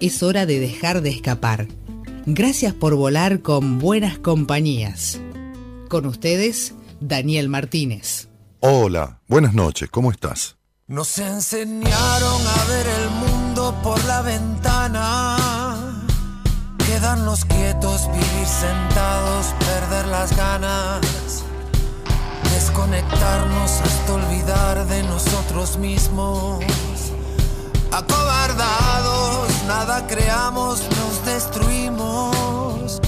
Es hora de dejar de escapar. Gracias por volar con buenas compañías. Con ustedes, Daniel Martínez. Hola, buenas noches, ¿cómo estás? Nos enseñaron a ver el mundo por la ventana. Quedarnos quietos, vivir sentados, perder las ganas. Desconectarnos hasta olvidar de nosotros mismos. Acobardados, nada creamos, nos destruimos.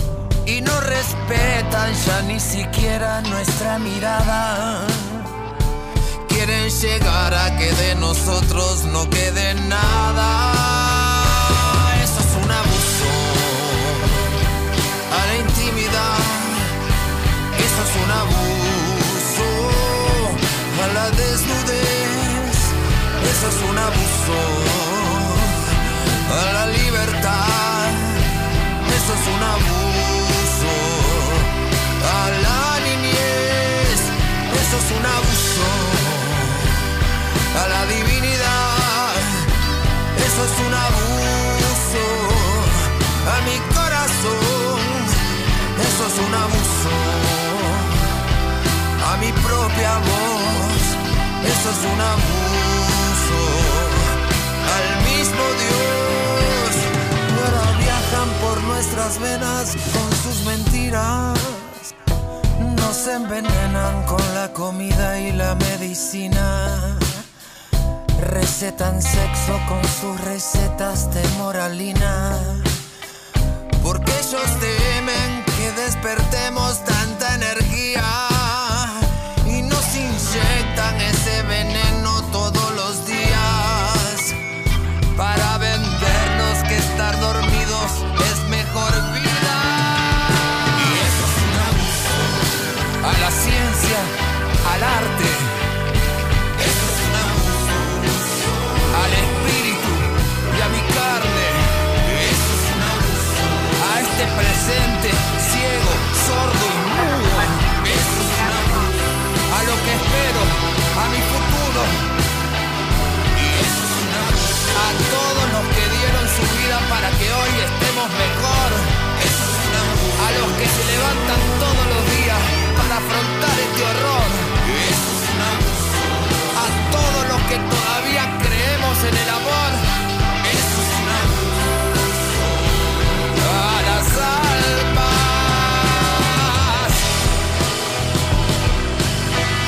Y no respetan ya ni siquiera nuestra mirada. Quieren llegar a que de nosotros no quede nada. Eso es un abuso a la intimidad. Eso es un abuso a la desnudez. Eso es un abuso a la libertad. Eso es un abuso a la niñez. Eso es un abuso a la divinidad. Eso es un abuso a mi corazón. Eso es un abuso a mi propia voz. Eso es un abuso al mismo Dios. Nuestras venas con sus mentiras. Nos envenenan con la comida y la medicina. Recetan sexo con sus recetas de moralina. Porque ellos temen que despertemos mejor. A los que se levantan todos los días para afrontar este horror. A todos los que todavía creemos en el amor. A.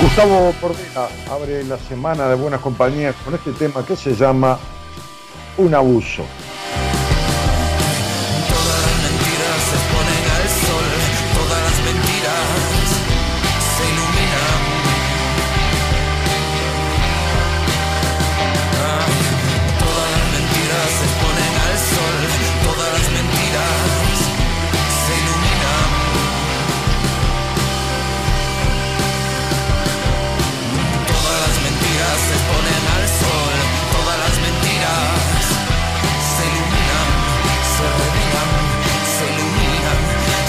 Gustavo Cordera abre la semana de buenas compañías con este tema que se llama Un abuso. Mentiras se exponen al sol, todas las mentiras se iluminan, se revelan, se iluminan,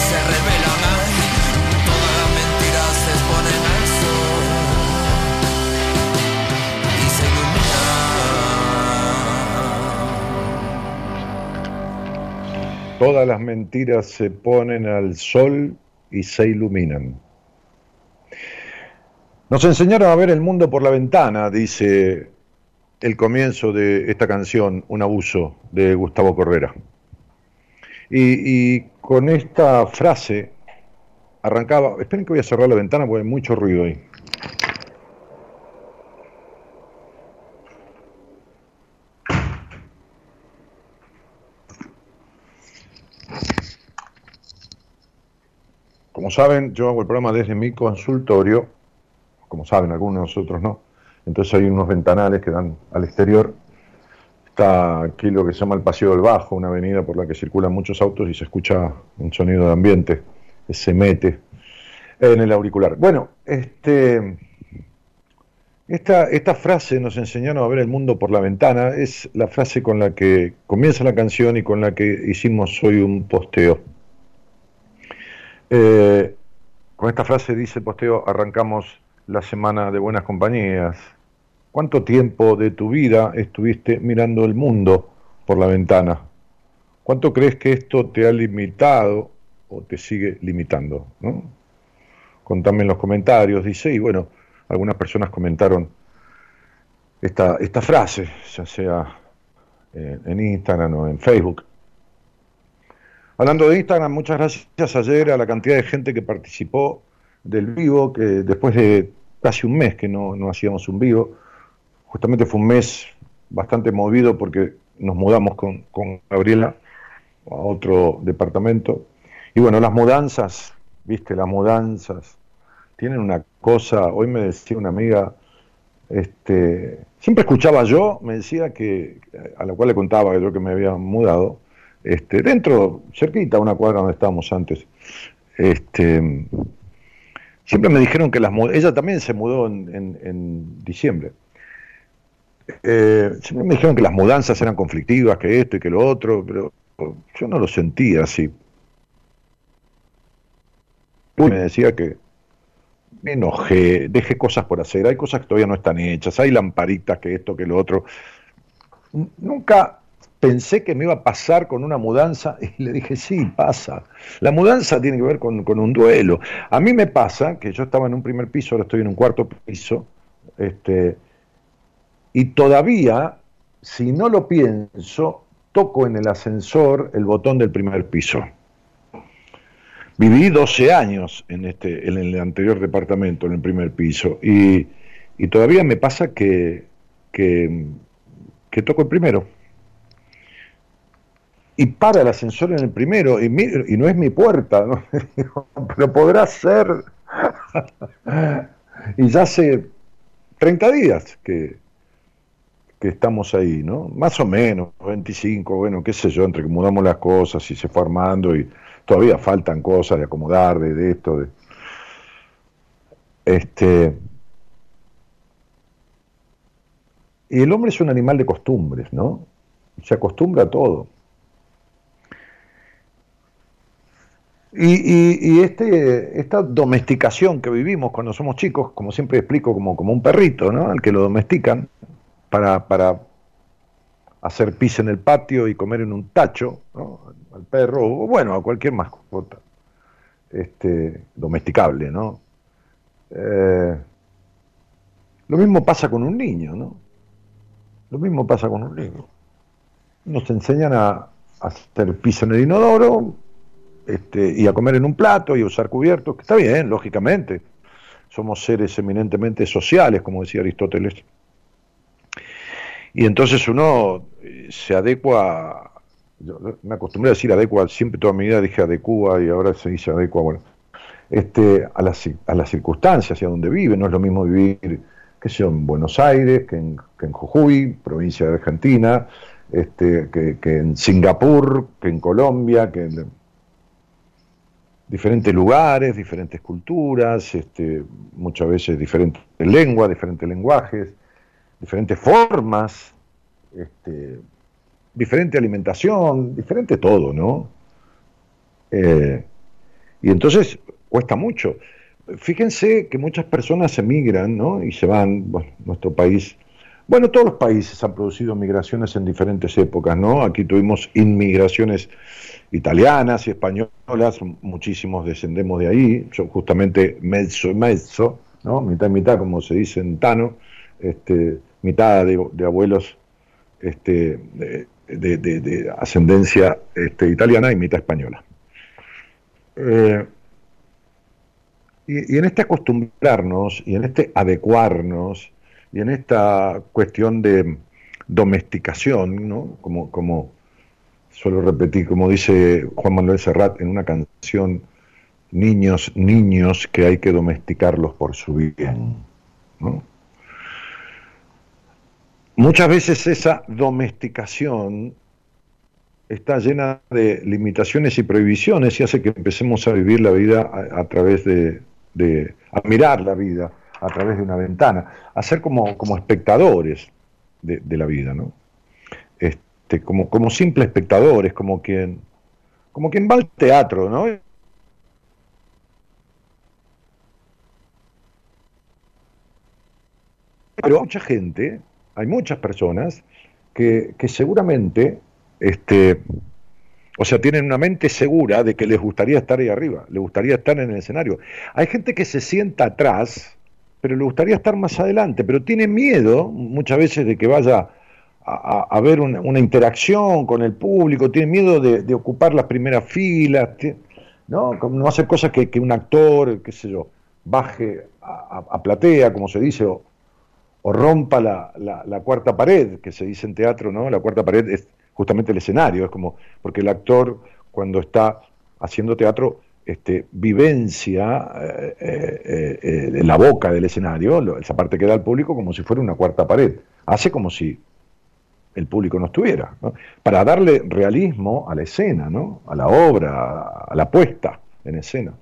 se revelan. Todas las mentiras se exponen al sol y se iluminan. Todas las mentiras se ponen al sol y se iluminan. Nos enseñaron a ver el mundo por la ventana, dice el comienzo de esta canción, Un abuso, de Gustavo Correra. Y, con esta frase arrancaba, esperen que voy a cerrar la ventana porque hay mucho ruido ahí. Como saben, yo hago el programa desde mi consultorio, como saben, algunos de nosotros no. Entonces hay unos ventanales que dan al exterior. está aquí lo que se llama el Paseo del Bajo, una avenida por la que circulan muchos autos y se escucha un sonido de ambiente que se mete en el auricular. Bueno, este, esta, esta frase nos enseñaron a ver el mundo por la ventana, es la frase con la que comienza la canción y con la que hicimos hoy un posteo. Eh, con esta frase dice el posteo, arrancamos la semana de buenas compañías. ¿Cuánto tiempo de tu vida estuviste mirando el mundo por la ventana? ¿Cuánto crees que esto te ha limitado o te sigue limitando? ¿no? Contame en los comentarios, dice, y bueno, algunas personas comentaron esta, esta frase, ya sea eh, en Instagram o en Facebook. Hablando de Instagram, muchas gracias ayer a la cantidad de gente que participó del vivo, que después de casi un mes que no, no hacíamos un vivo, justamente fue un mes bastante movido porque nos mudamos con, con Gabriela a otro departamento. Y bueno, las mudanzas, viste, las mudanzas tienen una cosa, hoy me decía una amiga, este, siempre escuchaba yo, me decía que, a la cual le contaba que yo que me había mudado, este, dentro, cerquita, una cuadra donde estábamos antes. Este, siempre me dijeron que las ella también se mudó en, diciembre. Eh, siempre me dijeron que las mudanzas eran conflictivas, que esto y que lo otro, pero yo no lo sentía así. Me decía que me enojé, dejé cosas por hacer, hay cosas que todavía no están hechas, hay lamparitas que esto, que lo otro. Nunca pensé que me iba a pasar con una mudanza y le dije, sí, pasa. La mudanza tiene que ver con, un duelo. A mí me pasa que yo estaba en un primer piso, ahora estoy en un cuarto piso, este, y todavía, si no lo pienso, toco en el ascensor el botón del primer piso. Viví 12 años en, este, en el anterior departamento, en el primer piso, y, y todavía me pasa que, que, que toco el primero y para el ascensor en el primero, y, no es mi puerta, ¿no? pero podrá ser. y ya hace 30 días que, que estamos ahí, ¿no? Más o menos, 25, bueno, qué sé yo, entre que mudamos las cosas y se fue armando y todavía faltan cosas de acomodar, de, de esto, de... Este... Y el hombre es un animal de costumbres, ¿no? Se acostumbra a todo. Y, este, esta domesticación que vivimos cuando somos chicos, como siempre explico, como, como un perrito, ¿no? Al que lo domestican para, para hacer pis en el patio y comer en un tacho, ¿no? Al perro, o bueno, a cualquier mascota este, domesticable, ¿no? Eh, lo mismo pasa con un niño, ¿no? Lo mismo pasa con un niño. Nos enseñan a, a hacer pis en el inodoro, este, y a comer en un plato y a usar cubiertos, que está bien, lógicamente. Somos seres eminentemente sociales, como decía Aristóteles. Y entonces uno eh, se adecua, yo me acostumbré a decir adecua, siempre toda mi vida dije adecua y ahora se dice adecua, bueno, este, a, las, a las circunstancias y a donde vive, no es lo mismo vivir, que sea en Buenos Aires, que en, que en Jujuy, provincia de Argentina, este, que, que en Singapur, que en Colombia, que en diferentes lugares, diferentes culturas, este, muchas veces diferentes lenguas, diferentes lenguajes, diferentes formas, este, diferente alimentación, diferente todo, ¿no? Eh, y entonces cuesta mucho. Fíjense que muchas personas emigran, ¿no? Y se van, bueno, nuestro país, bueno, todos los países han producido migraciones en diferentes épocas, ¿no? Aquí tuvimos inmigraciones italianas y españolas, muchísimos descendemos de ahí, yo justamente mezzo y mezzo, ¿no? mitad y mitad, como se dice en Tano, este, mitad de, abuelos este, de, ascendencia este, italiana y mitad española. Eh, y, en este acostumbrarnos, y en este adecuarnos, y en esta cuestión de domesticación, ¿no? como, como suelo repetir, como dice Juan Manuel Serrat en una canción, niños, niños que hay que domesticarlos por su bien. muchas veces esa domesticación está llena de limitaciones y prohibiciones y hace que empecemos a vivir la vida a, través de, a mirar la vida a través de una ventana, a ser como, como espectadores de, de la vida, ¿no? Este, como, como simples espectadores, como quien, como quien va al teatro, ¿no? Pero hay mucha gente, hay muchas personas que, que seguramente, este, o sea, tienen una mente segura de que les gustaría estar ahí arriba, les gustaría estar en el escenario. Hay gente que se sienta atrás, pero le gustaría estar más adelante, pero tiene miedo muchas veces de que vaya a, haber una, interacción con el público, tiene miedo de, ocupar las primeras filas, ¿no? No hacer cosas que, un actor, qué sé yo, baje a, platea, como se dice, o, rompa la, cuarta pared, que se dice en teatro, ¿no? La cuarta pared es justamente el escenario, es como, porque el actor cuando está haciendo teatro este, vivencia eh, eh, eh, la boca del escenario, esa parte que da al público como si fuera una cuarta pared. Hace como si el público no estuviera, para darle realismo a la escena, ¿no? a la obra, a la puesta en escena.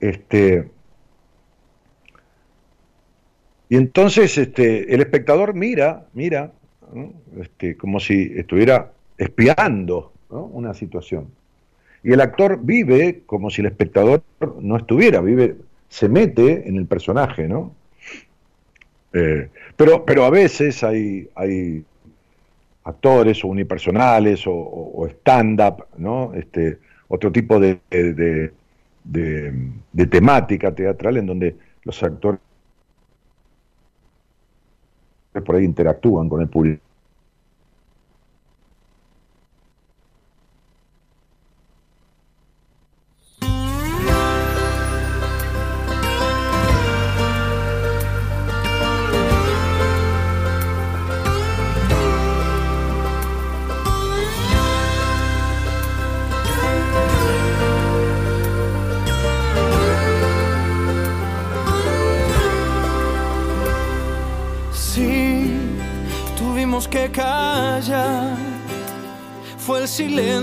Este, y entonces este, el espectador mira, mira, este, como si estuviera espiando una situación. Y el actor vive como si el espectador no estuviera, vive, se mete en el personaje, ¿no? Eh, pero, pero a veces hay, hay actores o unipersonales o, stand-up, ¿no? Este, otro tipo de, de, de, temática teatral en donde los actores por ahí interactúan con el público.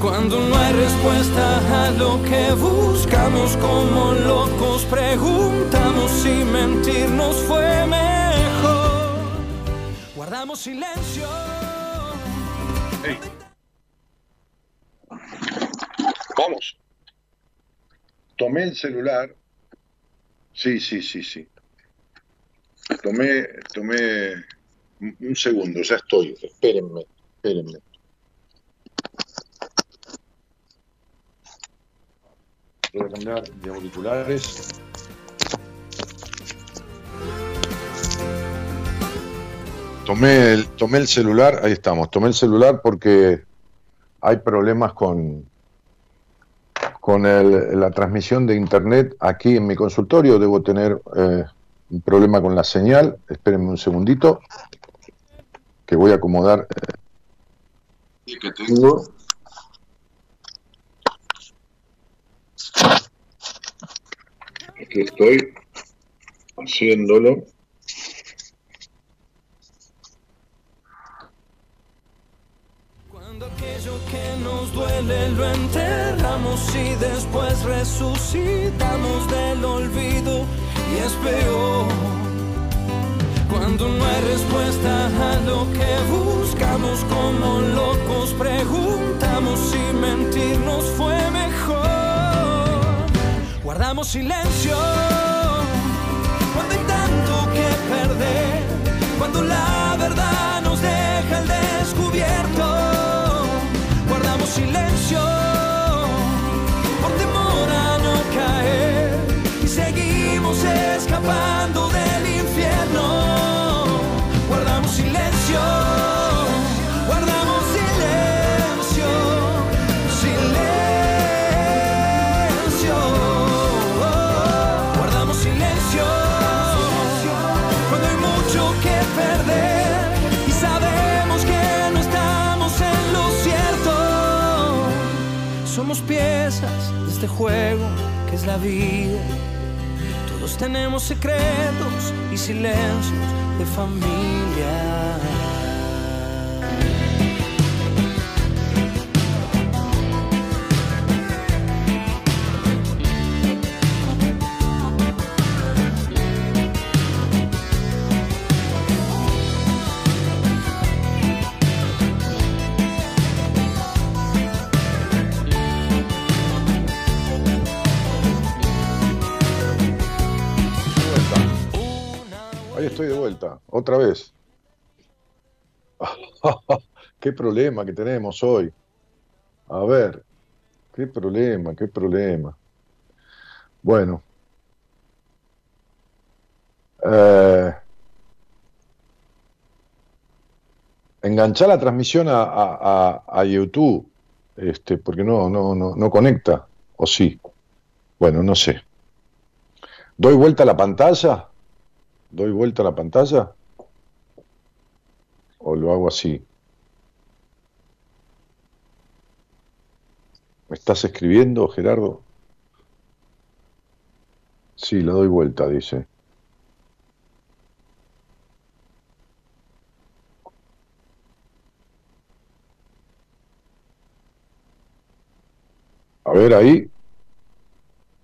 cuando no hay respuesta a lo que buscamos, como locos preguntamos si mentirnos fue mejor. Guardamos silencio. Vamos. Tomé el celular. Sí, sí, sí, sí. Tomé, tomé un segundo, ya estoy. Espérenme, espérenme. Voy a cambiar de auriculares. Tomé el, tomé el celular, ahí estamos, tomé el celular porque hay problemas con, con la transmisión de internet aquí en mi consultorio. Debo tener eh, un problema con la señal. Espérenme un segundito, que voy a acomodar el eh, que tengo. Aquí estoy haciéndolo. Cuando aquello que nos duele lo enterramos y después resucitamos del olvido y es peor. Cuando no hay respuesta a lo que buscamos como locos preguntamos si mentirnos fue mejor guardamos silencio. Cuando hay tanto que perder, cuando la verdad nos deja el descubierto, guardamos silencio juego que es la vida. Todos tenemos secretos y silencios de familia. Otra vez. qué problema que tenemos hoy. A ver, qué problema, qué problema. Bueno. Eh, enganchar la transmisión a, a, YouTube, este, porque no, no, no, no conecta, o sí. Bueno, no sé. ¿Doy vuelta a la pantalla? ¿Doy vuelta a la pantalla? ¿O lo hago así? ¿Me estás escribiendo, Gerardo? Sí, la doy vuelta, dice. A ver ahí.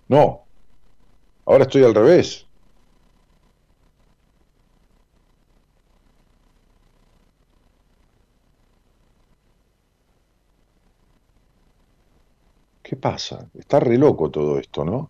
No. Ahora estoy al revés. ¿Qué pasa? Está re loco todo esto, ¿no?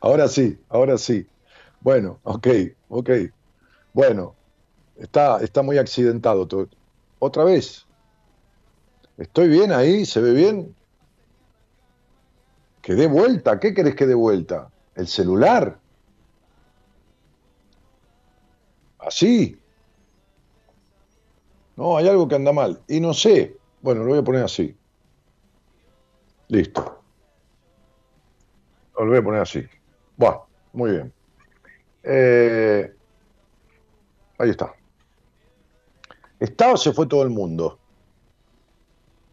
Ahora sí, ahora sí. Bueno, ok, ok. Bueno, está, está muy accidentado todo. Otra vez. ¿Estoy bien ahí? ¿Se ve bien? ¿Que dé vuelta? ¿Qué querés que dé vuelta? ¿El celular? ¿Así? No, hay algo que anda mal. Y no sé. Bueno, lo voy a poner así. Listo. Lo voy a poner así. Bueno, muy bien. Eh, ahí está. ¿Está o se fue todo el mundo?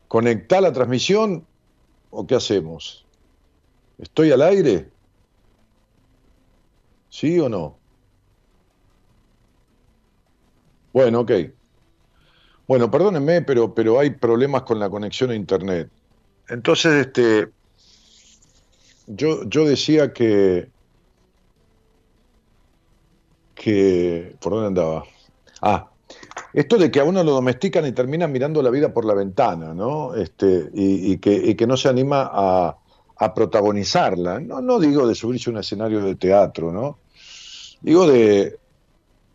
¿Conectar la transmisión o qué hacemos? ¿Estoy al aire? ¿Sí o no? Bueno, ok. Bueno, perdónenme, pero, pero hay problemas con la conexión a Internet. Entonces, este, yo, yo decía que, que... ¿Por dónde andaba? Ah, esto de que a uno lo domestican y terminan mirando la vida por la ventana, ¿no? Este, y, que, que, no se anima a, a protagonizarla. No, no digo de subirse a un escenario de teatro, ¿no? Digo de,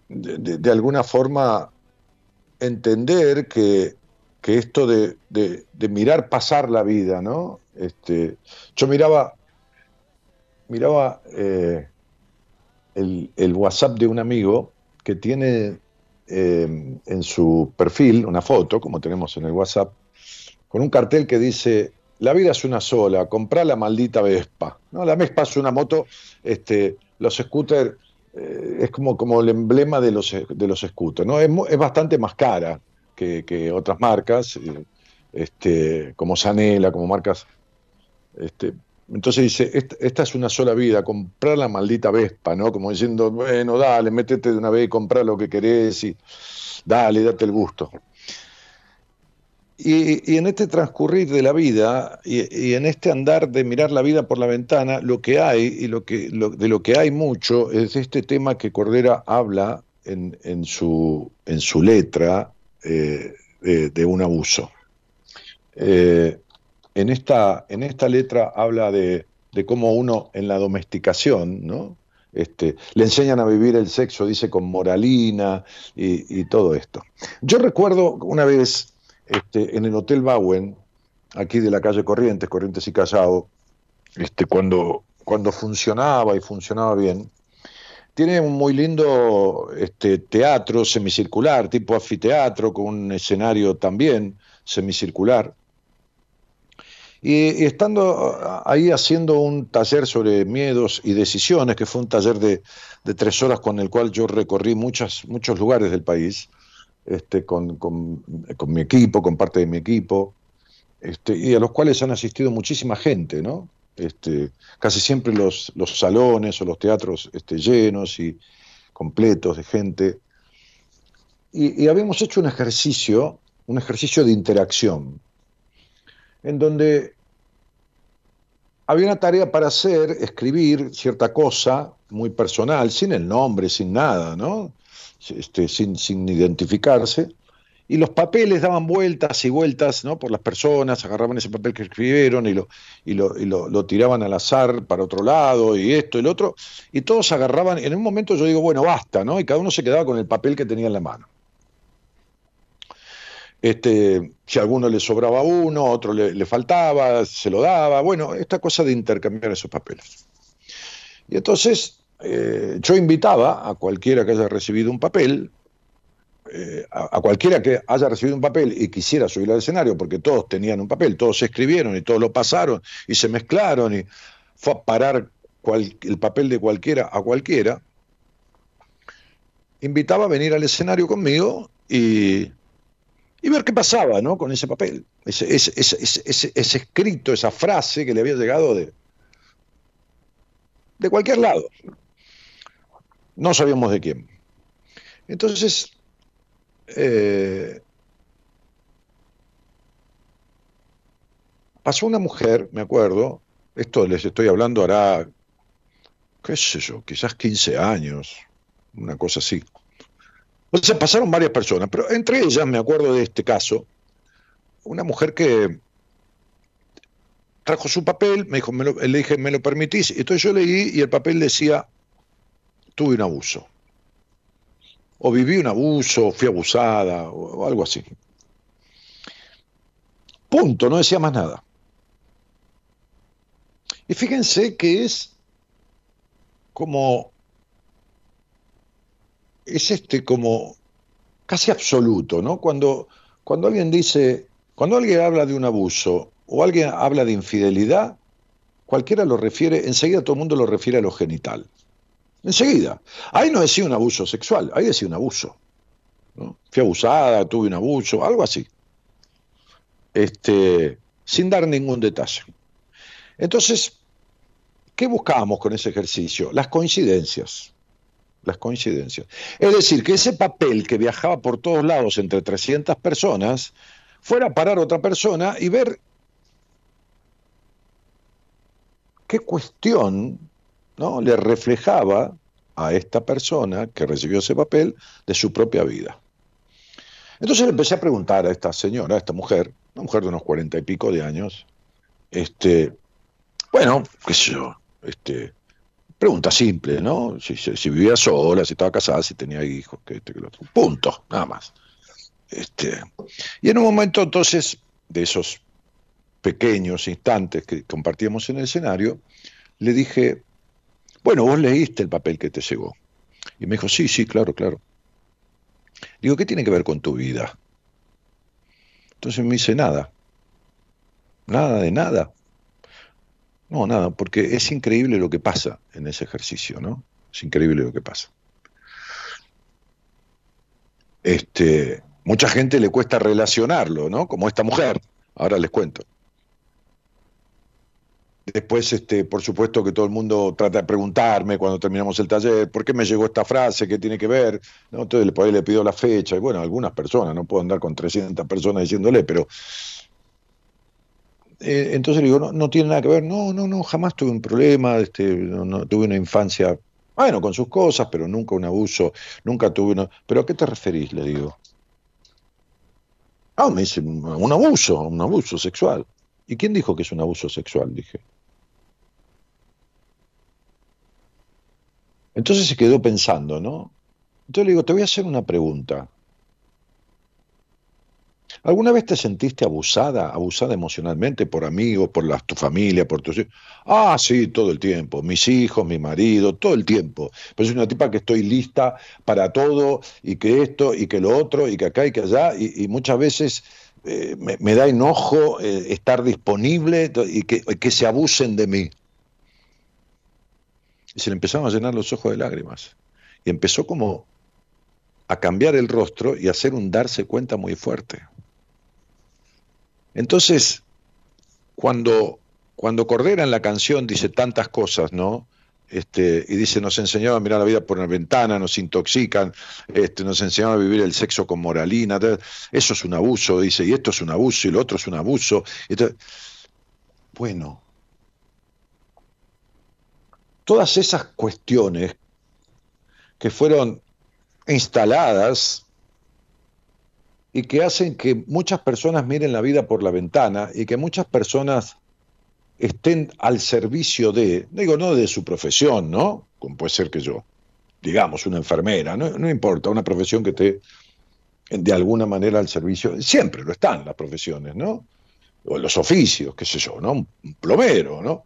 de, de, alguna forma entender que, que esto de, de, mirar pasar la vida, ¿no? Este, yo miraba miraba eh, el, WhatsApp de un amigo que tiene eh, en su perfil una foto, como tenemos en el WhatsApp, con un cartel que dice, la vida es una sola, comprar la maldita Vespa. ¿no? La Vespa es una moto, este, los scooters eh, es como, como el emblema de los, de los scooters, ¿no? Es, es bastante más cara que, que otras marcas, este, como Sanela, como marcas este, entonces dice, esta, es una sola vida, comprar la maldita Vespa, ¿no? Como diciendo, bueno, dale, métete de una vez y comprar lo que querés y dale, date el gusto. Y, en este transcurrir de la vida y, en este andar de mirar la vida por la ventana, lo que hay y lo que, de lo que hay mucho es este tema que Cordera habla en, su, en su letra eh, de, un abuso. Eh, en esta, en esta letra habla de, cómo uno en la domesticación, ¿no? Este, le enseñan a vivir el sexo, dice, con moralina y, todo esto. Yo recuerdo una vez este, en el Hotel Bowen, aquí de la calle Corrientes, Corrientes y Callao, este, cuando, cuando funcionaba y funcionaba bien, tiene un muy lindo este, teatro semicircular, tipo anfiteatro, con un escenario también semicircular. Y, estando ahí haciendo un taller sobre miedos y decisiones, que fue un taller de, tres horas con el cual yo recorrí muchas, muchos lugares del país, este, con, con, mi equipo, con parte de mi equipo, este, y a los cuales han asistido muchísima gente, ¿no? Este, casi siempre los, los salones o los teatros este, llenos y completos de gente. Y habíamos hecho un ejercicio, un ejercicio de interacción, en donde había una tarea para hacer, escribir cierta cosa muy personal, sin el nombre, sin nada, ¿no? Este, sin, sin identificarse. Y los papeles daban vueltas y vueltas ¿no? por las personas, agarraban ese papel que escribieron y, lo, y, lo, y lo, lo, tiraban al azar para otro lado y esto y el otro. Y todos agarraban, en un momento yo digo, bueno, basta, ¿no? Y cada uno se quedaba con el papel que tenía en la mano. Este, si a alguno le sobraba uno, a otro le, faltaba, se lo daba, bueno, esta cosa de intercambiar esos papeles. Y entonces eh, yo invitaba a cualquiera que haya recibido un papel, eh, a, cualquiera que haya recibido un papel y quisiera subir al escenario, porque todos tenían un papel, todos se escribieron y todos lo pasaron y se mezclaron y fue a parar el papel de cualquiera a cualquiera, invitaba a venir al escenario conmigo y y ver qué pasaba ¿no? con ese papel, ese, ese, ese, ese, escrito, esa frase que le había llegado de, de cualquier lado. No sabíamos de quién. Entonces, eh, pasó una mujer, me acuerdo, esto les estoy hablando hará, qué sé yo, quizás 15 años, una cosa así. O pasaron varias personas, pero entre ellas me acuerdo de este caso, una mujer que trajo su papel, me dijo, le dije, ¿me lo permitís? Entonces yo leí y el papel decía, tuve un abuso. O viví un abuso, fui abusada, o algo así. Punto, no decía más nada. Y fíjense que es como es este como casi absoluto, ¿no? Cuando, cuando alguien dice, cuando alguien habla de un abuso o alguien habla de infidelidad, cualquiera lo refiere, enseguida todo el mundo lo refiere a lo genital. Enseguida. Ahí no decía un abuso sexual, ahí decía un abuso. ¿no? Fui abusada, tuve un abuso, algo así. Este, sin dar ningún detalle. Entonces, ¿qué buscábamos con ese ejercicio? Las coincidencias las coincidencias. Es decir, que ese papel que viajaba por todos lados entre 300 personas, fuera a parar otra persona y ver qué cuestión ¿no? le reflejaba a esta persona que recibió ese papel de su propia vida. Entonces le empecé a preguntar a esta señora, a esta mujer, una mujer de unos cuarenta y pico de años, este, bueno, qué sé yo, este, Pregunta simple, ¿no? Si, vivía sola, si estaba casada, si tenía hijos, que este, que lo otro. Punto, nada más. Este, y en un momento entonces, de esos pequeños instantes que compartíamos en el escenario, le dije, bueno, vos leíste el papel que te llegó. Y me dijo, sí, sí, claro, claro. Digo, ¿qué tiene que ver con tu vida? Entonces me dice, nada. Nada de nada. No, nada, porque es increíble lo que pasa en ese ejercicio, ¿no? Es increíble lo que pasa. Este, mucha gente le cuesta relacionarlo, ¿no? Como esta mujer. Ahora les cuento. Después, este, por supuesto que todo el mundo trata de preguntarme cuando terminamos el taller, ¿por qué me llegó esta frase? ¿Qué tiene que ver? ¿No? Entonces le, le pido la fecha. Y bueno, algunas personas, no puedo andar con 300 personas diciéndole, pero... Eh, entonces le digo, no, no tiene nada que ver. No, no, no, jamás tuve un problema. Este, no, tuve una infancia, bueno, con sus cosas, pero nunca un abuso, nunca tuve una... ¿Pero a qué te referís? Le digo. Ah, me dice, un abuso, un abuso sexual. ¿Y quién dijo que es un abuso sexual? Dije. Entonces se quedó pensando, ¿no? Entonces le digo, te voy a hacer una pregunta. ¿Alguna vez te sentiste abusada, abusada emocionalmente por amigos, por tu familia, por tus hijos? Ah, sí, todo el tiempo. Mis hijos, mi marido, todo el tiempo. Pero soy una tipa que estoy lista para todo y que esto y que lo otro y que acá y que allá y, muchas veces eh, me, da enojo eh, estar disponible y que, que se abusen de mí y se le empezaron a llenar los ojos de lágrimas. Y empezó como a cambiar el rostro y a hacer un darse cuenta muy fuerte. Entonces, cuando, cuando Cordera en la canción dice tantas cosas, ¿no? Este, y dice, nos enseñaron a mirar la vida por una ventana, nos intoxican, este, nos enseñaron a vivir el sexo con moralina, eso es un abuso, dice, y esto es un abuso, y lo otro es un abuso. bueno, todas esas cuestiones que fueron instaladas y que hacen que muchas personas miren la vida por la ventana y que muchas personas estén al servicio de, digo, no de su profesión, ¿no? Como puede ser que yo, digamos, una enfermera, no, no importa, una profesión que esté de alguna manera al servicio, siempre lo están las profesiones, ¿no? O los oficios, qué sé yo, ¿no? Un plomero, ¿no?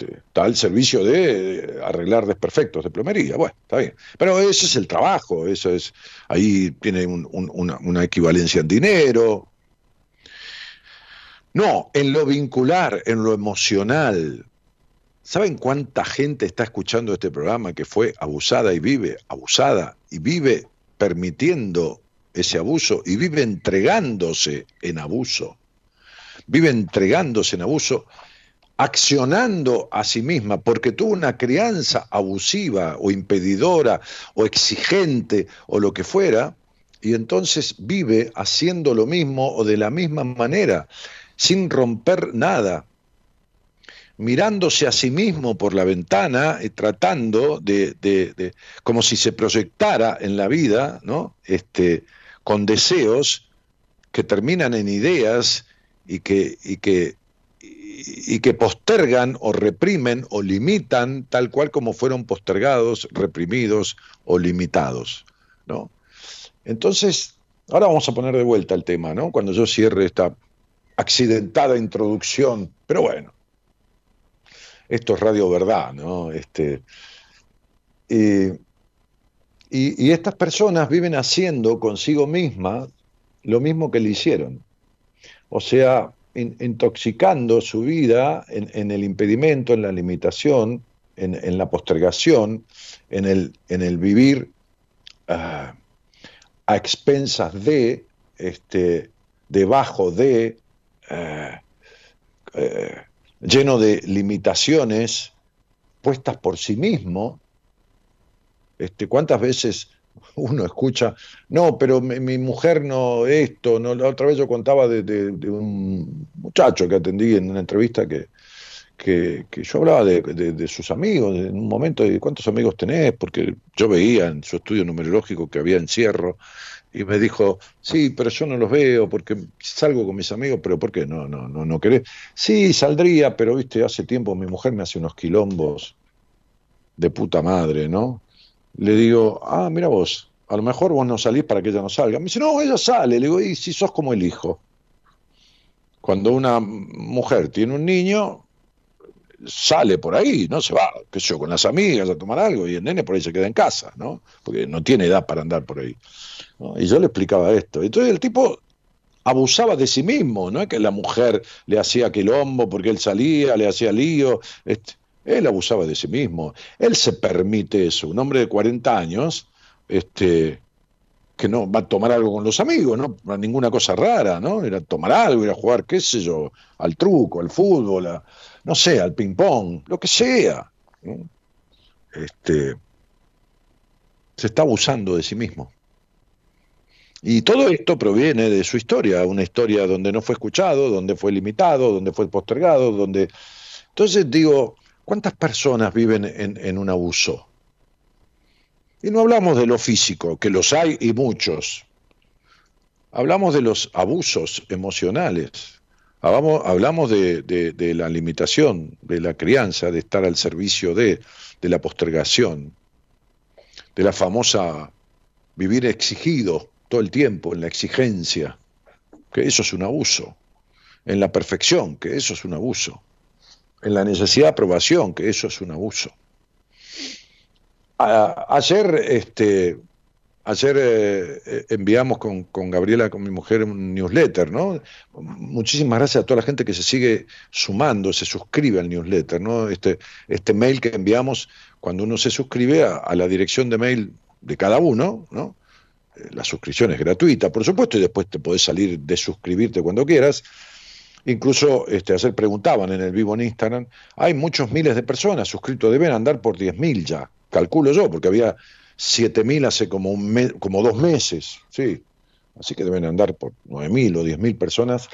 Este, está al servicio de arreglar desperfectos de plomería. Bueno, está bien. Pero ese es el trabajo, eso es, ahí tiene una, una equivalencia en dinero. No, en lo vincular, en lo emocional. ¿Saben cuánta gente está escuchando este programa que fue abusada y vive abusada y vive permitiendo ese abuso y vive entregándose en abuso? Vive entregándose en abuso accionando a sí misma porque tuvo una crianza abusiva o impedidora o exigente o lo que fuera, y entonces vive haciendo lo mismo o de la misma manera, sin romper nada, mirándose a sí mismo por la ventana y tratando de, como si se proyectara en la vida, ¿no? Este, con deseos que terminan en ideas y que y que postergan o reprimen o limitan tal cual como fueron postergados, reprimidos o limitados. ¿no? Entonces, ahora vamos a poner de vuelta el tema, ¿no? Cuando yo cierre esta accidentada introducción, pero bueno, esto es radio verdad, ¿no? Este, y, y estas personas viven haciendo consigo mismas lo mismo que le hicieron. O sea, intoxicando su vida en, el impedimento, en la limitación, en, la postergación, en el, vivir ah, a expensas de, este, debajo de, ah, eh, lleno de limitaciones puestas por sí mismo. Este, ¿Cuántas veces uno escucha, no, pero mi, mujer no, esto, no, la otra vez yo contaba de, un muchacho que atendí en una entrevista que, que, yo hablaba de, sus amigos, en un momento de cuántos amigos tenés, porque yo veía en su estudio numerológico que había encierro, y me dijo, sí, pero yo no los veo porque salgo con mis amigos, pero ¿por qué no, no, no, no querés? Sí, saldría, pero viste, hace tiempo mi mujer me hace unos quilombos de puta madre, ¿no? Le digo, ah, mira vos, a lo mejor vos no salís para que ella no salga. Me dice, no, ella sale. Le digo, y si sos como el hijo. Cuando una mujer tiene un niño, sale por ahí, ¿no? Se va, qué sé yo, con las amigas a tomar algo y el nene por ahí se queda en casa, ¿no? Porque no tiene edad para andar por ahí. Y yo le explicaba esto. Entonces el tipo abusaba de sí mismo, no que la mujer le hacía quilombo porque él salía, le hacía lío. Este, él abusaba de sí mismo. Él se permite eso. Un hombre de 40 años, este, que no va a tomar algo con los amigos, no ninguna cosa rara, ¿no? Era tomar algo, ir a jugar, qué sé yo, al truco, al fútbol, no sé, al ping-pong, lo que sea. Este, se está abusando de sí mismo. Y todo esto proviene de su historia, una historia donde no fue escuchado, donde fue limitado, donde fue postergado, donde... Entonces digo, ¿cuántas personas viven en, un abuso? Y no hablamos de lo físico, que los hay y muchos. Hablamos de los abusos emocionales. Hablamos, de, la limitación de la crianza, de estar al servicio de la postergación, de la famosa vivir exigido todo el tiempo, en la exigencia, que eso es un abuso, en la perfección, que eso es un abuso, en la necesidad de aprobación, que eso es un abuso ayer, este, ayer eh, eh, enviamos con, Gabriela, con mi mujer, un newsletter, ¿no? Muchísimas gracias a toda la gente que se sigue sumando, se suscribe al newsletter, ¿no? Este, este mail que enviamos cuando uno se suscribe a, la dirección de mail de cada uno, ¿no? Eh, la suscripción es gratuita, por supuesto, y después te podés salir de suscribirte cuando quieras. Incluso este, ayer preguntaban en el vivo en Instagram, hay muchos miles de personas suscritos, deben andar por 10.000 ya calculo yo, porque había 7.000 hace como, un como dos meses, sí. Así que deben andar por 9.000 o 10.000 personas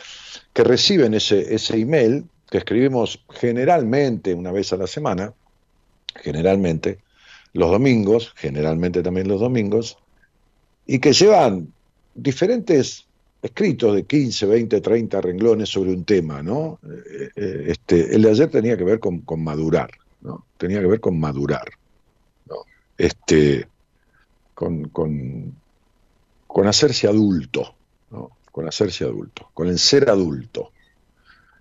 que reciben ese, ese email que escribimos generalmente una vez a la semana, generalmente los domingos, generalmente también los domingos, y que llevan diferentes escritos de 15, 20, 30 renglones sobre un tema, ¿no? Eh, eh, este, el de ayer tenía que ver con, con madurar, ¿no? Tenía que ver con madurar este, con, con, hacerse adulto, con hacerse adulto, con el ser adulto.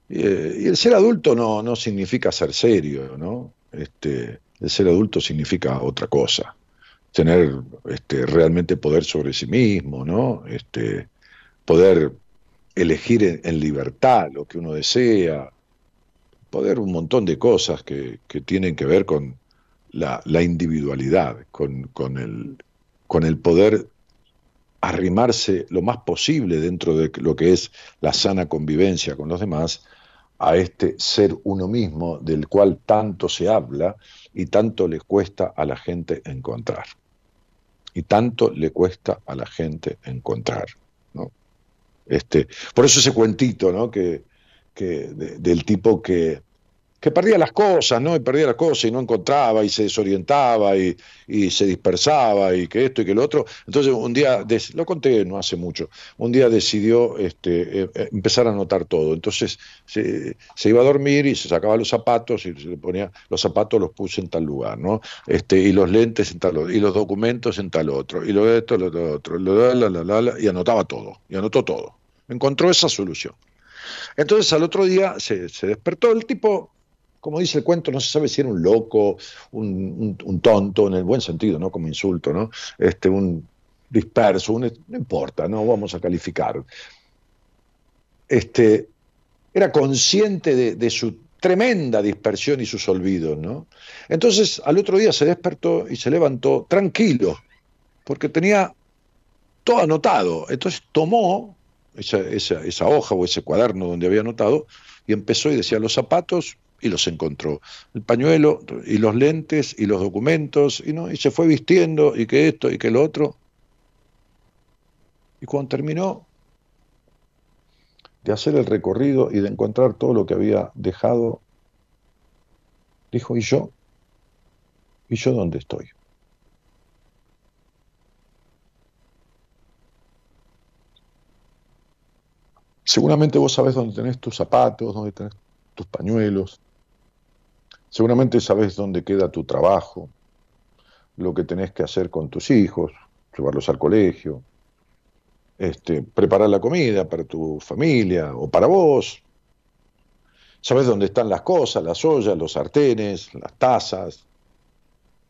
Eh, y el ser adulto no, no significa ser serio, ¿no? Este, el ser adulto significa otra cosa, tener este, realmente poder sobre sí mismo, ¿no? Este, poder elegir en, libertad lo que uno desea, poder un montón de cosas que, que tienen que ver con, la, individualidad, con, el, con el poder arrimarse lo más posible dentro de lo que es la sana convivencia con los demás a este ser uno mismo del cual tanto se habla y tanto le cuesta a la gente encontrar. Y tanto le cuesta a la gente encontrar. ¿no? Este, por eso ese cuentito ¿no? que, que del tipo que, que perdía las cosas, ¿no? Y perdía las cosas y no encontraba y se desorientaba y, se dispersaba y que esto y que lo otro. Entonces un día, lo conté no hace mucho, un día decidió este, eh, eh, empezar a anotar todo. Entonces se, iba a dormir y se sacaba los zapatos y se le ponía, los zapatos los puse en tal lugar, ¿no? Este, y los lentes en tal otro, y los documentos en tal otro, y lo de esto, lo de otro, lo y anotaba todo, y anotó todo. Encontró esa solución. Entonces al otro día se despertó el tipo, como dice el cuento, no se sabe si era un loco, un, tonto, en el buen sentido, ¿no? Como insulto, ¿no? Este, un disperso, no importa, no vamos a calificar. Este, era consciente de, su tremenda dispersión y sus olvidos, ¿no? Entonces, al otro día se despertó y se levantó tranquilo, porque tenía todo anotado. Entonces tomó esa, esa hoja o ese cuaderno donde había anotado y empezó y decía, los zapatos y los encontró. El pañuelo y los lentes y los documentos y, ¿no? y se fue vistiendo y que esto y que lo otro. Y cuando terminó de hacer el recorrido y de encontrar todo lo que había dejado, dijo, ¿y yo? ¿Y yo dónde estoy? Seguramente vos sabés dónde tenés tus zapatos, dónde tenés tus pañuelos. Seguramente sabes dónde queda tu trabajo, lo que tenés que hacer con tus hijos, llevarlos al colegio, este, preparar la comida para tu familia o para vos. Sabes dónde están las cosas, las ollas, los sartenes, las tazas,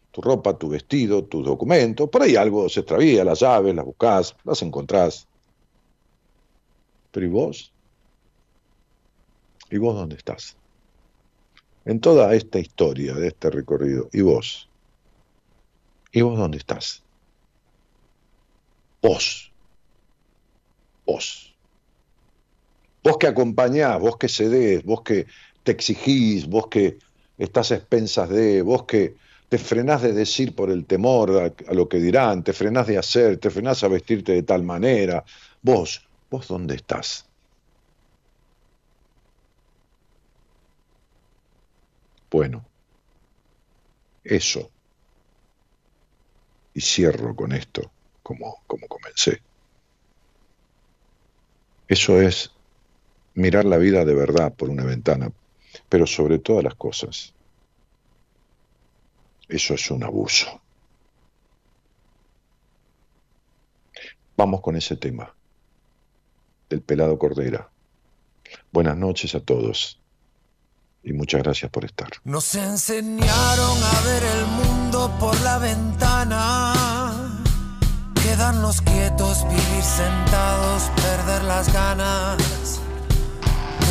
tu ropa, tu vestido, tus documentos. Por ahí algo se extravía, las llaves, las buscas, las encontrás. Pero ¿y vos? ¿Y vos dónde estás? En toda esta historia de este recorrido. ¿Y vos? ¿Y vos dónde estás? Vos. Vos. Vos que acompañás, vos que cedés, vos que te exigís, vos que estás a expensas de, vos que te frenás de decir por el temor a, lo que dirán, te frenás de hacer, te frenás a vestirte de tal manera. Vos, vos dónde estás? Bueno, eso. Y cierro con esto, como, como comencé. Eso es mirar la vida de verdad por una ventana, pero sobre todas las cosas. Eso es un abuso. Vamos con ese tema del pelado Cordera. Buenas noches a todos y muchas gracias por estar. Nos enseñaron a ver el mundo por la ventana, quedarnos quietos, vivir sentados, perder las ganas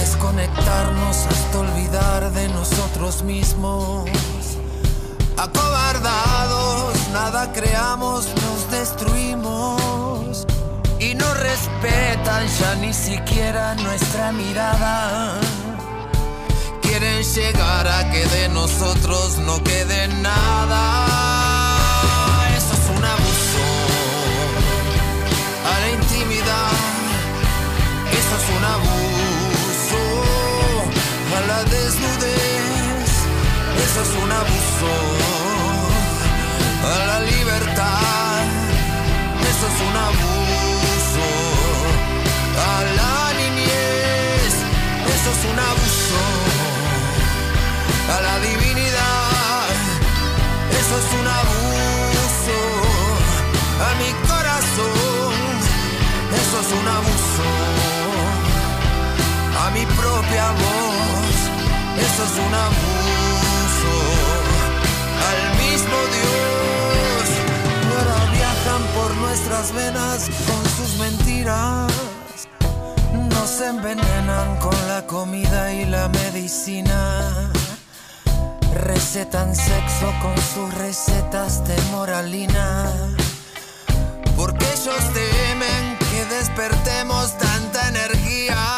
desconectarnos hasta olvidar de nosotros mismos. Acobardados, nada creamos, nos destruimos. Y no respetan ya ni siquiera nuestra mirada. Quieren llegar a que de nosotros no quede nada. Eso es un abuso a la intimidad. Eso es un abuso la desnudez, eso es un abuso. A la libertad, eso es un abuso. A la niñez, eso es un abuso. A la divinidad, eso es un abuso. A mi corazón, eso es un abuso. A mi propia voz eso es un abuso al mismo Dios. Ahora viajan por nuestras venas con sus mentiras. Nos envenenan con la comida y la medicina. Recetan sexo con sus recetas de moralina. Porque ellos temen que despertemos tanta energía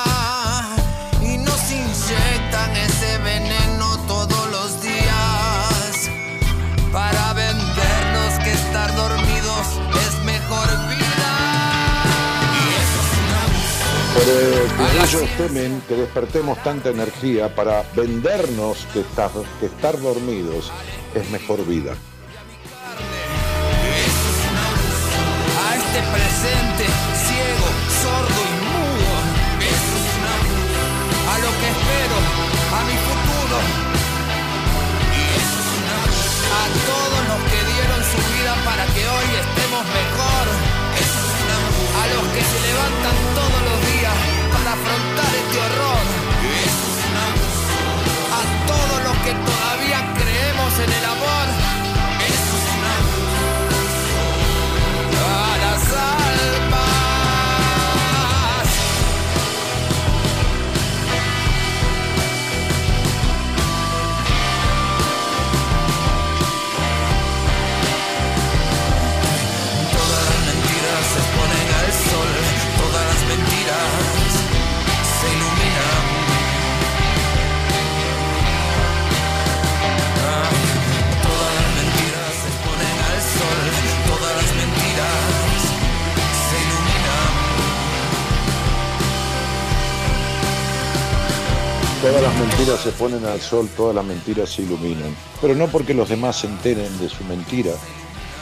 es una Por ellos temen que despertemos tanta energía para vendernos que estar, que estar dormidos es mejor vida. A este presente horror. A todos los que se ponen al sol, todas las mentiras se iluminan. Pero no porque los demás se enteren de su mentira,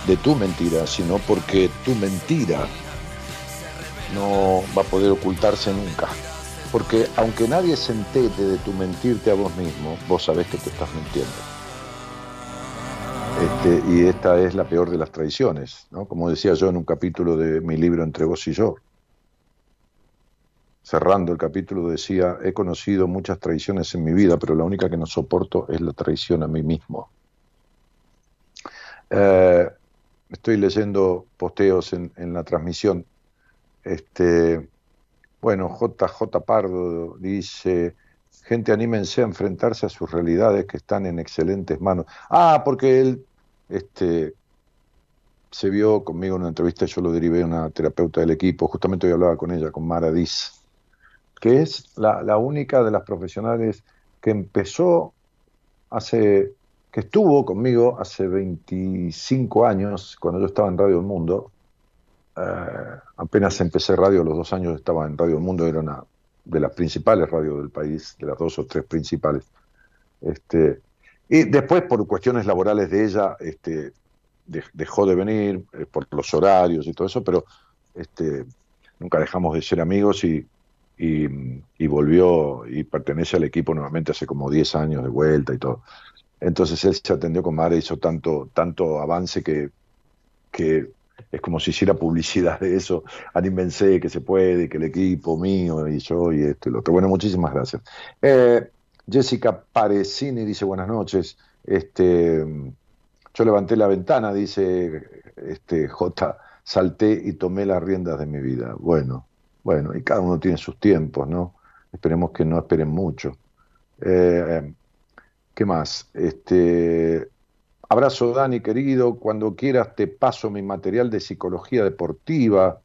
de tu mentira, sino porque tu mentira no va a poder ocultarse nunca. Porque aunque nadie se entere de tu mentirte a vos mismo, vos sabés que te estás mintiendo. Este, y esta es la peor de las traiciones, ¿no? como decía yo en un capítulo de mi libro Entre vos y yo. Cerrando el capítulo, decía, he conocido muchas traiciones en mi vida, pero la única que no soporto es la traición a mí mismo. Eh, estoy leyendo posteos en, la transmisión. Este, bueno, JJ Pardo dice, gente anímense a enfrentarse a sus realidades que están en excelentes manos. Ah, porque él este, se vio conmigo en una entrevista, yo lo derivé a una terapeuta del equipo, justamente hoy hablaba con ella, con Mara Diz que es la, única de las profesionales que empezó hace, que estuvo conmigo hace 25 años, cuando yo estaba en Radio El Mundo. Eh, apenas empecé radio, los dos años estaba en Radio El Mundo, era una de las principales radios del país, de las dos o tres principales. Este, y después, por cuestiones laborales de ella, este, dejó de venir eh, por los horarios y todo eso, pero este, nunca dejamos de ser amigos y, y, volvió y pertenece al equipo nuevamente hace como 10 años de vuelta y todo. Entonces él se atendió con Mara, hizo tanto, tanto avance que, que es como si hiciera publicidad de eso. Anímense que se puede, que el equipo mío y yo y esto y lo otro. Bueno, muchísimas gracias. Eh, Jessica Parecini dice buenas noches. Este, yo levanté la ventana, dice este, J, salté y tomé las riendas de mi vida. Bueno, bueno, y cada uno tiene sus tiempos, ¿no? Esperemos que no esperen mucho. Eh, ¿Qué más? Este, abrazo Dani, querido. Cuando quieras te paso mi material de psicología deportiva.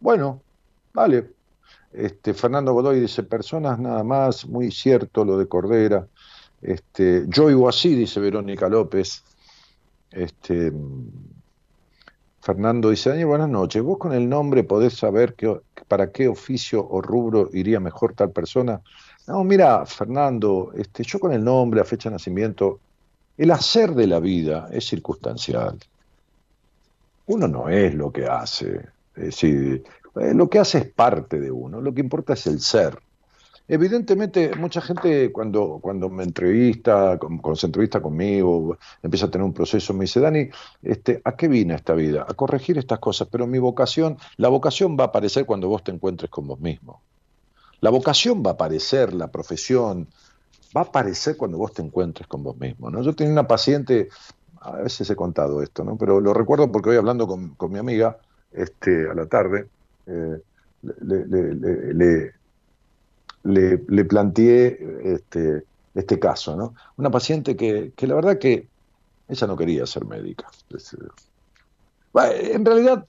Bueno, vale. Este, Fernando Godoy dice, personas nada más, muy cierto lo de Cordera. Este, yo vivo así, dice Verónica López. Este, Fernando dice, Daniel, buenas noches. ¿Vos con el nombre podés saber para qué oficio o rubro iría mejor tal persona? No, mira, Fernando, este, yo con el nombre, la fecha de nacimiento, el hacer de la vida es circunstancial. Uno no es lo que hace. Es decir, eh, lo que hace es parte de uno. Lo que importa es el ser. Evidentemente, mucha gente cuando, cuando me entrevista, cuando se entrevista conmigo, empieza a tener un proceso, me dice, Dani, este, ¿a qué vine esta vida? A corregir estas cosas, pero mi vocación, la vocación va a aparecer cuando vos te encuentres con vos mismo. La vocación va a aparecer, la profesión, va a aparecer cuando vos te encuentres con vos mismo. ¿no? Yo tenía una paciente, a veces he contado esto, ¿no? pero lo recuerdo porque hoy hablando con, mi amiga este, a la tarde, eh, le, le, le planteé este, este caso, ¿no? Una paciente que, que la verdad que ella no quería ser médica. En realidad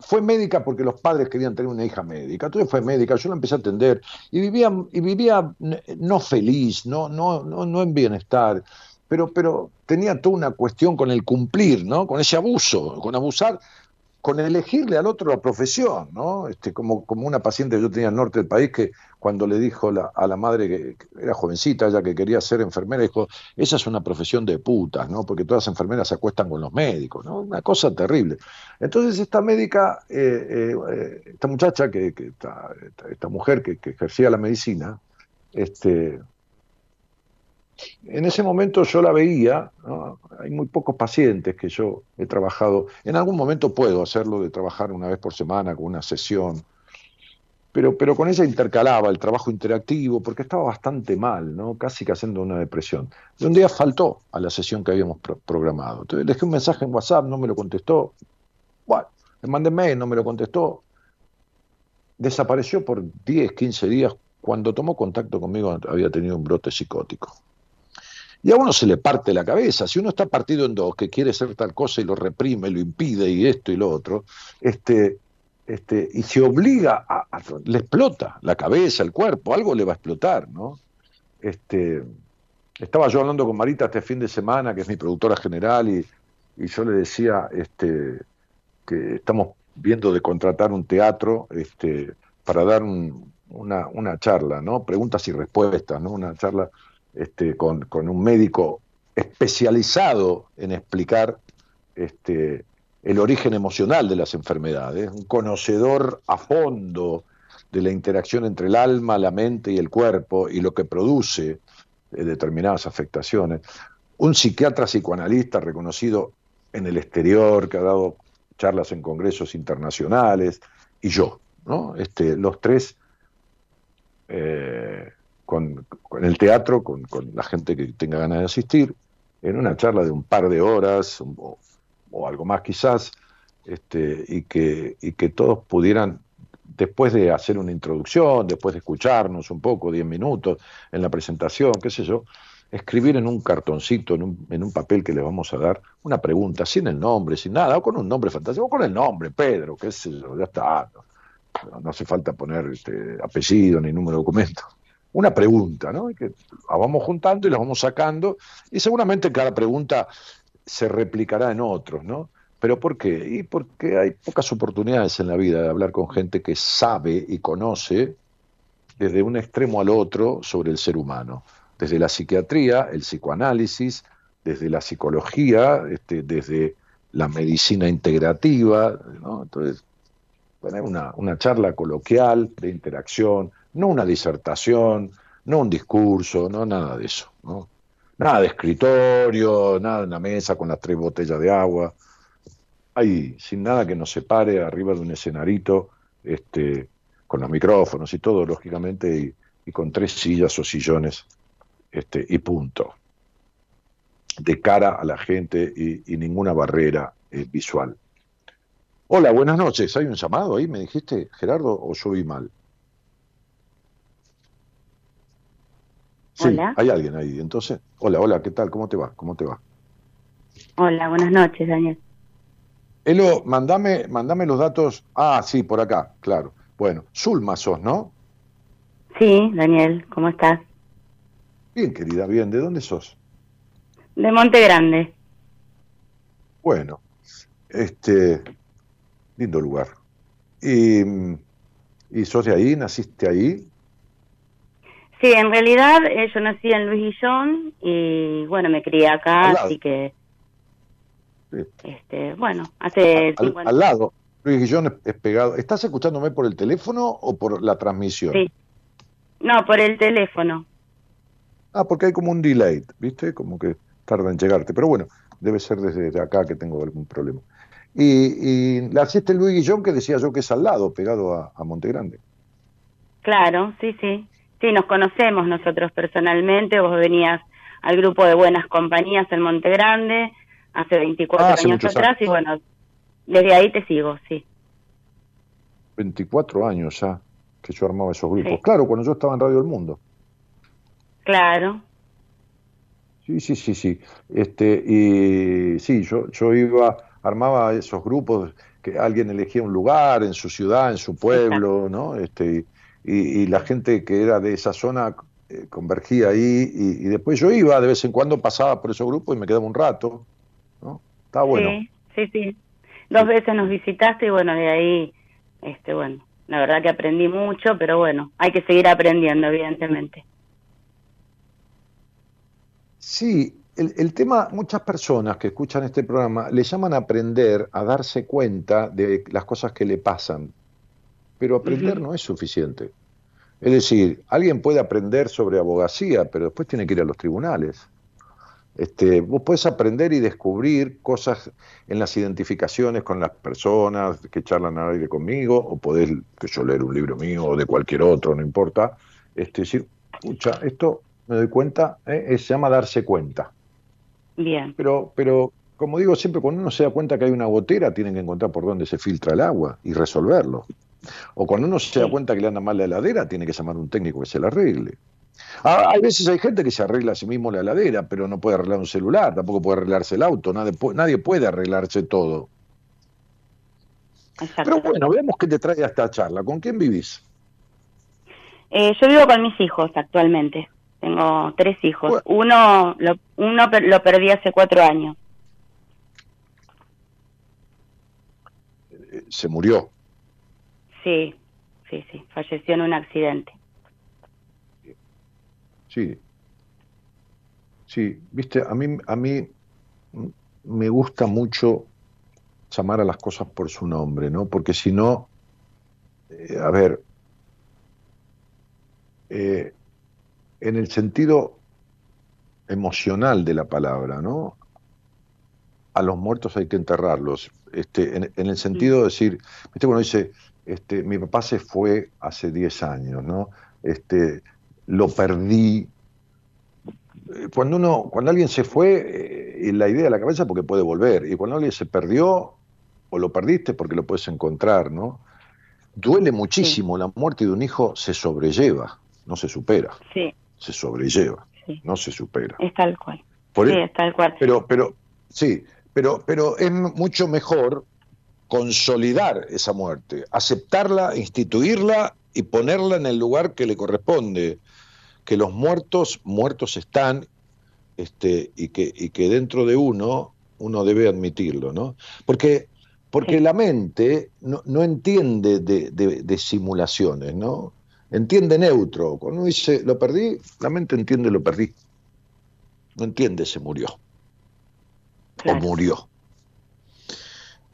fue médica porque los padres querían tener una hija médica. Entonces fue médica, yo la empecé a atender y vivía, y vivía no feliz, no, no, no, no en bienestar, pero, pero tenía toda una cuestión con el cumplir, ¿no? Con ese abuso, con abusar con elegirle al otro la profesión, ¿no? Este, como, como una paciente que yo tenía en el norte del país que cuando le dijo a la madre que, era jovencita, ella que quería ser enfermera, dijo, esa es una profesión de putas, ¿no? Porque todas las enfermeras se acuestan con los médicos, ¿no? Una cosa terrible. Entonces esta médica, eh, eh, esta muchacha, que, esta, esta, mujer que, que, ejercía la medicina, este, en ese momento yo la veía, hay muy pocos pacientes que yo he trabajado, en algún momento puedo hacerlo de trabajar una vez por semana con una sesión, pero, pero con ella intercalaba el trabajo interactivo porque estaba bastante mal, ¿no? casi que haciendo una depresión. Y un día faltó a la sesión que habíamos programado. Entonces le dejé un mensaje en WhatsApp, no me lo contestó. Bueno, le mandé mail, no me lo contestó. Desapareció por 10, 15 días. Cuando tomó contacto conmigo había tenido un brote psicótico. Y a uno se le parte la cabeza. Si uno está partido en dos, que quiere ser tal cosa y lo reprime, lo impide y esto y lo otro, este, este, y se obliga a, le explota la cabeza, el cuerpo, algo le va a explotar, ¿no? Este, estaba yo hablando con Marita este fin de semana, que es mi productora general, y, y yo le decía este, que estamos viendo de contratar un teatro este, para dar una, una charla, ¿no? Preguntas y respuestas, ¿no? Una charla este, con, un médico especializado en explicar este, el origen emocional de las enfermedades, un conocedor a fondo de la interacción entre el alma, la mente y el cuerpo y lo que produce eh, determinadas afectaciones, un psiquiatra psicoanalista reconocido en el exterior, que ha dado charlas en congresos internacionales, y yo, ¿no? Este, los tres eh, con, el teatro, con, la gente que tenga ganas de asistir, en una charla de un par de horas o, algo más quizás, este, y, que, y que todos pudieran, después de hacer una introducción, después de escucharnos un poco, diez minutos en la presentación, qué sé yo, escribir en un cartoncito, en un, en un papel que le vamos a dar, una pregunta, sin el nombre, sin nada, o con un nombre fantástico, o con el nombre, Pedro, qué sé yo, ya está. No, hace falta poner este, apellido ni número de documento. Una pregunta, ¿no? Que la vamos juntando y la vamos sacando, y seguramente cada pregunta se replicará en otros, ¿no? ¿Pero por qué? Y porque hay pocas oportunidades en la vida de hablar con gente que sabe y conoce desde un extremo al otro sobre el ser humano desde la psiquiatría, el psicoanálisis, desde la psicología, este, desde la medicina integrativa, Entonces, tener una charla coloquial de interacción, no una disertación, no un discurso, no nada de eso. Nada de escritorio, nada en la mesa con las tres botellas de agua. Ahí, sin nada que nos separe, arriba de un escenarito, este, con los micrófonos y todo, lógicamente, y con tres sillas o sillones este, y punto. De cara a la gente y, ninguna barrera eh, visual. Hola, buenas noches. ¿Hay un llamado ahí? ¿Me dijiste, Gerardo, o yo vi mal? Sí, hay alguien ahí. Entonces, hola, hola, ¿qué tal? ¿Cómo te va? ¿Cómo te va? Hola, buenas noches, Daniel. Elo, mandame, mandame los datos. Ah, sí, por acá, claro. Bueno, Zulma sos, ¿no? Sí, Daniel, ¿cómo estás? Bien, querida, bien. ¿De dónde sos? De Monte Grande. Bueno, este, lindo lugar. ¿Y, y sos de ahí? ¿Naciste ahí? Sí, en realidad eh, yo nací en Luis Guillón y bueno, me crié acá, así que... Este, bueno, hace... Al, lado, Luis Guillón es, pegado. ¿Estás escuchándome por el teléfono o por la transmisión? Sí. No, por el teléfono. Ah, porque hay como un delay, ¿viste? Como que tarda en llegarte. Pero bueno, debe ser desde acá que tengo algún problema. Y, y la hiciste Luis Guillón, que decía yo que es al lado, pegado a, a Monte Grande. Claro, sí, sí. Sí, nos conocemos nosotros personalmente. Vos venías al grupo de buenas compañías en Monte Grande hace 24 ah, años atrás y bueno, desde ahí te sigo, sí. 24 años ya que yo armaba esos grupos. Claro, cuando yo estaba en Radio El Mundo. Claro. Sí, sí, sí, sí. Este, y sí, yo, yo iba, armaba esos grupos que alguien elegía un lugar en su ciudad, en su pueblo, ¿no? Este, y, la gente que era de esa zona eh, convergía ahí y, después yo iba, de vez en cuando pasaba por esos grupos y me quedaba un rato, ¿no? Estaba bueno. Sí, sí, sí. Dos veces nos visitaste y bueno, de ahí, este, bueno, la verdad que aprendí mucho, pero bueno, hay que seguir aprendiendo, evidentemente. Sí, el, tema, muchas personas que escuchan este programa le llaman a aprender, a darse cuenta de las cosas que le pasan, pero aprender no es suficiente. Es decir, alguien puede aprender sobre abogacía, pero después tiene que ir a los tribunales. Este, vos podés aprender y descubrir cosas en las identificaciones con las personas que charlan al aire conmigo, o podés que yo leer un libro mío o de cualquier otro, no importa. Este, decir, escucha, esto me doy cuenta, ¿eh? se llama darse cuenta. Bien. Pero, pero, como digo siempre, cuando uno se da cuenta que hay una gotera, tienen que encontrar por dónde se filtra el agua y resolverlo. O cuando uno se da cuenta que le anda mal la heladera, tiene que llamar a un técnico que se la arregle. Ah, hay veces hay gente que se arregla a sí mismo la heladera, pero no puede arreglar un celular, tampoco puede arreglarse el auto, nadie, nadie puede arreglarse todo. Pero bueno, veamos qué te trae a esta charla. ¿Con quién vivís? Eh, yo vivo con mis hijos actualmente. Tengo tres hijos. Uno, lo, uno lo perdí hace cuatro años. Eh, ¿Se murió? Sí, sí, sí. Falleció en un accidente. Sí. Sí, viste, a mí, a mí me gusta mucho llamar a las cosas por su nombre, ¿no? Porque si no, eh, a ver, eh, en el sentido emocional de la palabra, ¿no? A los muertos hay que enterrarlos. Este, en, el sentido de decir, ¿viste cuando dice, este, mi papá se fue hace 10 años, ¿no? Este, lo perdí. Cuando uno, cuando alguien se fue, eh, la idea de la cabeza porque puede volver, y cuando alguien se perdió, o lo perdiste porque lo puedes encontrar, ¿no? Duele muchísimo, la muerte de un hijo se sobrelleva, no se supera. Sí. Se sobrelleva, no se supera. Es tal cual. sí, es tal cual. Pero, pero, sí, pero, pero es mucho mejor consolidar esa muerte, aceptarla, instituirla y ponerla en el lugar que le corresponde, que los muertos, muertos están, este, y que, y que dentro de uno, uno debe admitirlo, ¿no? Porque, porque la mente no, no entiende de, de, simulaciones, ¿no? Entiende neutro. Cuando uno dice, lo perdí, la mente entiende lo perdí. No entiende se murió. O murió.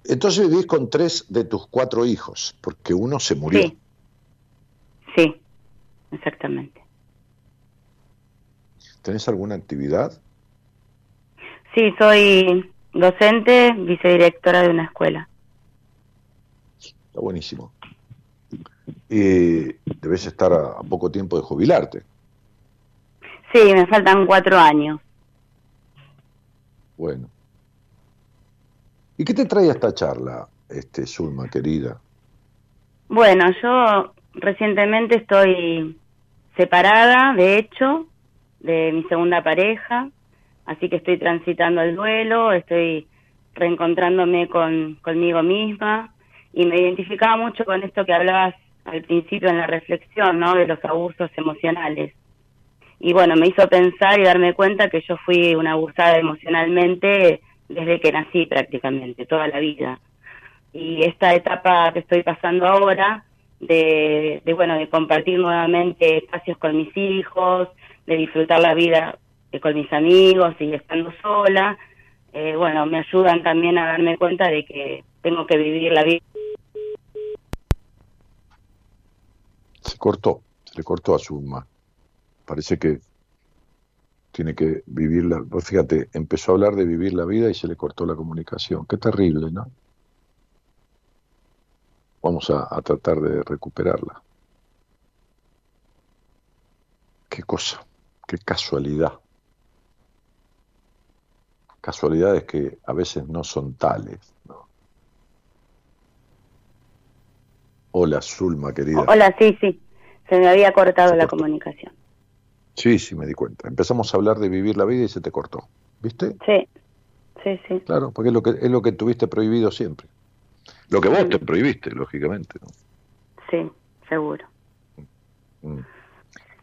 Entonces vivís con tres de tus cuatro hijos, porque uno se murió. Sí, sí exactamente. ¿Tenés alguna actividad? Sí, soy docente, vicedirectora de una escuela. Está buenísimo. Y debes estar a, poco tiempo de jubilarte. Sí, me faltan cuatro años. Bueno. ¿Y qué te trae esta charla, este Zulma, querida? Bueno, yo recientemente estoy separada, de hecho, de mi segunda pareja, así que estoy transitando el duelo, estoy reencontrándome con, conmigo misma y me identificaba mucho con esto que hablabas al principio en la reflexión, ¿no? De los abusos emocionales. Y bueno, me hizo pensar y darme cuenta que yo fui una abusada emocionalmente desde que nací prácticamente, toda la vida. Y esta etapa que estoy pasando ahora, de, de, bueno, de compartir nuevamente espacios con mis hijos, de disfrutar la vida eh, con mis amigos y estando sola, eh, bueno, me ayudan también a darme cuenta de que tengo que vivir la vida. Se cortó, se cortó a Zulma. Parece que tiene que vivir la... Pues fíjate, empezó a hablar de vivir la vida y se le cortó la comunicación. Qué terrible, ¿no? Vamos a, tratar de recuperarla. Qué cosa, qué casualidad. Casualidades que a veces no son tales. ¿no? Hola, Zulma, querida. Hola, sí, sí. Se me había cortado la comunicación. Sí, sí, me di cuenta. Empezamos a hablar de vivir la vida y se te cortó. ¿Viste? Sí, sí, sí. Claro, porque es lo que, es lo que tuviste prohibido siempre. Lo que vos te prohibiste, lógicamente. ¿no? Sí, seguro. Mm.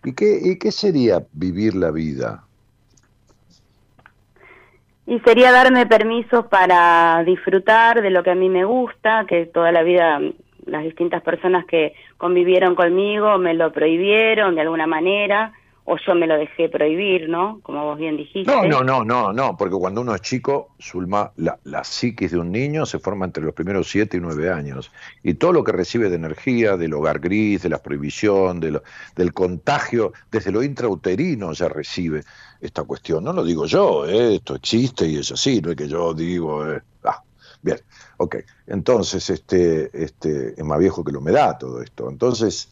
¿Y qué, ¿Y qué sería vivir la vida? Y sería darme permisos para disfrutar de lo que a mí me gusta, que toda la vida las distintas personas que convivieron conmigo me lo prohibieron de alguna manera o yo me lo dejé prohibir, ¿no? Como vos bien dijiste. No, no, no, no, no, porque cuando uno es chico, Zulma, la, la psiquis de un niño se forma entre los primeros siete y nueve años. Y todo lo que recibe de energía, del hogar gris, de la prohibición, de lo, del contagio, desde lo intrauterino ya recibe esta cuestión. No lo digo yo, ¿eh? esto existe y es así, no es que yo digo, eh, ah, bien, ok. Entonces, este, este, es más viejo que lo me da todo esto. Entonces,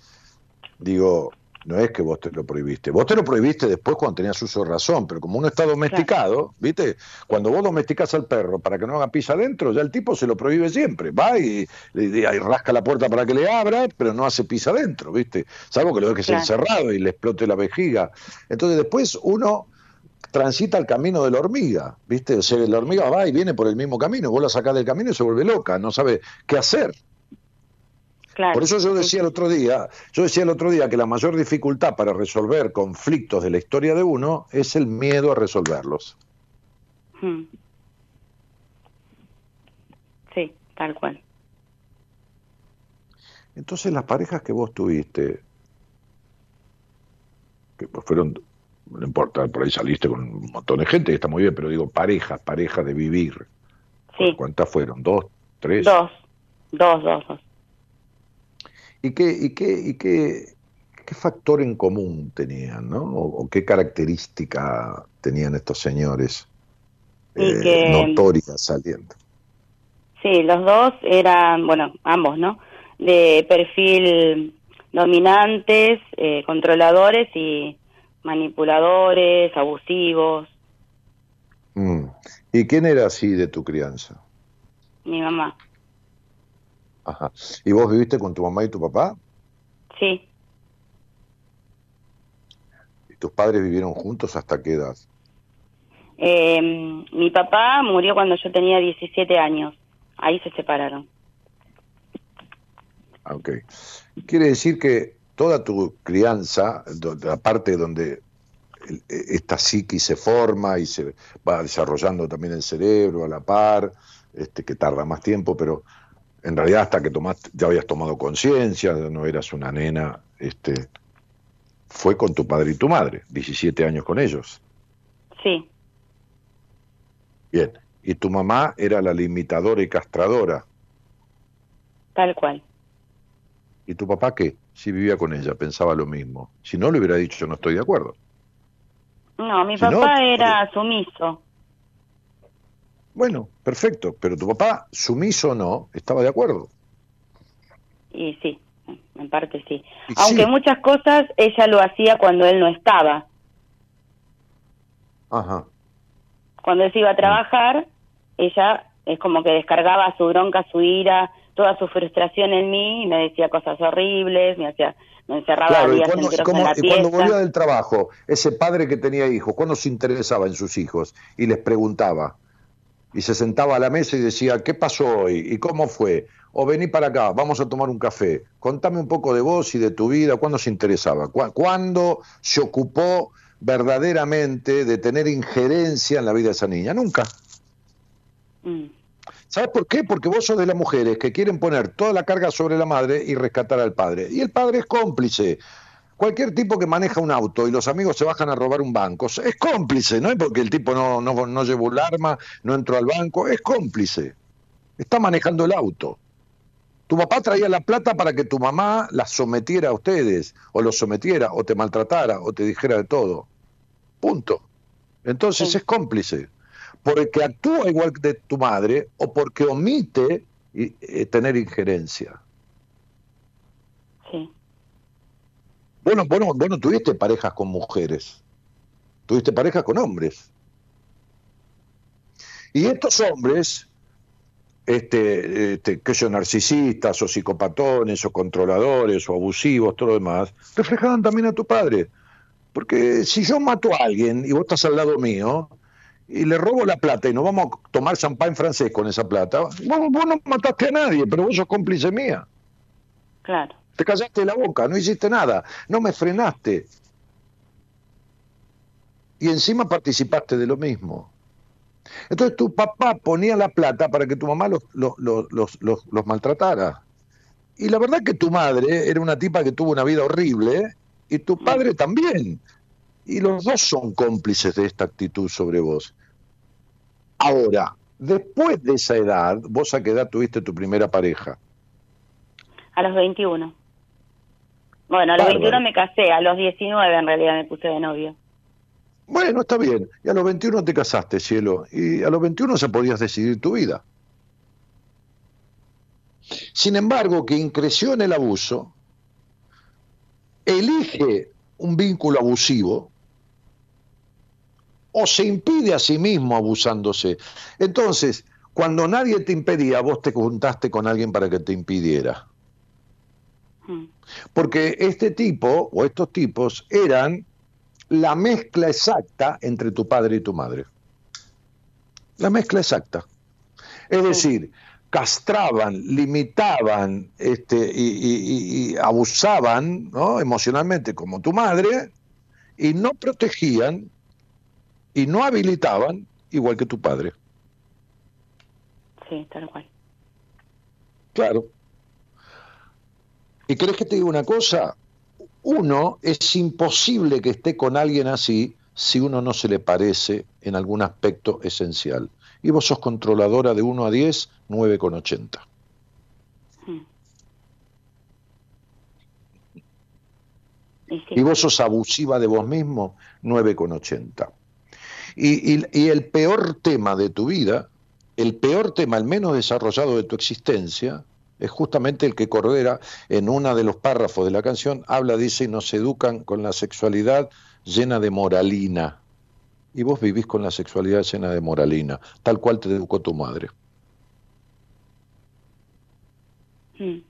digo, no es que vos te lo prohibiste. Vos te lo prohibiste después cuando tenías uso de razón, pero como uno está domesticado, ¿viste? Cuando vos domesticas al perro para que no haga pis adentro, ya el tipo se lo prohíbe siempre. Va y, rasca la puerta para que le abra, pero no hace pis adentro, ¿viste? Salvo que lo dejes encerrado y le explote la vejiga. Entonces después uno transita el camino de la hormiga, ¿viste? O sea, la hormiga va y viene por el mismo camino, vos la sacás del camino y se vuelve loca, no sabe qué hacer. Por eso yo decía el otro día, yo decía el otro día que la mayor dificultad para resolver conflictos de la historia de uno es el miedo a resolverlos. Hmm. Sí, tal cual. Entonces las parejas que vos tuviste, que fueron, no importa, por ahí saliste con un montón de gente, que está muy bien, pero digo parejas, parejas de vivir. Sí. ¿Cuántas fueron? ¿Dos? ¿Tres? Dos, dos, dos. dos. ¿Y qué, y qué, y qué, qué factor en común tenían, ¿no? O, qué característica tenían estos señores eh, notorias saliendo? Sí, los dos eran, bueno, ambos, ¿no? de perfil dominantes, eh, controladores y manipuladores, abusivos. Mm. ¿Y quién era así de tu crianza? Mi mamá. Ajá. ¿Y vos viviste con tu mamá y tu papá? Sí. ¿Y tus padres vivieron juntos hasta qué edad? Eh, mi papá murió cuando yo tenía 17 años. Ahí se separaron. Ok. Quiere decir que toda tu crianza, la parte donde esta psiquis se forma y se va desarrollando también el cerebro a la par, este, que tarda más tiempo, pero en realidad hasta que tomaste, ya habías tomado conciencia, no eras una nena, este, fue con tu padre y tu madre, 17 años con ellos. Sí. Bien, y tu mamá era la limitadora y castradora. Tal cual. ¿Y tu papá qué? Si vivía con ella, pensaba lo mismo. Si no, le hubiera dicho, no estoy de acuerdo. No, mi papá era sumiso. Bueno, perfecto, pero tu papá, sumiso o no, estaba de acuerdo. Y sí, en parte sí. Aunque muchas cosas ella lo hacía cuando él no estaba. Ajá. Cuando él se iba a trabajar, ella es como que descargaba su bronca, su ira, toda su frustración en mí y me decía cosas horribles, me hacía me encerraba claro, y cuando, y cuando volvía del trabajo, ese padre que tenía hijos, cuando se interesaba en sus hijos y les preguntaba, y se sentaba a la mesa y decía, ¿qué pasó hoy? ¿Y cómo fue? O vení para acá, vamos a tomar un café. Contame un poco de vos y de tu vida. ¿Cuándo se interesaba? ¿Cuándo se ocupó verdaderamente de tener injerencia en la vida de esa niña? Nunca. Mm. ¿Sabes por qué? Porque vos sos de las mujeres que quieren poner toda la carga sobre la madre y rescatar al padre. Y el padre es cómplice. Cualquier tipo que maneja un auto y los amigos se bajan a robar un banco es cómplice, no es porque el tipo no, no, no llevó el arma, no entró al banco, es cómplice. Está manejando el auto. Tu papá traía la plata para que tu mamá la sometiera a ustedes, o los sometiera, o te maltratara, o te dijera de todo. Punto. Entonces es cómplice. Porque actúa igual que tu madre o porque omite eh, tener injerencia. Bueno, bueno, bueno, tuviste parejas con mujeres, tuviste parejas con hombres. Y estos hombres, este, este, que son narcisistas o psicopatones o controladores o abusivos, todo lo demás, reflejaban también a tu padre. Porque si yo mato a alguien y vos estás al lado mío y le robo la plata y nos vamos a tomar champán francés con esa plata, vos, vos no mataste a nadie, pero vos sos cómplice mía. Claro. Te callaste la boca, no hiciste nada, no me frenaste. Y encima participaste de lo mismo. Entonces tu papá ponía la plata para que tu mamá los, los, los, maltratara. Y la verdad que tu madre era una tipa que tuvo una vida horrible y tu padre también. Y los dos son cómplices de esta actitud sobre vos. Ahora, después de esa edad, vos a qué edad tuviste tu primera pareja? A los 21. Bueno, a los 21 me casé, a los 19 en realidad me puse de novio. Bueno, está bien. Y a los 21 te casaste, cielo. Y a los 21 se podías decidir tu vida. Sin embargo, quien creció en el abuso, elige un vínculo abusivo o se impide a sí mismo abusándose. Entonces, cuando nadie te impedía, vos te juntaste con alguien para que te impidiera. Porque este tipo o estos tipos eran la mezcla exacta entre tu padre y tu madre. La mezcla exacta. Es decir, castraban, limitaban este, y, abusaban ¿no? emocionalmente como tu madre y no protegían y no habilitaban igual que tu padre. Sí, tal cual. Claro. ¿Y crees que te digo una cosa? Uno, es imposible que esté con alguien así si uno no se le parece en algún aspecto esencial. Y vos sos controladora de 1 a 10, 9,80. Y, y vos sos abusiva de vos mismo, 9,80. Y, y, y el peor tema de tu vida, el peor tema, el menos desarrollado de tu existencia, es justamente el que Cordera, en uno de los párrafos de la canción, habla, dice, y nos educan con la sexualidad llena de moralina. Y vos vivís con la sexualidad llena de moralina, tal cual te educó tu madre. Sí.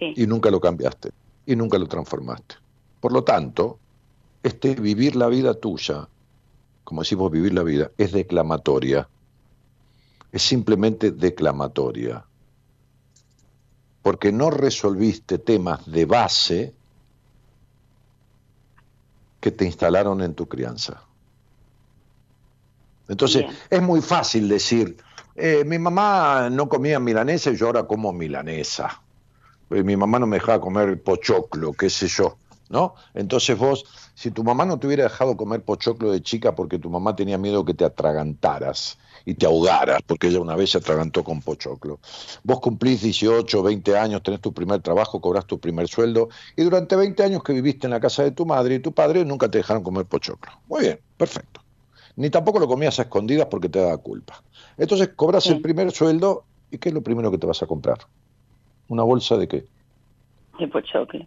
Y nunca lo cambiaste, y nunca lo transformaste. Por lo tanto, este vivir la vida tuya, como decimos vivir la vida, es declamatoria. Es simplemente declamatoria. Porque no resolviste temas de base que te instalaron en tu crianza. Entonces, es muy fácil decir, eh, mi mamá no comía milanesa y yo ahora como milanesa. Eh, mi mamá no me dejaba comer pochoclo, qué sé yo, ¿no? Entonces vos, si tu mamá no te hubiera dejado comer pochoclo de chica porque tu mamá tenía miedo que te atragantaras y te ahogaras, porque ella una vez se atragantó con pochoclo. Vos cumplís 18, 20 años, tenés tu primer trabajo, cobras tu primer sueldo, y durante 20 años que viviste en la casa de tu madre y tu padre nunca te dejaron comer pochoclo. Muy bien, perfecto. Ni tampoco lo comías a escondidas porque te daba culpa. Entonces cobras el primer sueldo, ¿y qué es lo primero que te vas a comprar? ¿Una bolsa de qué? De pochoclo.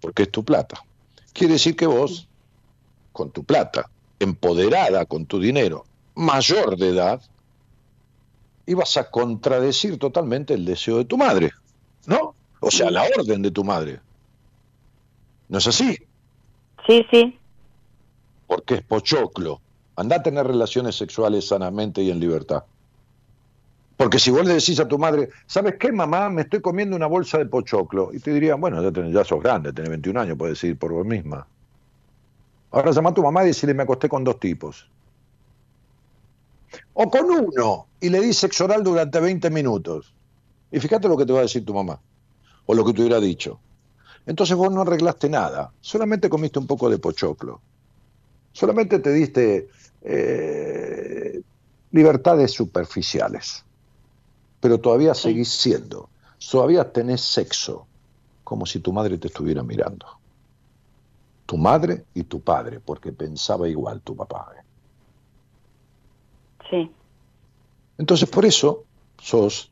Porque es tu plata. Quiere decir que vos, con tu plata, empoderada con tu dinero, mayor de edad, ibas a contradecir totalmente el deseo de tu madre, ¿no? O sea, la orden de tu madre. ¿No es así? Sí, sí. Porque es pochoclo. Anda a tener relaciones sexuales sanamente y en libertad. Porque si vos le decís a tu madre, ¿sabes qué, mamá? Me estoy comiendo una bolsa de pochoclo. Y te dirían, bueno, ya, tenés, ya sos grande, tenés 21 años, puedes ir por vos misma. Ahora llama a tu mamá y decirle, me acosté con dos tipos. O con uno y le di sexo oral durante 20 minutos. Y fíjate lo que te va a decir tu mamá. O lo que te hubiera dicho. Entonces vos no arreglaste nada. Solamente comiste un poco de pochoclo. Solamente te diste eh, libertades superficiales. Pero todavía seguís siendo. Todavía tenés sexo. Como si tu madre te estuviera mirando. Tu madre y tu padre, porque pensaba igual tu papá. ¿eh? Sí. Entonces, por eso sos,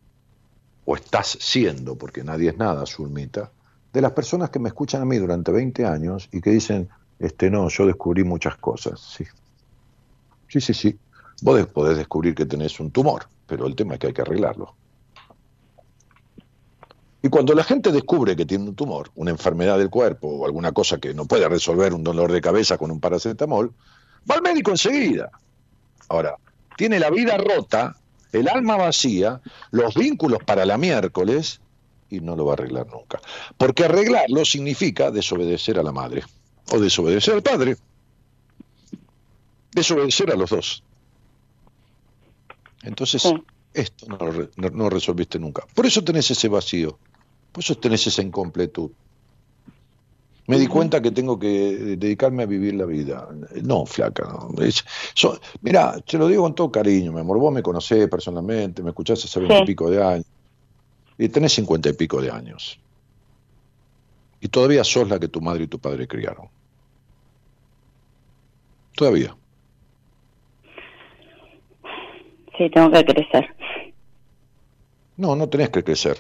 o estás siendo, porque nadie es nada, Zulmita, de las personas que me escuchan a mí durante 20 años y que dicen, este no, yo descubrí muchas cosas. Sí, sí, sí. sí. Vos podés descubrir que tenés un tumor, pero el tema es que hay que arreglarlo. Y cuando la gente descubre que tiene un tumor, una enfermedad del cuerpo o alguna cosa que no puede resolver un dolor de cabeza con un paracetamol, va al médico enseguida. Ahora, tiene la vida rota, el alma vacía, los vínculos para la miércoles y no lo va a arreglar nunca. Porque arreglarlo significa desobedecer a la madre o desobedecer al padre. Desobedecer a los dos. Entonces, esto no, no, resolviste nunca. Por eso tenés ese vacío, por eso tenés esa incompletud. Me di cuenta que tengo que dedicarme a vivir la vida. No, flaca. No. mira, te lo digo con todo cariño, mi amor. Vos me conocés personalmente, me escuchás hace veinte y pico de años. Y tenés cincuenta y pico de años. Y todavía sos la que tu madre y tu padre criaron. Todavía. Sí, tengo que crecer. No, no tenés que crecer.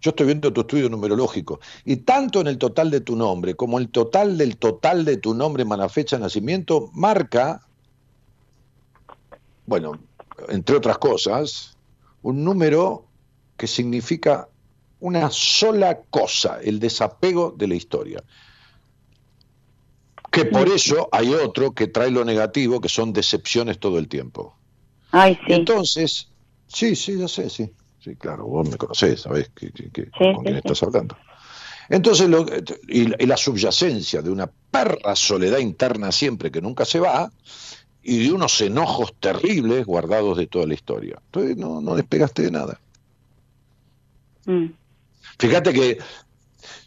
Yo estoy viendo tu estudio numerológico y tanto en el total de tu nombre como el total del total de tu nombre la fecha de nacimiento marca, bueno, entre otras cosas, un número que significa una sola cosa, el desapego de la historia. Que por eso hay otro que trae lo negativo, que son decepciones todo el tiempo. Ay, sí. Entonces, sí, sí, ya sé, sí. Sí, claro, vos me conocés, sabés que, con quién estás hablando. Entonces, lo, y, la subyacencia de una perra soledad interna siempre que nunca se va, y de unos enojos terribles guardados de toda la historia. Entonces, no, no despegaste de nada. Mm. Fíjate que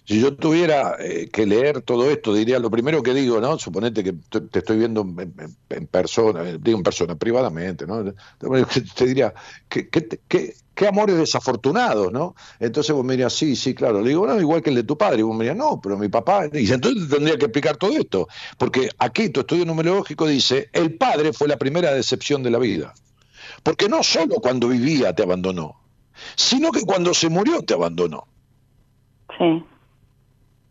si yo tuviera eh, que leer todo esto, diría lo primero que digo, ¿no? Suponete que te estoy viendo en, persona, eh, digo en persona, privadamente, ¿no? Te diría, ¿qué, qué, qué, amores desafortunados, ¿no? Entonces vos me dirías, sí, sí, claro. Le digo, no, igual que el de tu padre. Y vos me dirías, no, pero mi papá. Y entonces tendría que explicar todo esto. Porque aquí tu estudio numerológico dice, el padre fue la primera decepción de la vida. Porque no solo cuando vivía te abandonó, sino que cuando se murió te abandonó. Sí.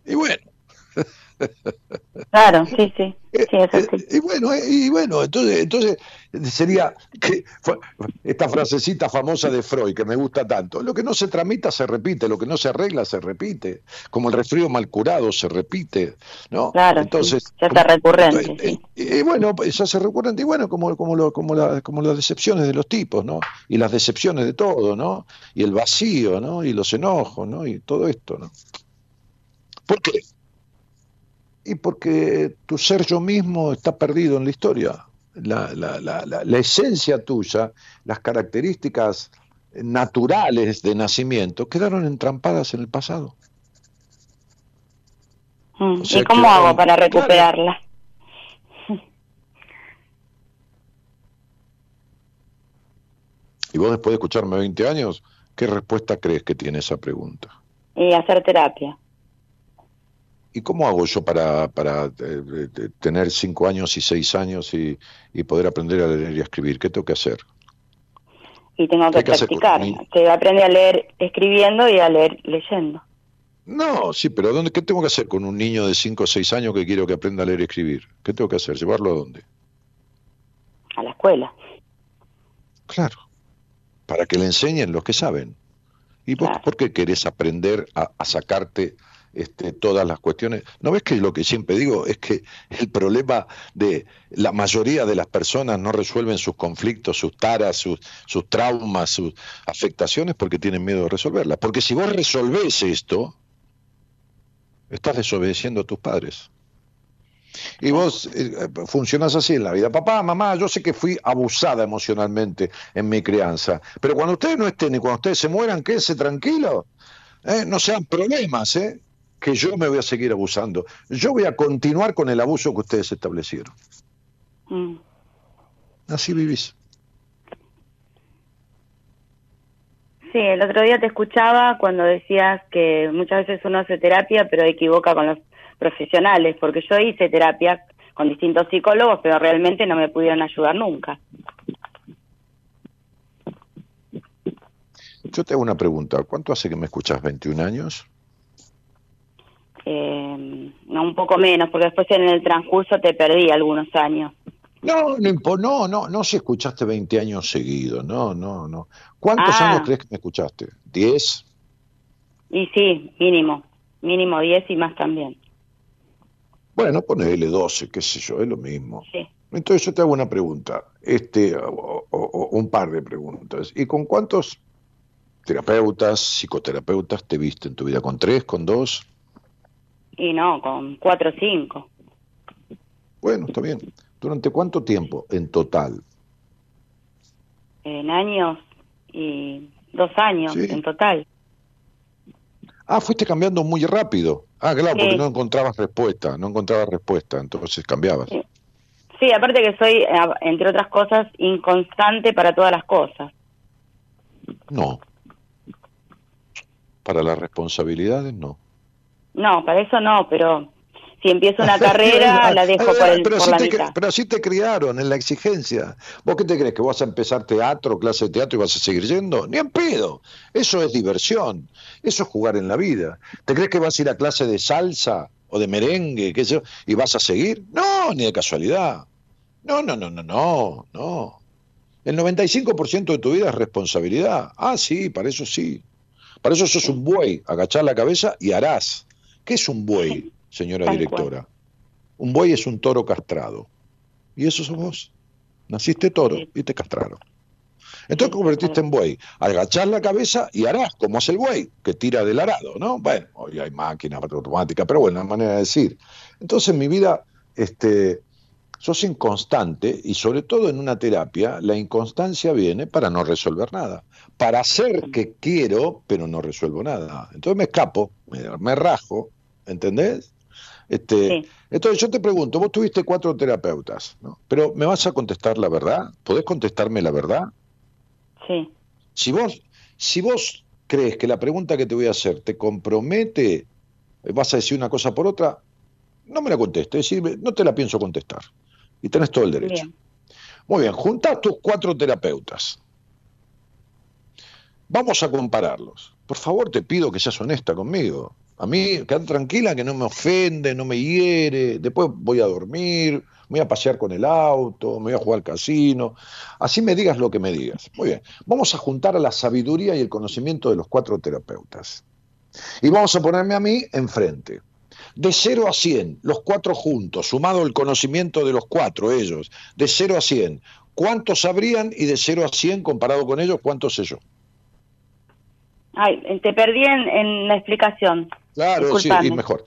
Y bueno. Claro, sí, sí. sí eh, Y bueno, y bueno, entonces, entonces sería esta frasecita famosa de Freud que me gusta tanto, lo que no se tramita se repite, lo que no se arregla se repite, como el resfrío mal curado se repite, ¿no? Claro, entonces ya está recurrente. Y, bueno, pues, ya se recurrente y bueno, como como lo, como, la, como las decepciones de los tipos, ¿no? Y las decepciones de todo, ¿no? Y el vacío, ¿no? Y los enojos, ¿no? Y todo esto, ¿no? ¿Por qué? Y porque tu ser yo mismo está perdido en la historia la, la, la, la, esencia tuya, las características naturales de nacimiento, quedaron entrampadas en el pasado. Mm, ¿Y cómo hago para recuperarla? Y vos después de escucharme 20 años, ¿qué respuesta crees que tiene esa pregunta? Y hacer terapia. ¿Y cómo hago yo para, para eh, tener cinco años y seis años y, poder aprender a leer y a escribir? ¿Qué tengo que hacer? Y tengo que, practicar. Que aprende a leer escribiendo y a leer leyendo. No, sí, pero ¿dónde, ¿qué tengo que hacer con un niño de cinco o seis años que quiero que aprenda a leer y escribir? ¿Qué tengo que hacer? ¿Llevarlo a dónde? A la escuela. Claro, para que le enseñen los que saben. ¿Y vos por qué querés aprender a, a sacarte este, todas las cuestiones. ¿No ves que lo que siempre digo es que el problema de la mayoría de las personas no resuelven sus conflictos, sus taras, sus, sus traumas, sus afectaciones porque tienen miedo de resolverlas? Porque si vos resolvés esto, estás desobedeciendo a tus padres. Y vos eh, funcionás así en la vida. Papá, mamá, yo sé que fui abusada emocionalmente en mi crianza, pero cuando ustedes no estén y cuando ustedes se mueran, quédense tranquilos. ¿eh? No sean problemas, ¿eh? Que yo me voy a seguir abusando. Yo voy a continuar con el abuso que ustedes establecieron. Mm. Así vivís. Sí, el otro día te escuchaba cuando decías que muchas veces uno hace terapia, pero equivoca con los profesionales, porque yo hice terapia con distintos psicólogos, pero realmente no me pudieron ayudar nunca. Yo te hago una pregunta. ¿Cuánto hace que me escuchas? ¿21 años? Eh, no un poco menos, porque después en el transcurso te perdí algunos años. No, no, no, no, no si escuchaste 20 años seguidos, no, no, no. ¿Cuántos ah. años crees que me escuchaste? ¿10? Y sí, mínimo, mínimo 10 y más también. Bueno, ponele 12, qué sé yo, es lo mismo. Sí. Entonces yo te hago una pregunta, este, o, un par de preguntas. ¿Y con cuántos terapeutas, psicoterapeutas te viste en tu vida? ¿Con tres, con dos? Y no, con cuatro o cinco. Bueno, está bien. ¿Durante cuánto tiempo en total? En años y dos años en total. Ah, fuiste cambiando muy rápido. Ah, claro, porque no encontrabas respuesta, no encontrabas respuesta, entonces cambiabas. Sí. sí, aparte que soy, entre otras cosas, inconstante para todas las cosas. No. Para las responsabilidades, no. No, para eso no, pero si empiezo una carrera la dejo por, el, pero la te, mitad. Pero así te criaron en la exigencia. ¿Vos qué te crees? ¿Que vas a empezar teatro, clase de teatro y vas a seguir yendo? Ni en pedo. Eso es diversión. Eso es jugar en la vida. ¿Te crees que vas a ir a clase de salsa o de merengue, qué sé yo, y vas a seguir? No, ni de casualidad. No, no, no, no, no, no. El 95% de tu vida es responsabilidad. Ah, sí, para eso sí. Para eso sos un buey, agachar la cabeza y harás. ¿Qué es un buey, señora directora? Un buey es un toro castrado. Y eso sos vos. Naciste toro y te castraron. Entonces te convertiste en buey. Agachás la cabeza y harás como hace el buey, que tira del arado, ¿no? Bueno, hoy hay máquinas automáticas, pero bueno, es manera de decir. Entonces en mi vida, este, sos inconstante y sobre todo en una terapia, la inconstancia viene para no resolver nada. Para hacer que quiero, pero no resuelvo nada. Entonces me escapo, me, rajo, ¿entendés? Este, Entonces yo te pregunto, vos tuviste cuatro terapeutas, ¿no? Pero ¿me vas a contestar la verdad? ¿Podés contestarme la verdad? Sí. Si vos, si vos crees que la pregunta que te voy a hacer te compromete, vas a decir una cosa por otra, no me la contestes, decirme, no te la pienso contestar. Y tenés todo el derecho. Muy bien, juntás tus cuatro terapeutas. Vamos a compararlos. Por favor, te pido que seas honesta conmigo. A mí, quédate tranquila que no me ofende, no me hiere. Después voy a dormir, voy a pasear con el auto, me voy a jugar al casino. Así me digas lo que me digas. Muy bien. Vamos a juntar a la sabiduría y el conocimiento de los cuatro terapeutas. Y vamos a ponerme a mí enfrente. De 0 a 100, los cuatro juntos, sumado el conocimiento de los cuatro, ellos, de 0 a 100, ¿cuántos sabrían? Y de 0 a 100, comparado con ellos, ¿cuántos sé yo? Ay, te perdí en, la explicación. Claro, sí, y mejor.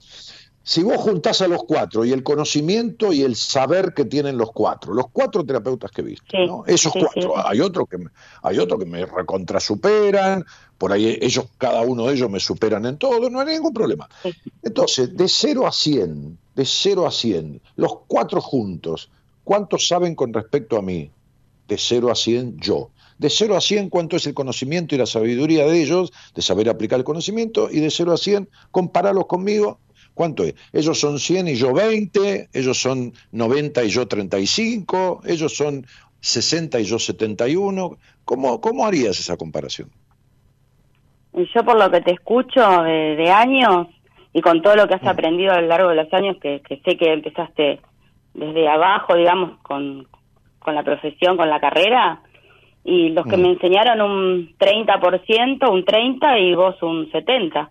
Si vos juntás a los cuatro y el conocimiento y el saber que tienen los cuatro, los cuatro terapeutas que viste, ¿no? esos cuatro, hay otros que me, hay otros que me recontrasuperan, por ahí ellos, cada uno de ellos me superan en todo, no hay ningún problema. Entonces, de 0 a 100, de 0 a 100, los cuatro juntos, ¿cuántos saben con respecto a mí? De 0 a 100, yo de 0 a 100 cuánto es el conocimiento y la sabiduría de ellos, de saber aplicar el conocimiento, y de 0 a 100 comparalos conmigo, ¿cuánto es? Ellos son 100 y yo 20, ellos son 90 y yo 35, ellos son 60 y yo 71. ¿Cómo, cómo harías esa comparación? Yo por lo que te escucho de, años y con todo lo que has mm. aprendido a lo largo de los años, que, sé que empezaste desde abajo, digamos, con, con la profesión, con la carrera, y los que mm. me enseñaron un 30%, un 30% y vos un 70%.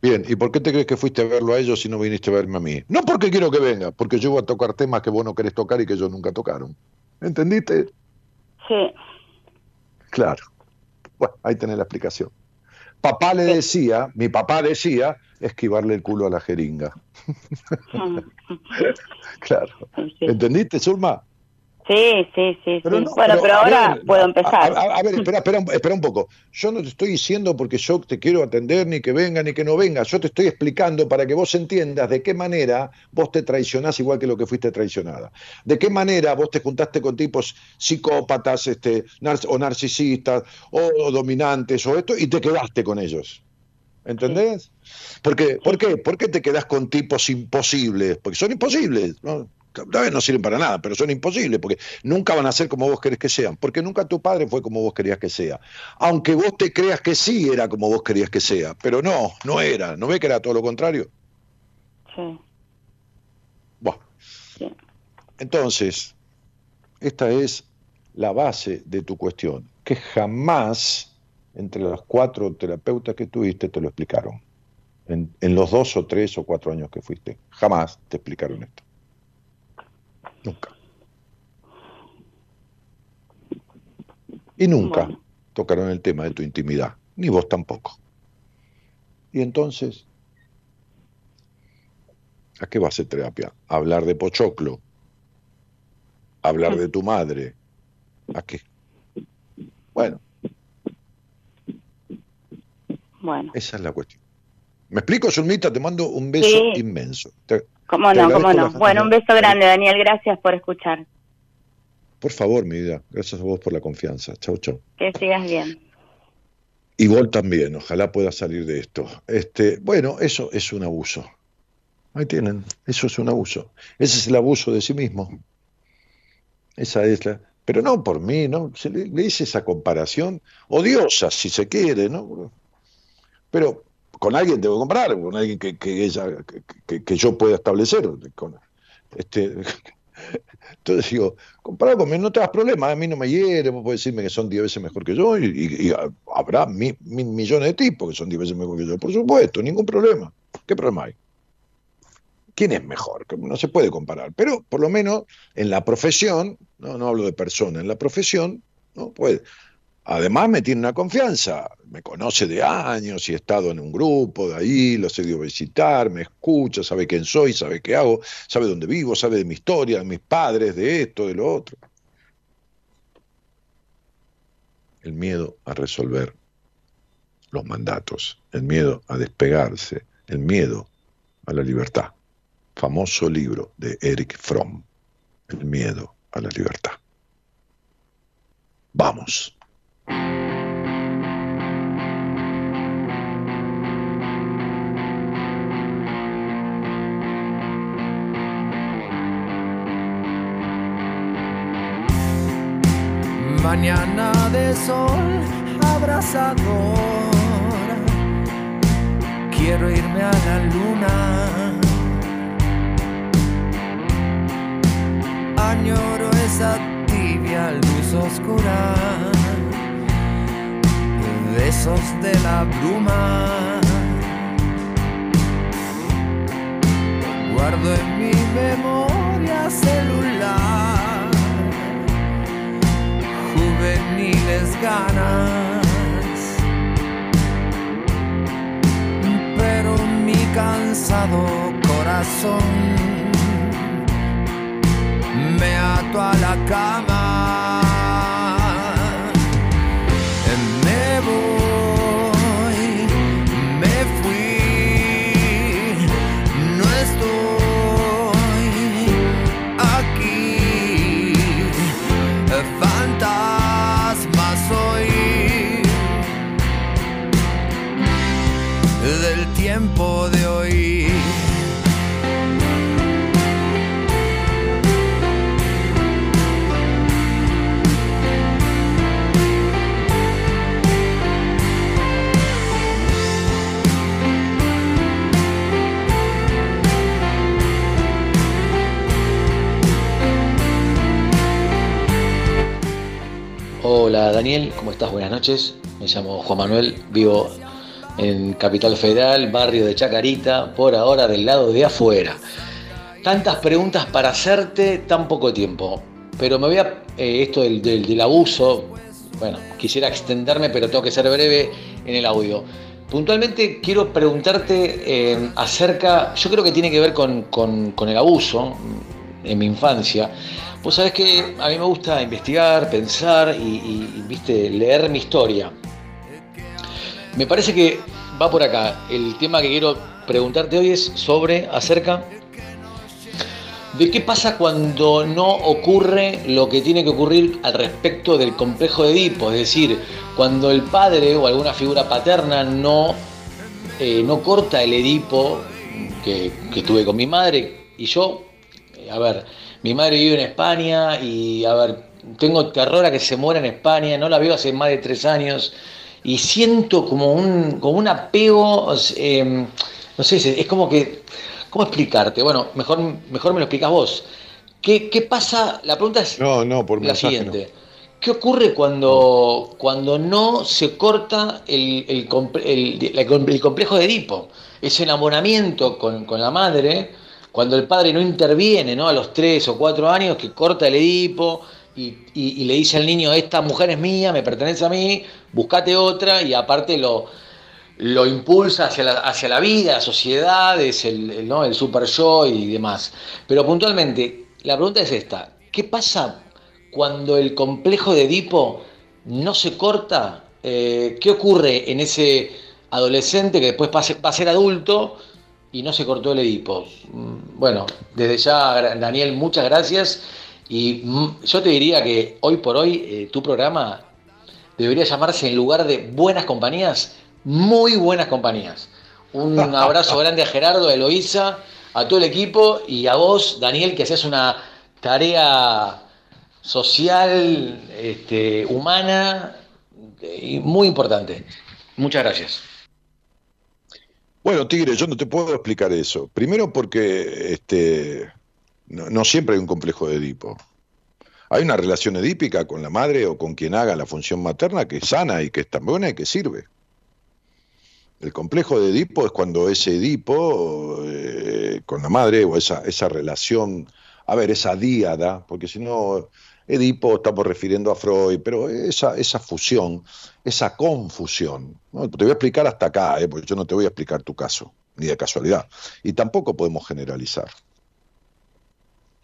Bien, ¿y por qué te crees que fuiste a verlo a ellos si no viniste a verme a mí? No porque quiero que venga, porque yo voy a tocar temas que vos no querés tocar y que ellos nunca tocaron. ¿Entendiste? Sí. Claro. Bueno, ahí tenés la explicación. Papá le decía, mi papá decía, esquivarle el culo a la jeringa. claro. ¿Entendiste, Zulma? Sí, sí, sí. bueno, pero, ahora puedo empezar. A, ver, espera, espera, espera, un poco. Yo no te estoy diciendo porque yo te quiero atender, ni que venga, ni que no venga. Yo te estoy explicando para que vos entiendas de qué manera vos te traicionás igual que lo que fuiste traicionada. De qué manera vos te juntaste con tipos psicópatas este, o narcisistas o, dominantes o esto y te quedaste con ellos. ¿Entendés? Porque, ¿Por qué? ¿Por qué te quedás con tipos imposibles? Porque son imposibles. ¿no? No sirven para nada, pero son imposibles, porque nunca van a ser como vos querés que sean, porque nunca tu padre fue como vos querías que sea. Aunque vos te creas que sí era como vos querías que sea, pero no, no era. ¿No ve que era todo lo contrario? Sí. Bueno. Entonces, esta es la base de tu cuestión, que jamás entre los cuatro terapeutas que tuviste te lo explicaron. en los dos o tres o cuatro años que fuiste. Jamás te explicaron esto. Nunca. Y nunca tocaron el tema de tu intimidad, ni vos tampoco. Y entonces, ¿a qué va a hacer terapia? hablar de Pochoclo? hablar de tu madre? ¿A qué? Bueno. Bueno. Esa es la cuestión. ¿Me explico, Zulmita? Te mando un beso inmenso. Cómo no, cómo no. Bueno, un beso grande, Daniel. Gracias por escuchar. Por favor, mi vida. Gracias a vos por la confianza. Chau, chau. Que sigas bien. Y vos también. Ojalá pueda salir de esto. Este, bueno, eso es un abuso. Ahí tienen. Eso es un abuso. Ese es el abuso de sí mismo. Esa es la. Pero no por mí, ¿no? Se le, le hice esa comparación odiosa, si se quiere, ¿no? Pero con alguien tengo que comprar, con alguien que, ella, que, yo pueda establecer. Con, este, entonces digo, comparado conmigo no te das problema, a mí no me hiere, vos podés decirme que son 10 veces mejor que yo, y, habrá mil, millones de tipos que son 10 veces mejor que yo, por supuesto, ningún problema. ¿Qué problema hay? ¿Quién es mejor? No se puede comparar, pero por lo menos en la profesión, no, no hablo de persona, en la profesión, no puede. Además me tiene una confianza, me conoce de años y he estado en un grupo de ahí, los he ido a visitar, me escucha, sabe quién soy, sabe qué hago, sabe dónde vivo, sabe de mi historia, de mis padres, de esto, de lo otro. El miedo a resolver los mandatos, el miedo a despegarse, el miedo a la libertad. Famoso libro de Eric Fromm, El miedo a la libertad. Vamos. Mañana de sol abrazador. Quiero irme a la luna. Añoro esa tibia luz oscura. Besos de la bruma. Guardo en mi memoria celular juveniles ganas, pero mi cansado corazón me ato a la cama. Daniel, ¿cómo estás? Buenas noches. Me llamo Juan Manuel, vivo en Capital Federal, barrio de Chacarita, por ahora del lado de afuera. Tantas preguntas para hacerte, tan poco tiempo. Pero me voy a. eh, esto del, del- del abuso, bueno, quisiera extenderme, pero tengo que ser breve en el audio. Puntualmente quiero preguntarte eh, acerca, yo creo que tiene que ver con, con- con el abuso en mi infancia. Vos sabés que a mí me gusta investigar, pensar y, viste, leer mi historia. Me parece que va por acá. El tema que quiero preguntarte hoy es sobre, acerca de qué pasa cuando no ocurre lo que tiene que ocurrir al respecto del complejo de Edipo. Es decir, cuando el padre o alguna figura paterna no, eh, no corta el Edipo que, que tuve con mi madre. Y yo, a ver, mi madre vive en España y, a ver, tengo terror a que se muera en España, no la veo hace más de tres años y siento como un, como un apego, eh, no sé, es como que, ¿cómo explicarte? Bueno, mejor, mejor me lo explicas vos. ¿Qué, ¿Qué, pasa? La pregunta es no, no, por la siguiente. No. ¿Qué ocurre cuando, cuando no se corta el, el, el, el complejo de Edipo? Ese enamoramiento con, con, la madre, cuando el padre no interviene ¿no? a los tres o cuatro años, que corta el Edipo y, le dice al niño, esta mujer es mía, me pertenece a mí, buscate otra, y aparte lo, lo impulsa hacia la, hacia la vida, la sociedad, es el, ¿no? el super yo y demás. Pero puntualmente, la pregunta es esta, ¿qué pasa cuando el complejo de Edipo no se corta? Eh, ¿Qué ocurre en ese adolescente que después va a ser adulto y no se cortó el Edipo? Mm, Bueno, desde ya, Daniel, muchas gracias. Y mm, yo te diría que hoy por hoy eh, tu programa debería llamarse en lugar de Buenas Compañías, muy buenas compañías. Un abrazo grande a Gerardo, a Eloísa, a todo el equipo y a vos, Daniel, que haces una tarea social, este, humana y muy importante. Muchas gracias. Bueno, Tigre, yo no te puedo explicar eso. Primero porque este, no, siempre hay un complejo de Edipo. Hay una relación edípica con la madre o con quien haga la función materna que es sana y que es tan buena y que sirve. El complejo de Edipo es cuando ese Edipo eh, con la madre o esa, esa relación, a ver, esa díada, porque si no, Edipo estamos refiriendo a Freud, pero esa, esa fusión, esa confusión, ¿no? te voy a explicar hasta acá, eh, porque yo no te voy a explicar tu caso, ni de casualidad, y tampoco podemos generalizar.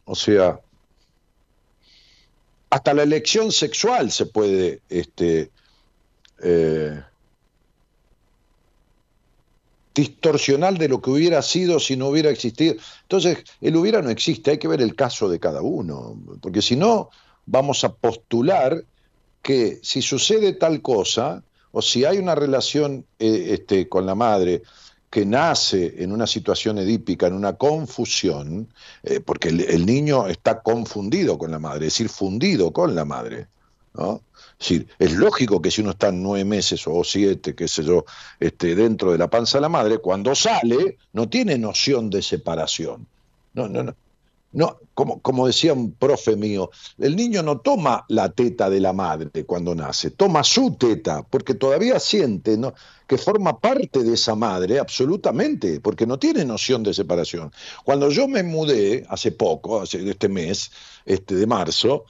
O sea, hasta la elección sexual se puede este, eh, de lo que hubiera sido si no hubiera existido. Entonces, el hubiera no existe, hay que ver el caso de cada uno, porque si no, vamos a postular que si sucede tal cosa, o si hay una relación eh, este, con la madre que nace en una situación edípica, en una confusión, eh, porque el, niño está confundido con la madre, es decir, fundido con la madre, ¿no? es lógico que si uno está nueve meses o siete, qué sé yo, este, dentro de la panza de la madre, cuando sale no tiene noción de separación. No, no, no. No, como, como decía un profe mío, el niño no toma la teta de la madre cuando nace, toma su teta, porque todavía siente que forma parte de esa madre, absolutamente, porque no tiene noción de separación. Cuando yo me mudé hace poco, hace este mes, este de marzo,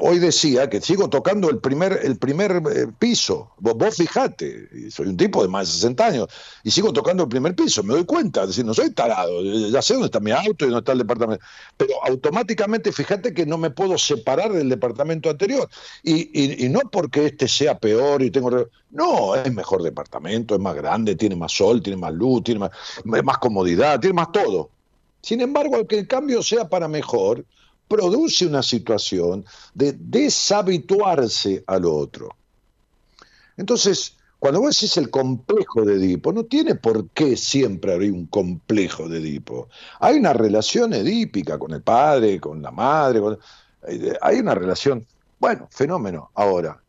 Hoy decía que sigo tocando el primer, el primer eh, piso. Vos, vos, fijate, soy un tipo de más de 60 años y sigo tocando el primer piso. Me doy cuenta, es decir, no soy tarado, ya sé dónde está mi auto y dónde está el departamento. Pero automáticamente fíjate que no me puedo separar del departamento anterior. Y, no porque este sea peor y tengo. No, es mejor departamento, es más grande, tiene más sol, tiene más luz, tiene más, más comodidad, tiene más todo. Sin embargo, aunque el cambio sea para mejor, produce una situación de deshabituarse al otro. Entonces, cuando vos decís el complejo de Edipo, no tiene por qué siempre haber un complejo de Edipo. Hay una relación edípica con el padre, con la madre, eh, hay una relación, bueno, fenómeno. Ahora,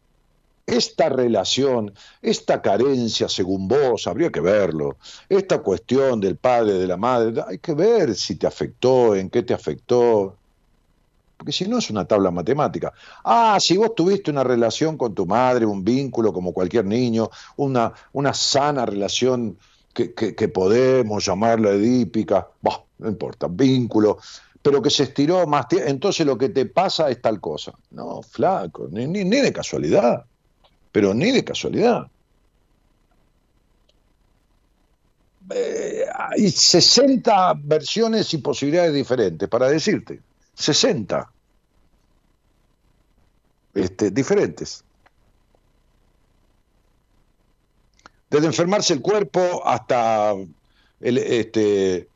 esta relación, esta carencia, según vos, habría que verlo. Esta cuestión del padre, de la madre, hay que ver si te afectó, en qué te afectó porque si no es una tabla matemática. Ah, si vos tuviste una relación con tu madre, un vínculo como cualquier niño, una, una sana relación que, que, podemos llamarla edípica, bah, no importa, vínculo, pero que se estiró más tiempo, entonces lo que te pasa es tal cosa. No, flaco, ni, ni, de casualidad, pero ni de casualidad. Eh, hay 60 versiones y posibilidades diferentes para decirte. 60 este, diferentes. Desde enfermarse el cuerpo hasta el, este,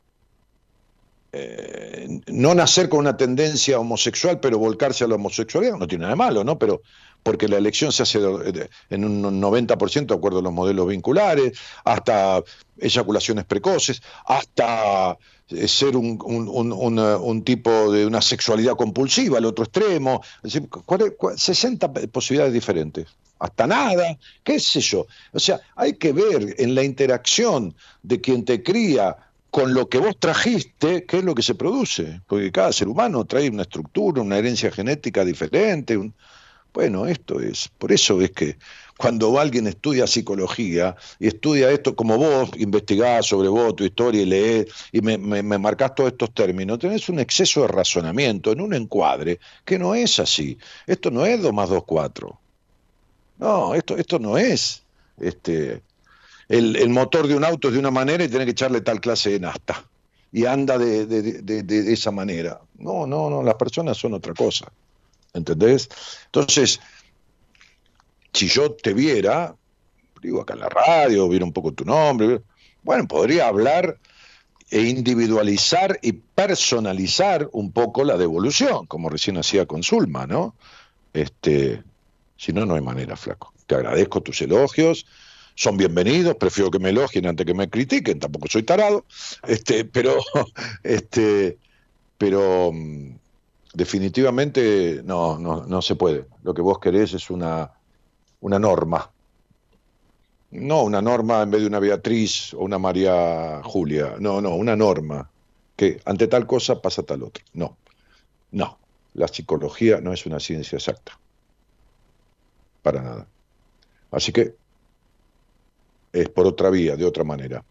eh, no nacer con una tendencia homosexual, pero volcarse a la homosexualidad, no tiene nada de malo, ¿no? Pero porque la elección se hace en un 90% de acuerdo a los modelos vinculares, hasta eyaculaciones precoces, hasta eh, ser un, un, tipo de una sexualidad compulsiva, al otro extremo, 60 posibilidades diferentes, hasta nada, qué sé yo. O sea, hay que ver en la interacción de quien te cría con lo que vos trajiste, qué es lo que se produce, porque cada ser humano trae una estructura, una herencia genética diferente, un, bueno, esto es, por eso es que cuando alguien estudia psicología y estudia esto como vos, investigás sobre vos, tu historia y lees y me, me, marcás todos estos términos, tenés un exceso de razonamiento en un encuadre que no es así. Esto no es 2 más 2, 4. No, esto, esto no es. Este, el, motor de un auto es de una manera y tiene que echarle tal clase de nafta. Y anda de, de, de, de esa manera. No, no, no, las personas son otra cosa. ¿Entendés? Entonces, si yo te viera, digo acá en la radio, viera un poco tu nombre, bueno, podría hablar e individualizar y personalizar un poco la devolución, como recién hacía con Zulma, ¿no? Este, si no, no hay manera, flaco. Te agradezco tus elogios, son bienvenidos, prefiero que me elogien antes que me critiquen, tampoco soy tarado, este, pero, este, pero mm, definitivamente no, no, no se puede. Lo que vos querés es una, una norma. No una norma en vez de una Beatriz o una María Julia. No, no, una norma. Que ante tal cosa pasa tal otra. No, no. La psicología no es una ciencia exacta. Para nada. Así que es por otra vía, de otra manera.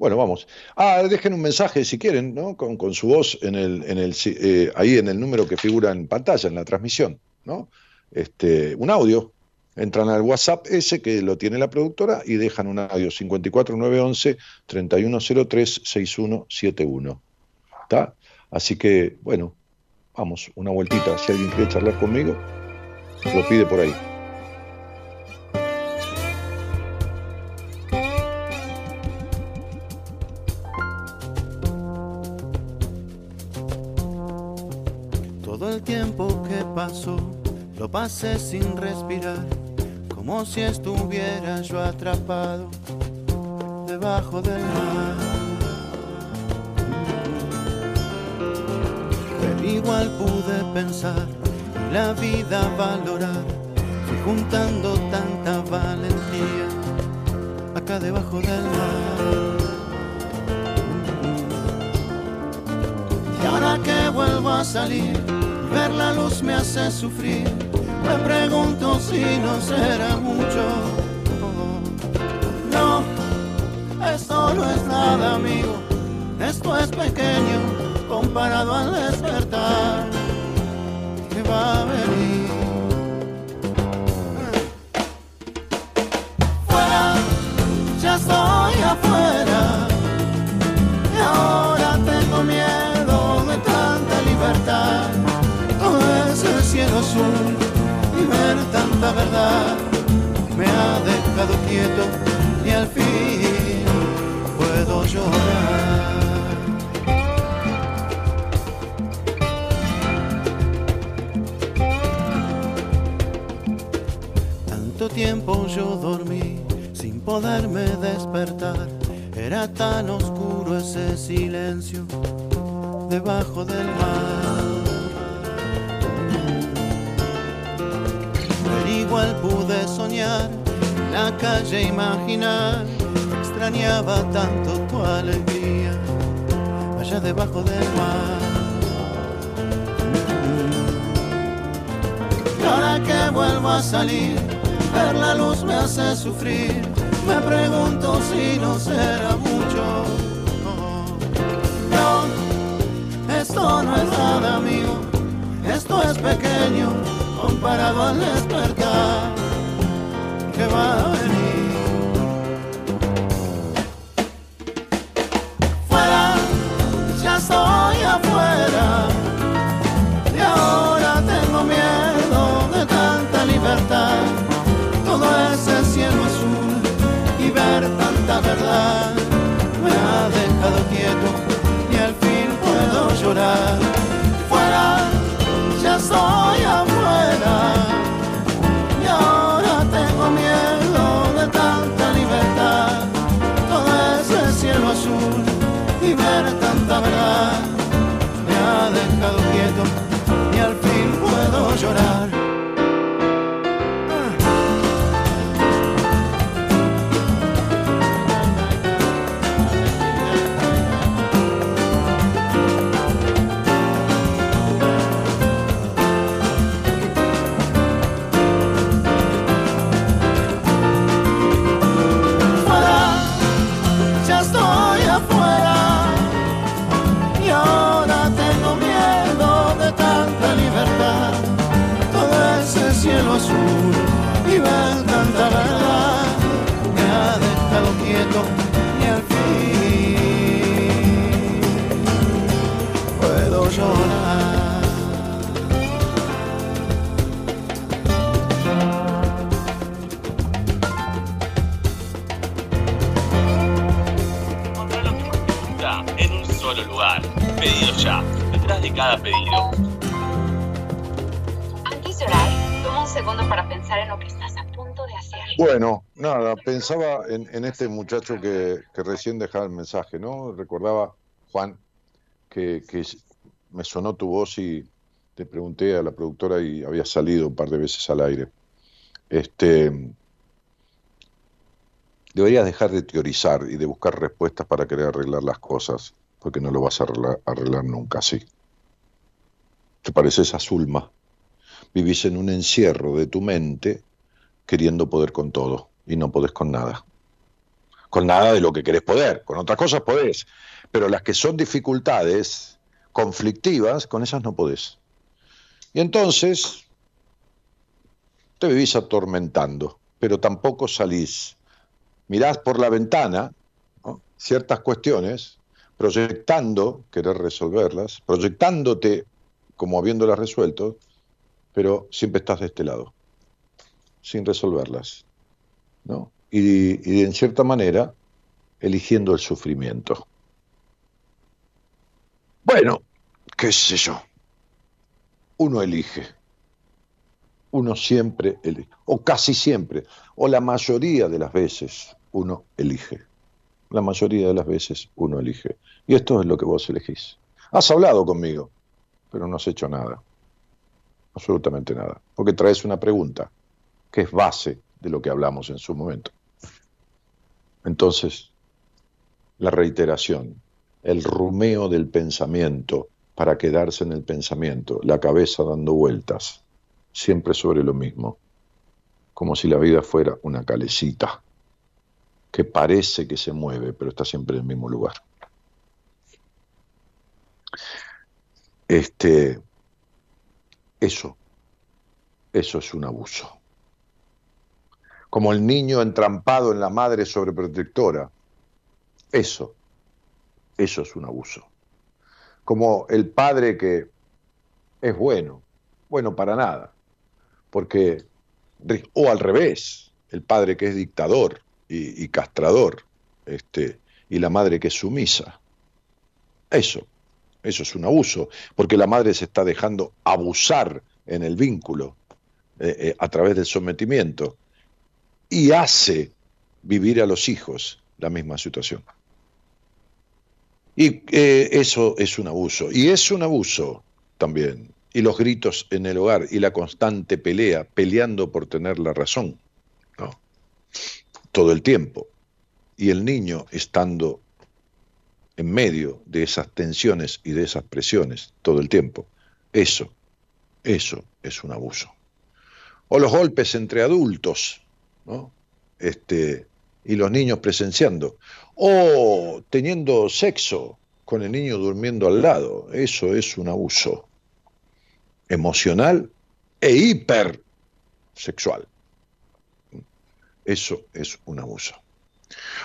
Bueno, vamos. Ah, dejen un mensaje si quieren, ¿no? Con, con su voz en el, en el, eh, ahí en el número que figura en pantalla, en la transmisión, ¿no? Este, un audio. Entran al WhatsApp ese que lo tiene la productora y dejan un audio 54911 3103 6171. ¿Está? Así que, bueno, vamos, una vueltita. Si alguien quiere charlar conmigo, lo pide por ahí. Lo pasé sin respirar, como si estuviera yo atrapado debajo del mar. Pero igual pude pensar y la vida valorar, juntando tanta valentía acá debajo del mar. Y ahora que vuelvo a salir, ver la luz me hace sufrir. Me pregunto si no será mucho. No, esto no es nada, amigo. Esto es pequeño comparado al despertar que va a venir. Tanta verdad me ha dejado quieto y al fin puedo llorar. Tanto tiempo yo dormí sin poderme despertar. Era tan oscuro ese silencio debajo del mar. Igual pude soñar, la calle imaginar. Extrañaba tanto tu alegría allá debajo del mar. Y ahora que vuelvo a salir, ver la luz me hace sufrir. Me pregunto si no será mucho. No, esto no es nada, amigo. Esto es pequeño comparado al despertar que va a venir. Fuera, ya estoy afuera. Y ahora tengo miedo de tanta libertad. Todo ese cielo azul y ver tanta verdad me ha dejado quieto y al fin puedo llorar. De cada pedido. Antes de orar, toma un segundo para pensar en lo que estás a punto de hacer. Bueno, nada, pensaba en, en este muchacho que, que recién dejaba el mensaje, ¿no? Recordaba, Juan, que, que me sonó tu voz y te pregunté a la productora y había salido un par de veces al aire. Este, deberías dejar de teorizar y de buscar respuestas para querer arreglar las cosas, porque no lo vas a arreglar, arreglar nunca así. Te pareces a Zulma. Vivís en un encierro de tu mente queriendo poder con todo y no podés con nada. Con nada de lo que querés poder. Con otras cosas podés. Pero las que son dificultades conflictivas, con esas no podés. Y entonces te vivís atormentando, pero tampoco salís. Mirás por la ventana ciertas cuestiones, proyectando querer resolverlas, proyectándote como habiéndolas resuelto, pero siempre estás de este lado, sin resolverlas. ¿no? Y, en cierta manera eligiendo el sufrimiento. Bueno, qué sé yo. Uno elige. Uno siempre elige. O casi siempre. O la mayoría de las veces uno elige. La mayoría de las veces uno elige. Y esto es lo que vos elegís. Has hablado conmigo, pero no has hecho nada. Absolutamente nada. Porque traes una pregunta. que es base de lo que hablamos en su momento. Entonces, la reiteración, el rumeo del pensamiento para quedarse en el pensamiento, la cabeza dando vueltas, siempre sobre lo mismo, como si la vida fuera una calecita que parece que se mueve, pero está siempre en el mismo lugar. Este, eso, eso es un abuso. Como el niño entrampado en la madre sobreprotectora, eso, eso es un abuso. Como el padre que es bueno, bueno para nada, porque, o al revés, el padre que es dictador y, castrador, este, y la madre que es sumisa. Eso, eso es un abuso, porque la madre se está dejando abusar en el vínculo eh, eh, a través del sometimiento y hace vivir a los hijos la misma situación. Y eh, eso es un abuso. Y es un abuso también. Y los gritos en el hogar y la constante pelea, peleando por tener la razón. ¿no? Todo el tiempo. Y el niño estando en medio de esas tensiones y de esas presiones todo el tiempo. Eso, eso es un abuso. O los golpes entre adultos, ¿no? Este, y los niños presenciando. O teniendo sexo con el niño durmiendo al lado. Eso es un abuso emocional e hipersexual. Eso es un abuso.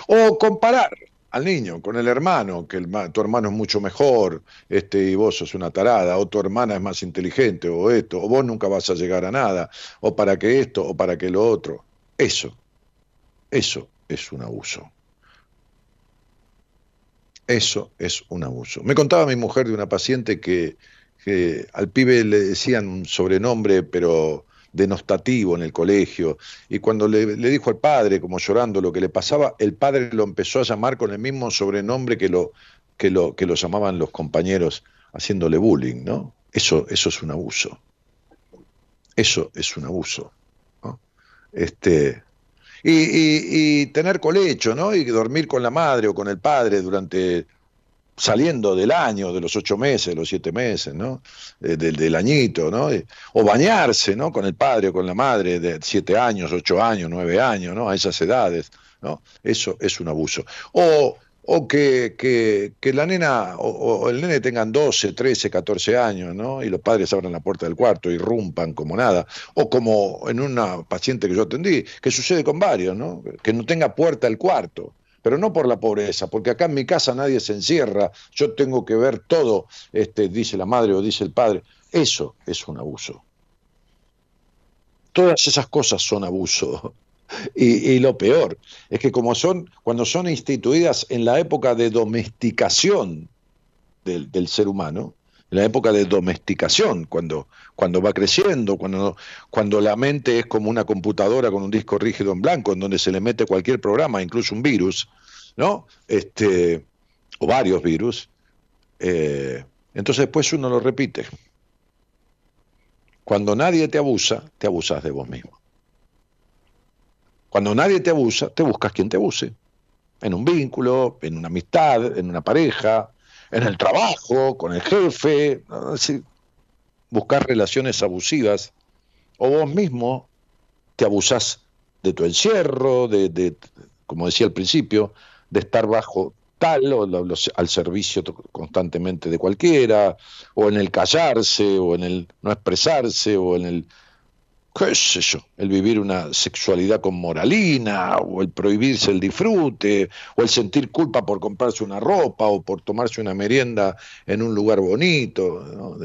O comparar al niño, con el hermano, que tu hermano es mucho mejor, este, y vos sos una tarada, o tu hermana es más inteligente, o esto, o vos nunca vas a llegar a nada, o para que esto, o para que lo otro. Eso, eso es un abuso. Eso es un abuso. Me contaba mi mujer de una paciente que, que al pibe le decían un sobrenombre, pero denostativo en el colegio, y cuando le, dijo al padre, como llorando, lo que le pasaba, el padre lo empezó a llamar con el mismo sobrenombre que lo, que lo, que lo llamaban los compañeros haciéndole bullying, ¿no? Eso, eso es un abuso. Eso es un abuso. Este, y, y, tener colecho, ¿no? Y dormir con la madre o con el padre durante saliendo del año, de los ocho meses, los siete meses, ¿no? del, del, añito, ¿no? O bañarse, ¿no? Con el padre o con la madre de siete años, ocho años, nueve años, ¿no? A esas edades, ¿no? Eso es un abuso. O, o que, que, que la nena o, el nene tengan 12, 13, 14 años, ¿no? Y los padres abran la puerta del cuarto y rumpan como nada. O como en una paciente que yo atendí, que sucede con varios, ¿no? Que no tenga puerta el cuarto pero no por la pobreza, porque acá en mi casa nadie se encierra, yo tengo que ver todo, este, dice la madre o dice el padre. Eso es un abuso. Todas esas cosas son abuso. Y, lo peor es que como son, cuando son instituidas en la época de domesticación del, del ser humano, en la época de domesticación, cuando, cuando va creciendo, cuando, cuando la mente es como una computadora con un disco rígido en blanco, en donde se le mete cualquier programa, incluso un virus, ¿no? Este, o varios virus, eh, entonces después uno lo repite. Cuando nadie te abusa, te abusas de vos mismo. Cuando nadie te abusa, te buscas quien te abuse. En un vínculo, en una amistad, en una pareja, en el trabajo, con el jefe, buscar relaciones abusivas, o vos mismo te abusás de tu encierro, de, como decía al principio, de estar bajo tal o al servicio constantemente de cualquiera, o en el callarse, o en el no expresarse, o en el qué sé yo, el vivir una sexualidad con moralina, o el prohibirse el disfrute, o el sentir culpa por comprarse una ropa, o por tomarse una merienda en un lugar bonito. ¿no?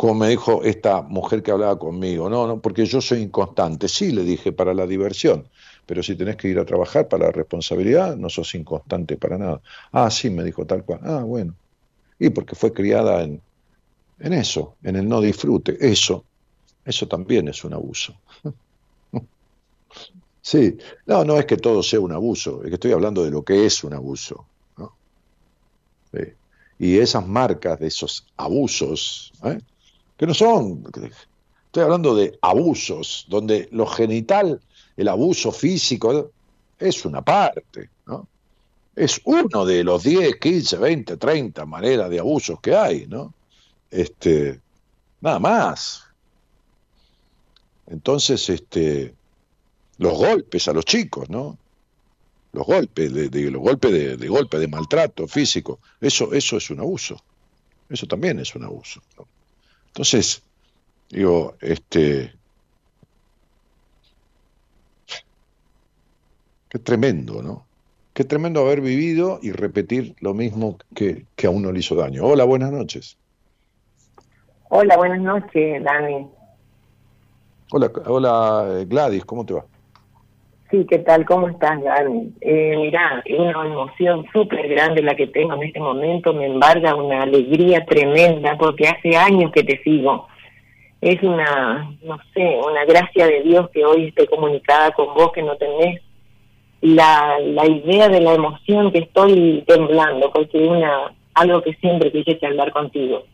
Como me dijo esta mujer que hablaba conmigo, no, no, porque yo soy inconstante. Sí, le dije, para la diversión, pero si tenés que ir a trabajar para la responsabilidad, no sos inconstante para nada. Ah, sí, me dijo tal cual. Ah, bueno. Y porque fue criada en, en eso, en el no disfrute. Eso, eso también es un abuso. Sí, no, no es que todo sea un abuso, es que estoy hablando de lo que es un abuso. Y esas marcas de esos abusos, ¿eh? Que no son Estoy hablando de abusos, donde lo genital, el abuso físico, es una parte, ¿no? Es uno de los 10, 15, 20, 30 maneras de abusos que hay, ¿no? Este, nada más. Entonces, este, los golpes a los chicos, ¿no? Los golpes, de, los golpes de, de, golpe, de maltrato físico, eso, eso es un abuso. Eso también es un abuso. Entonces, digo, este, qué tremendo, ¿no? Qué tremendo haber vivido y repetir lo mismo que, que a uno le hizo daño. Hola, buenas noches. Hola, buenas noches, Dani. Hola, hola Gladys, ¿cómo te va? Sí, ¿qué tal? ¿Cómo estás, Dani? Eh, mirá, una emoción súper grande la que tengo en este momento, me embarga una alegría tremenda porque hace años que te sigo. Es una, no sé, una gracia de Dios que hoy esté comunicada con vos, que no tenés la, la idea de la emoción que estoy temblando, porque una, algo que siempre quise hablar contigo.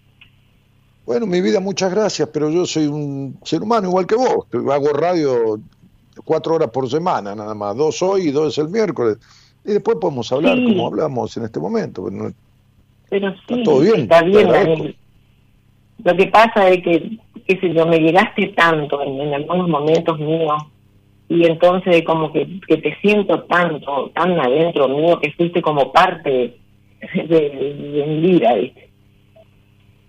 Bueno, mi vida, muchas gracias, pero yo soy un ser humano igual que vos. Hago radio cuatro horas por semana, nada más. Dos hoy y dos el miércoles. Y después podemos hablar como hablamos en este momento. Pero sí, está todo bien. Está bien Lo que pasa es que, qué sé yo, me llegaste tanto en, algunos momentos míos y entonces como que, que, te siento tanto, tan adentro mío que fuiste como parte de, de mi vida, ¿viste?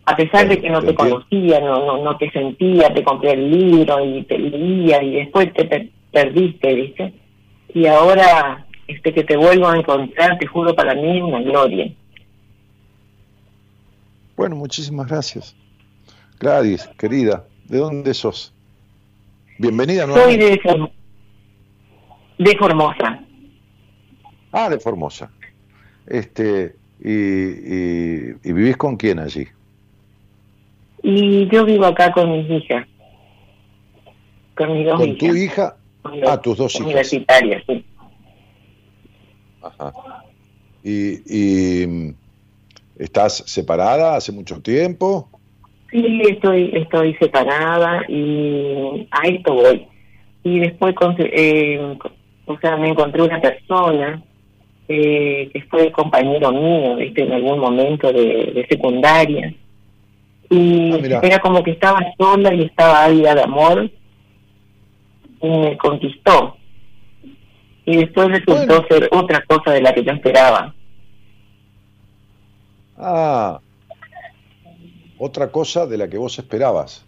a pesar de que no te conocía, no, no, no te sentía, te compré el libro y te leía y después te, perdiste, ¿viste? Y ahora este que te vuelvo a encontrar, te juro, para mí es una gloria. Bueno, muchísimas gracias. Gladys, querida, ¿de dónde sos? Bienvenida Soy de, de Formosa. Ah, de Formosa. Este, y, y vivís con quién allí? Y yo vivo acá con mis hijas. Con mis dos ¿Con tu hija? Ah, tus dos hijas. Universitarias, sí. Ajá. ¿Y, ¿Y estás separada hace mucho tiempo? Sí, estoy, estoy separada y a esto voy. Y después, eh, o sea, me encontré una persona eh, que fue compañero mío, ¿viste? en algún momento de, de secundaria y ah, era como que estaba sola y estaba ávida de amor y me conquistó y después resultó ser otra cosa de la que yo esperaba. Ah otra cosa de la que vos esperabas.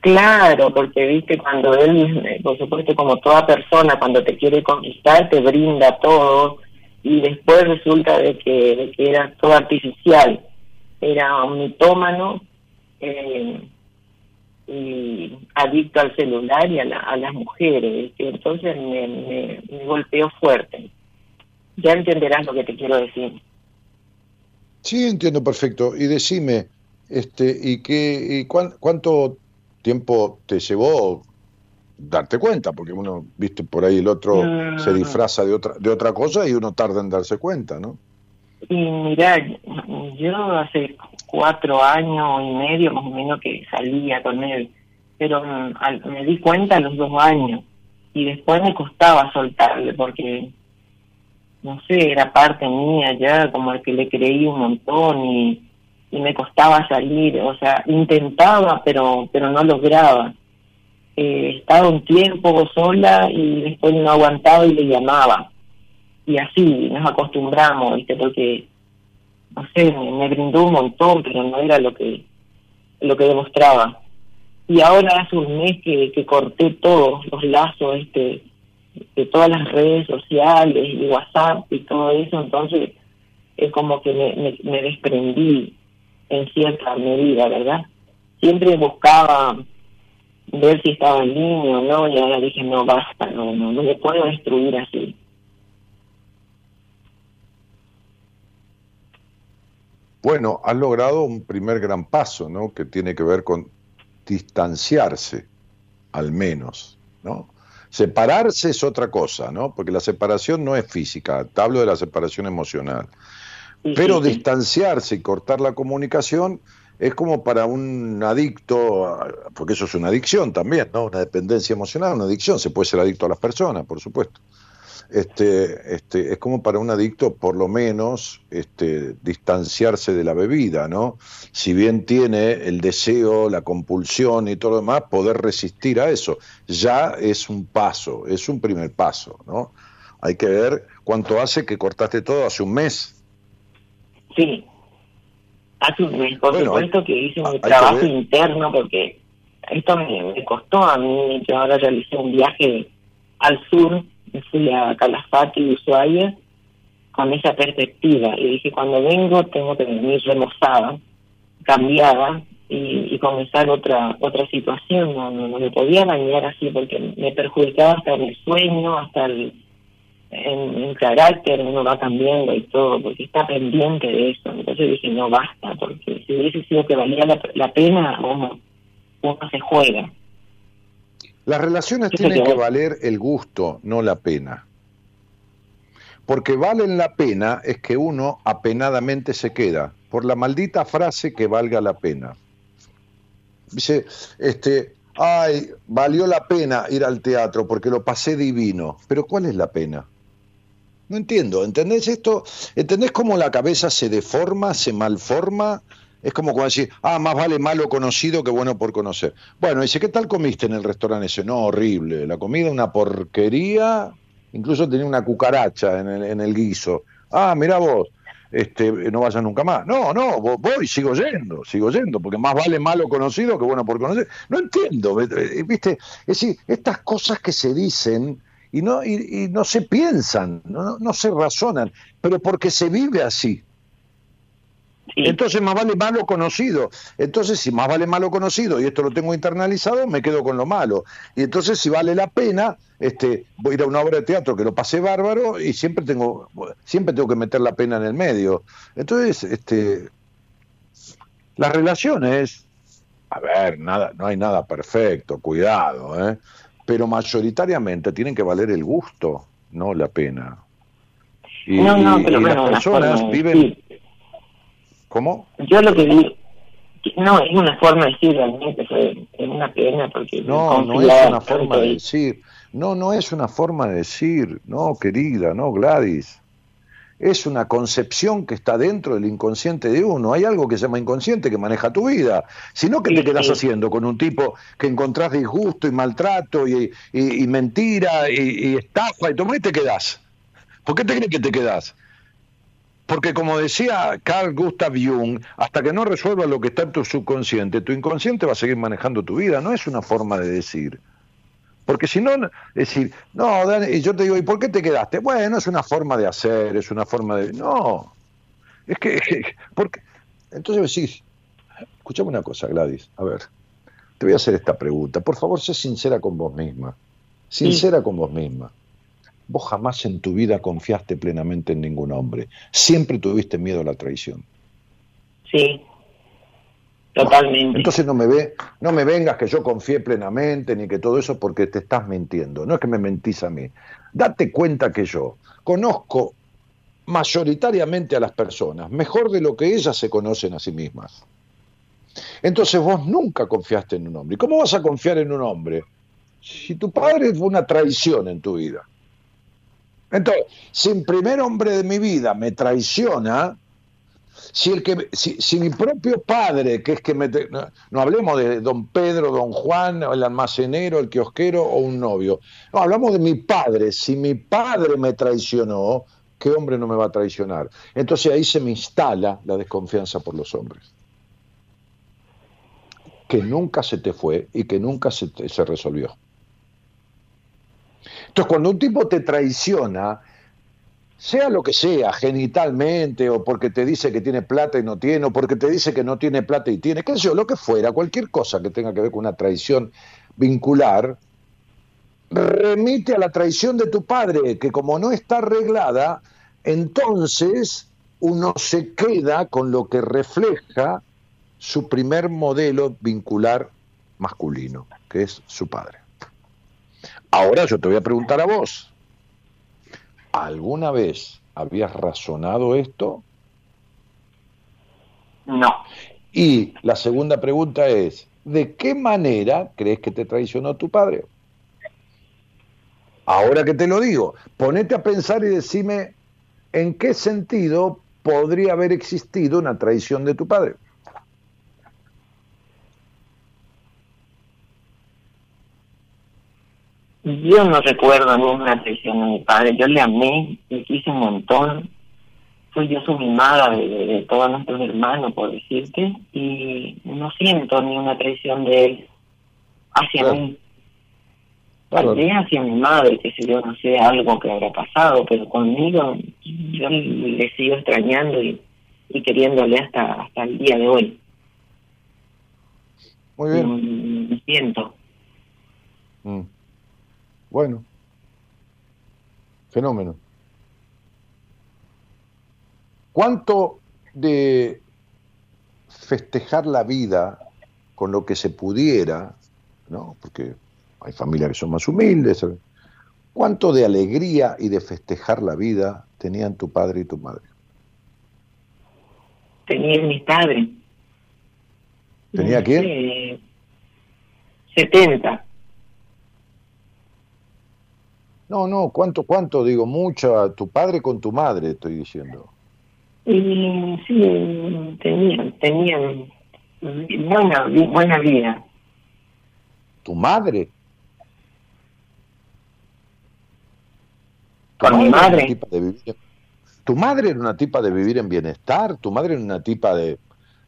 Claro, porque viste cuando él, por supuesto como toda persona, cuando te quiere conquistar, te brinda todo y después resulta de que, de que era todo artificial. Era un mitómano eh, y adicto al celular y a, las mujeres. Entonces me, golpeó fuerte. Ya entenderás lo que te quiero decir. Sí, entiendo perfecto. Y decime, este, ¿y qué, y cuánto tiempo te llevó darte cuenta? Porque uno, viste, por ahí el otro se disfraza de otra, de otra cosa y uno tarda en darse cuenta, ¿no? Y mira, yo hace cuatro años y medio más o menos que salía con él, pero mm, me di cuenta a los dos años y después me costaba soltarle porque, no sé, era parte mía ya, como el que le creí un montón y, y me costaba salir, o sea, intentaba pero, pero no lograba. Eh, estaba un tiempo sola y después no aguantaba y le llamaba y así nos acostumbramos, ¿viste? Porque, no sé, me, brindó un montón, pero no era lo que, lo que demostraba. Y ahora hace un mes que, que corté todos los lazos, este, de todas las redes sociales y WhatsApp y todo eso, entonces es como que me, me, desprendí en cierta medida, ¿verdad? Siempre buscaba ver si estaba en línea o no, y ahora dije, no, basta, no, no, no me puedo destruir así. Bueno, has logrado un primer gran paso, ¿no? Que tiene que ver con distanciarse, al menos, ¿no? Separarse es otra cosa, ¿no? Porque la separación no es física, te hablo de la separación emocional. Pero distanciarse y cortar la comunicación es como para un adicto, porque eso es una adicción también, ¿no? Una dependencia emocional, una adicción, se puede ser adicto a las personas, por supuesto. Este, este, es como para un adicto, por lo menos, este, distanciarse de la bebida, ¿no? Si bien tiene el deseo, la compulsión y todo lo demás, poder resistir a eso. Ya es un paso, es un primer paso, ¿no? Hay que ver cuánto hace que cortaste todo hace un mes. Sí, hace un mes, por supuesto que hice un trabajo interno porque esto me, costó a mí, yo ahora realicé un viaje al sur, fui a Calafate y Ushuaia con esa perspectiva y dije cuando vengo tengo que venir remozada, cambiada y, comenzar otra otra situación, no, no, me podía bañar así porque me perjudicaba hasta el sueño, hasta el en, en, carácter uno va cambiando y todo, porque está pendiente de eso. Entonces dije, no basta, porque si hubiese sido que valía la, pena, uno, uno se juega. Las relaciones tienen que valer el gusto, no la pena. Porque valen la pena es que uno apenadamente se queda, por la maldita frase que valga la pena. Dice, este, ay, valió la pena ir al teatro porque lo pasé divino. Pero ¿cuál es la pena? No entiendo, ¿entendés esto? ¿Entendés cómo la cabeza se deforma, se malforma? Es como cuando decir, ah, más vale malo conocido que bueno por conocer. Bueno, dice, ¿qué tal comiste en el restaurante ese? No, horrible. La comida una porquería, incluso tenía una cucaracha en el, en el guiso. Ah, mira vos, este, no vayas nunca más. No, no, voy, sigo yendo, sigo yendo, porque más vale malo conocido que bueno por conocer. No entiendo, ¿viste? Es decir, estas cosas que se dicen y no, y, no se piensan, no, no, se razonan, pero porque se vive así. Entonces más vale malo conocido. Entonces si más vale malo conocido y esto lo tengo internalizado, me quedo con lo malo. Y entonces si vale la pena, este, voy a ir a una obra de teatro que lo pasé bárbaro y siempre tengo, siempre tengo que meter la pena en el medio. Entonces, este, las relaciones, a ver, nada, no hay nada perfecto, cuidado, ¿eh? pero mayoritariamente tienen que valer el gusto, no la pena. Y, no, no, pero las personas viven... ¿Cómo? Yo lo que digo, no, es una forma de decir realmente, es una pena porque... No, no es una forma de decir, no, no es una forma de decir, no, querida, no, Gladys es una concepción que está dentro del inconsciente de uno. Hay algo que se llama inconsciente que maneja tu vida. Si no, ¿qué te quedas haciendo con un tipo que encontrás disgusto y maltrato y, mentira y, estafa y todo? ¿Y te quedás? ¿Por qué te crees que te quedás? Porque como decía Carl Gustav Jung, hasta que no resuelvas lo que está en tu subconsciente, tu inconsciente va a seguir manejando tu vida. No es una forma de decir. Porque si no, decir, no, Dani, y yo te digo, ¿y por qué te quedaste? Bueno, es una forma de hacer, es una forma de... No, es que, porque... Entonces decís, escuchame una cosa, Gladys, a ver, te voy a hacer esta pregunta. Por favor, sé sincera con vos misma. Sincera con vos misma. Vos jamás en tu vida confiaste plenamente en ningún hombre. Siempre tuviste miedo a la traición. Sí. Totalmente. Entonces no me ve, no me vengas que yo confíe plenamente ni que todo eso porque te estás mintiendo. No es que me mentís a mí. Date cuenta que yo conozco mayoritariamente a las personas, mejor de lo que ellas se conocen a sí mismas. Entonces vos nunca confiaste en un hombre. ¿Y cómo vas a confiar en un hombre si tu padre fue una traición en tu vida? Entonces, si el primer hombre de mi vida me traiciona, si, el que, si, mi propio padre, que es que me... No, hablemos de don Pedro, don Juan, el almacenero, el kiosquero o un novio. No, hablamos de mi padre. Si mi padre me traicionó, ¿qué hombre no me va a traicionar? Entonces ahí se me instala la desconfianza por los hombres. Que nunca se te fue y que nunca se, se resolvió. Entonces, cuando un tipo te traiciona, sea lo que sea, genitalmente, o porque te dice que tiene plata y no tiene, o porque te dice que no tiene plata y tiene, qué sé yo, lo que fuera, cualquier cosa que tenga que ver con una traición vincular, remite a la traición de tu padre, que como no está arreglada, entonces uno se queda con lo que refleja su primer modelo vincular masculino, que es su padre. Ahora yo te voy a preguntar a vos, ¿Alguna vez habías razonado esto? No. Y la segunda pregunta es, ¿de qué manera crees que te traicionó tu padre? Ahora que te lo digo, ponete a pensar y decime en qué sentido podría haber existido una traición de tu padre. Yo no recuerdo ninguna traición de mi padre. Yo le amé, le quise un montón. Fui yo su mimada de, de, todos nuestros hermanos, por decirte, y no siento ni una traición de él hacia mí. Tal vez hacia mi madre, que si yo, no sé, algo que habrá pasado, pero conmigo yo le sigo extrañando y, y queriéndole hasta, hasta el día de hoy. Muy bien. Me siento. Mm. Bueno, fenómeno. ¿Cuánto de festejar la vida con lo que se pudiera, ¿no? porque hay familias que son más humildes, ¿cuánto de alegría y de festejar la vida tenían tu padre y tu madre? Tenía mi padre. ¿Tenía quién? 70. No, no, ¿cuánto, cuánto? Digo, mucho, tu padre con tu madre, estoy diciendo. Y sí, tenían, tenían buena, buena vida. ¿Tu madre? ¿Con mi madre? tu madre era una tipa de vivir en bienestar, tu madre era una tipa de,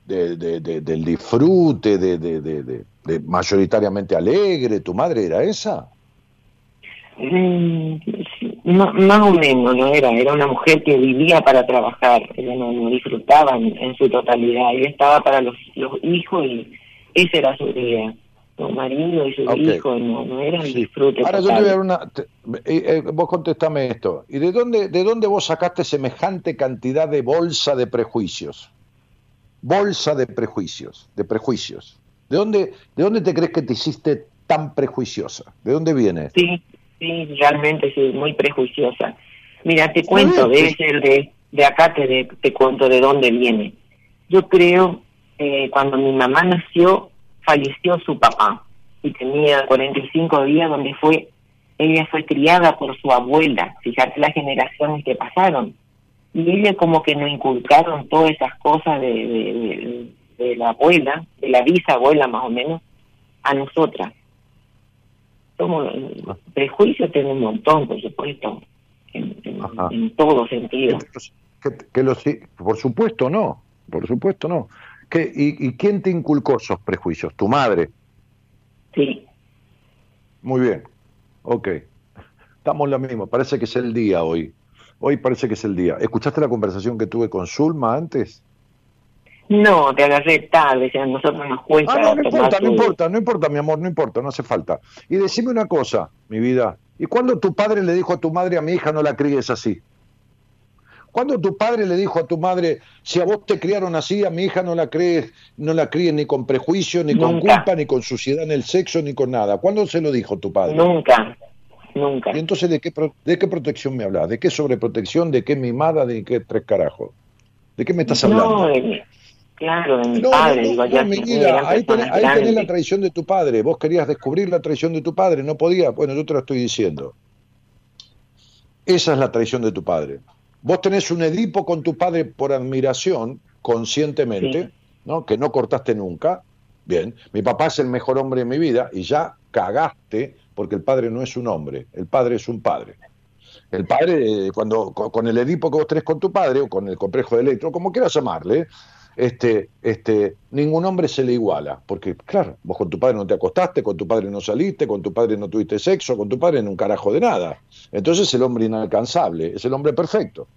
de, de, del disfrute, de, de, mayoritariamente alegre, ¿tu madre era esa? Mm, más o menos no era, era una mujer que vivía para trabajar, ella no, disfrutaba en, su totalidad, ella estaba para los, los hijos y esa era su vida, su marido y su hijo, no, no era el disfrute. Ahora yo te voy a dar una, eh, eh, vos contestame esto, ¿y de dónde, de dónde vos sacaste semejante cantidad de bolsa de prejuicios? Bolsa de prejuicios, de prejuicios. ¿De dónde, de dónde te crees que te hiciste tan prejuiciosa? ¿De dónde viene? Sí, Sí, realmente sí, muy prejuiciosa. Mira, te cuento, debe ser de, de acá, te, te cuento de dónde viene. Yo creo, eh, cuando mi mamá nació, falleció su papá y tenía 45 días donde fue, ella fue criada por su abuela, fíjate las generaciones que pasaron. Y ella como que nos inculcaron todas esas cosas de, de, de la abuela, de la bisabuela más o menos, a nosotras como prejuicio tengo un montón, por supuesto, en, en, todo sentido. Que, lo, por supuesto no, por supuesto no. ¿Qué, y, ¿Y quién te inculcó esos prejuicios? ¿Tu madre? Sí. Muy bien, ok. Estamos lo mismo, parece que es el día hoy. Hoy parece que es el día. ¿Escuchaste la conversación que tuve con Zulma antes? No, te agarré tarde, o nosotros nos. Ah, no, no importa, no importa, no importa, mi amor, no importa, no hace falta. Y decime una cosa, mi vida, ¿y cuando tu padre le dijo a tu madre, a mi hija no la críes así? Cuando tu padre le dijo a tu madre, si a vos te criaron así, a mi hija no la crees, no la críes ni con prejuicio, ni con culpa, ni con suciedad en el sexo, ni con nada? ¿Cuándo se lo dijo tu padre? Nunca, nunca. ¿Y entonces de qué, de qué protección me hablas? ¿De qué sobreprotección? ¿De qué mimada? ¿De qué tres carajos? ¿De qué me estás hablando? No, Claro, de mi padre. digo, ya mi vida, ahí, tenés, la traición de tu padre. Vos querías descubrir la traición de tu padre, no podías. Bueno, yo te lo estoy diciendo. Esa es la traición de tu padre. Vos tenés un Edipo con tu padre por admiración, conscientemente, ¿no? que no cortaste nunca. Bien, mi papá es el mejor hombre de mi vida y ya cagaste porque el padre no es un hombre, el padre es un padre. El padre, eh, cuando con el Edipo que vos tenés con tu padre, o con el complejo de electro, como quieras llamarle, este, este, ningún hombre se le iguala, porque claro, vos con tu padre no te acostaste, con tu padre no saliste, con tu padre no tuviste sexo, con tu padre en un carajo de nada. Entonces es el hombre inalcanzable, es el hombre perfecto,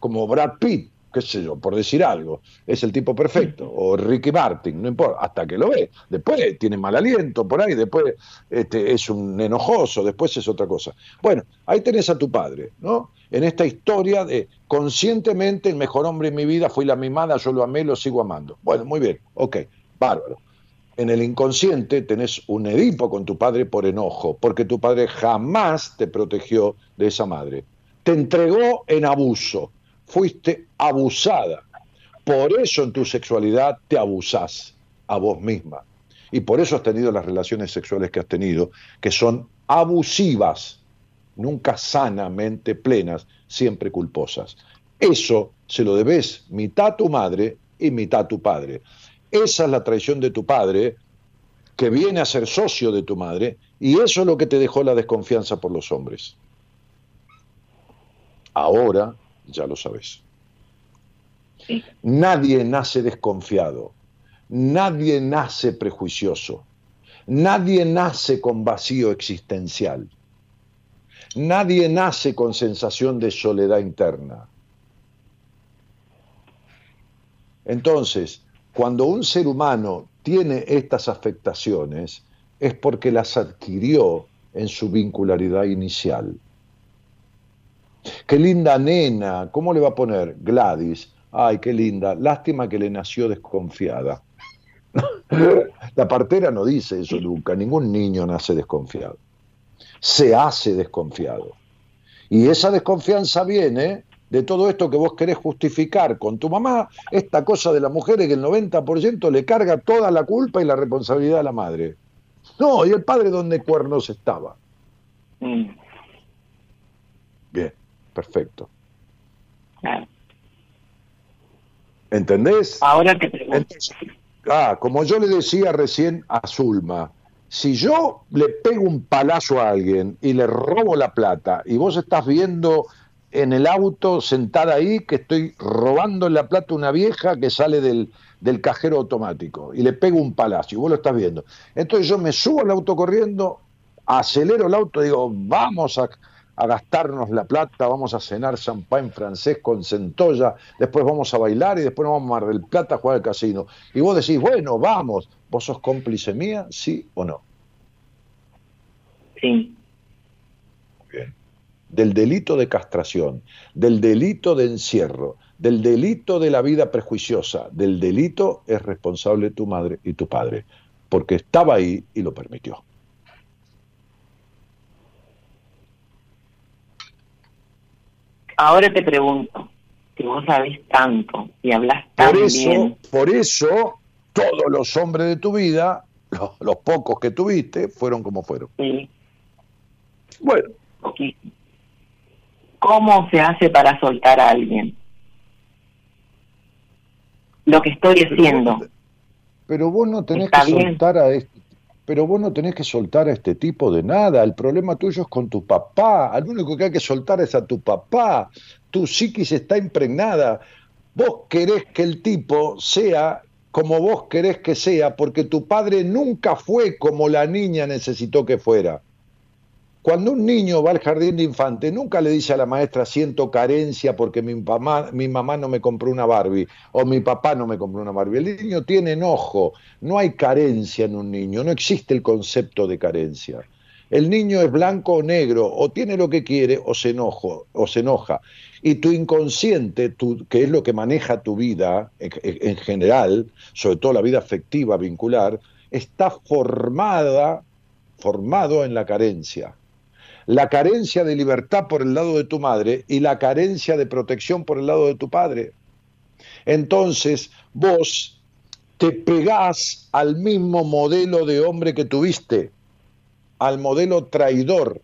como Brad Pitt, qué sé yo, por decir algo, es el tipo perfecto, o Ricky Martin, no importa, hasta que lo ve. Después tiene mal aliento por ahí, después este, es un enojoso, después es otra cosa. Bueno, ahí tenés a tu padre, ¿no? En esta historia de conscientemente el mejor hombre en mi vida fue la mimada, yo lo amé, lo sigo amando. Bueno, muy bien, ok, bárbaro. En el inconsciente tenés un Edipo con tu padre por enojo, porque tu padre jamás te protegió de esa madre. Te entregó en abuso, fuiste abusada. Por eso en tu sexualidad te abusás a vos misma. Y por eso has tenido las relaciones sexuales que has tenido, que son abusivas, nunca sanamente plenas, siempre culposas. Eso se lo debes mitad a tu madre y mitad a tu padre. Esa es la traición de tu padre, que viene a ser socio de tu madre, y eso es lo que te dejó la desconfianza por los hombres. Ahora ya lo sabes. Nadie nace desconfiado, nadie nace prejuicioso, nadie nace con vacío existencial, nadie nace con sensación de soledad interna. Entonces, cuando un ser humano tiene estas afectaciones, es porque las adquirió en su vincularidad inicial. Qué linda nena, ¿cómo le va a poner? Gladys. Ay, qué linda. Lástima que le nació desconfiada. La partera no dice eso nunca. Ningún niño nace desconfiado. Se hace desconfiado. Y esa desconfianza viene de todo esto que vos querés justificar con tu mamá, esta cosa de la mujer es que el 90% le carga toda la culpa y la responsabilidad a la madre. No, ¿y el padre dónde cuernos estaba? Mm. Bien, perfecto. ¿Entendés? Ahora te pregunto. ah, como yo le decía recién a Zulma, si yo le pego un palazo a alguien y le robo la plata y vos estás viendo en el auto sentada ahí que estoy robando la plata a una vieja que sale del, del cajero automático y le pego un palacio, y vos lo estás viendo. Entonces yo me subo al auto corriendo, acelero el auto, digo, vamos a, gastarnos la plata, vamos a cenar champán francés con centolla, después vamos a bailar y después nos vamos a Mar del Plata a jugar al casino. Y vos decís, bueno, vamos, ¿vos sos cómplice mía, sí o no? Sí. Bien. Del delito de castración, del delito de encierro, del delito de la vida prejuiciosa, del delito es responsable tu madre y tu padre, porque estaba ahí y lo permitió. Ahora te pregunto, si vos sabés tanto y hablas tan por eso, bien. Por eso, todos los hombres de tu vida, los, pocos que tuviste, fueron como fueron. Sí. Bueno. ¿Cómo se hace para soltar a alguien? lo que estoy haciendo. Pero vos no tenés que soltar a este, pero vos no tenés que soltar a este tipo de nada. El problema tuyo es con tu papá. Al único que hay que soltar es a tu papá. Tu psiquis está impregnada. Vos querés que el tipo sea como vos querés que sea, porque tu padre nunca fue como la niña necesitó que fuera. Cuando un niño va al jardín de infante, nunca le dice a la maestra, siento carencia porque mi, mamá, mi mamá no me compró una Barbie o mi papá no me compró una Barbie. El niño tiene enojo, no hay carencia en un niño, no existe el concepto de carencia. El niño es blanco o negro, o tiene lo que quiere o se, enojo, o se enoja. Y tu inconsciente, que es lo que maneja tu vida en general, sobre todo la vida afectiva, vincular, está formada, formado en la carencia la carencia de libertad por el lado de tu madre y la carencia de protección por el lado de tu padre. Entonces vos te pegás al mismo modelo de hombre que tuviste, al modelo traidor,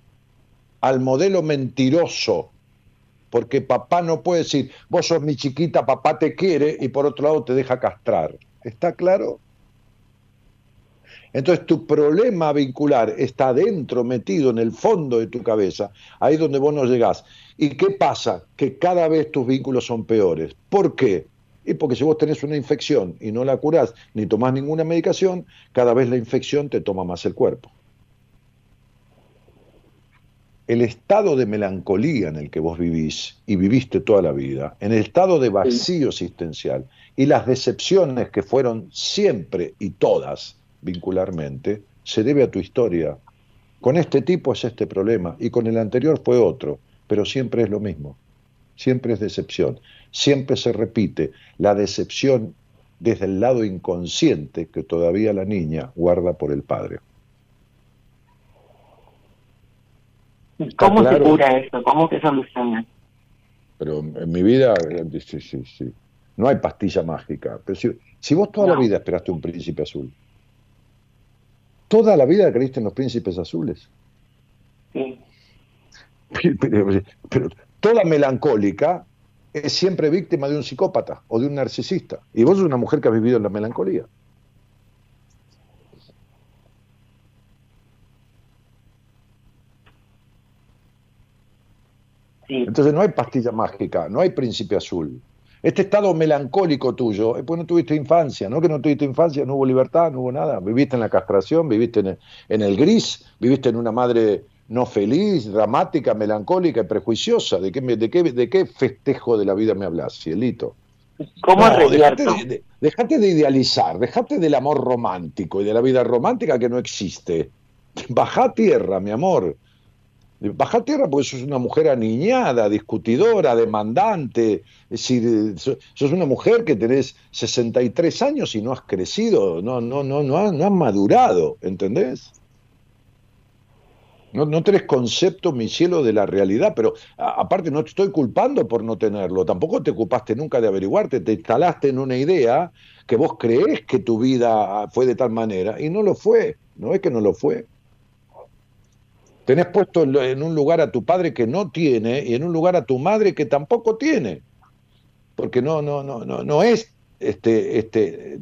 al modelo mentiroso, porque papá no puede decir, vos sos mi chiquita, papá te quiere y por otro lado te deja castrar. ¿Está claro? Entonces tu problema vincular está dentro, metido en el fondo de tu cabeza, ahí es donde vos no llegás. ¿Y qué pasa? Que cada vez tus vínculos son peores. ¿Por qué? Y porque si vos tenés una infección y no la curás ni tomás ninguna medicación, cada vez la infección te toma más el cuerpo. El estado de melancolía en el que vos vivís y viviste toda la vida, en el estado de vacío existencial y las decepciones que fueron siempre y todas, vincularmente, se debe a tu historia. Con este tipo es este problema y con el anterior fue otro, pero siempre es lo mismo. Siempre es decepción. Siempre se repite la decepción desde el lado inconsciente que todavía la niña guarda por el padre. ¿Cómo se cura eso? ¿Cómo se soluciona? Pero en mi vida, sí, sí, sí. No hay pastilla mágica. Pero si, vos toda la vida esperaste un príncipe azul, toda la vida creíste en los príncipes azules. Sí. Pero, toda melancólica es siempre víctima de un psicópata o de un narcisista. Y vos sos una mujer que ha vivido en la melancolía. Entonces no hay pastilla mágica, no hay príncipe azul. Este estado melancólico tuyo, pues no tuviste infancia, ¿no? Que no tuviste infancia, no hubo libertad, no hubo nada. Viviste en la castración, viviste en el, gris, viviste en una madre no feliz, dramática, melancólica y prejuiciosa. ¿De qué, de qué, de qué festejo de la vida me hablas, cielito? ¿Cómo no, dejate de, dejate de idealizar, dejate del amor romántico y de la vida romántica que no existe. Baja a tierra, mi amor. Baja tierra porque sos una mujer aniñada, discutidora, demandante. Es sos una mujer que tenés 63 años y no has crecido, no, no, no, no, has, no has madurado, ¿entendés? No, no tenés concepto, mi cielo, de la realidad, pero aparte no te estoy culpando por no tenerlo, tampoco te ocupaste nunca de averiguarte, te instalaste en una idea que vos creés que tu vida fue de tal manera y no lo fue, no es que no lo fue. Tenés puesto en un lugar a tu padre que no tiene y en un lugar a tu madre que tampoco tiene. Porque no, no, no, no, no es este, este,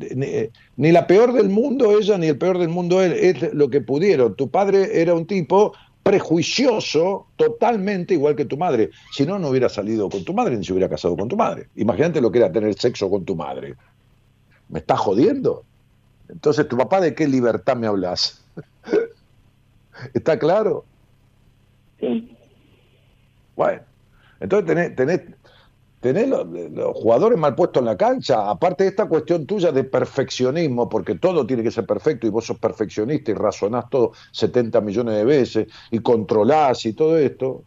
ni, la peor del mundo ella ni el peor del mundo él, es lo que pudieron. Tu padre era un tipo prejuicioso totalmente igual que tu madre. Si no, no hubiera salido con tu madre ni se hubiera casado con tu madre. Imagínate lo que era tener sexo con tu madre. ¿Me estás jodiendo? Entonces, ¿tu papá de qué libertad me hablas? ¿Está claro? Bueno, entonces tenés, tenés, tenés los, jugadores mal puestos en la cancha, aparte de esta cuestión tuya de perfeccionismo, porque todo tiene que ser perfecto y vos sos perfeccionista y razonás todo 70 millones de veces y controlás y todo esto,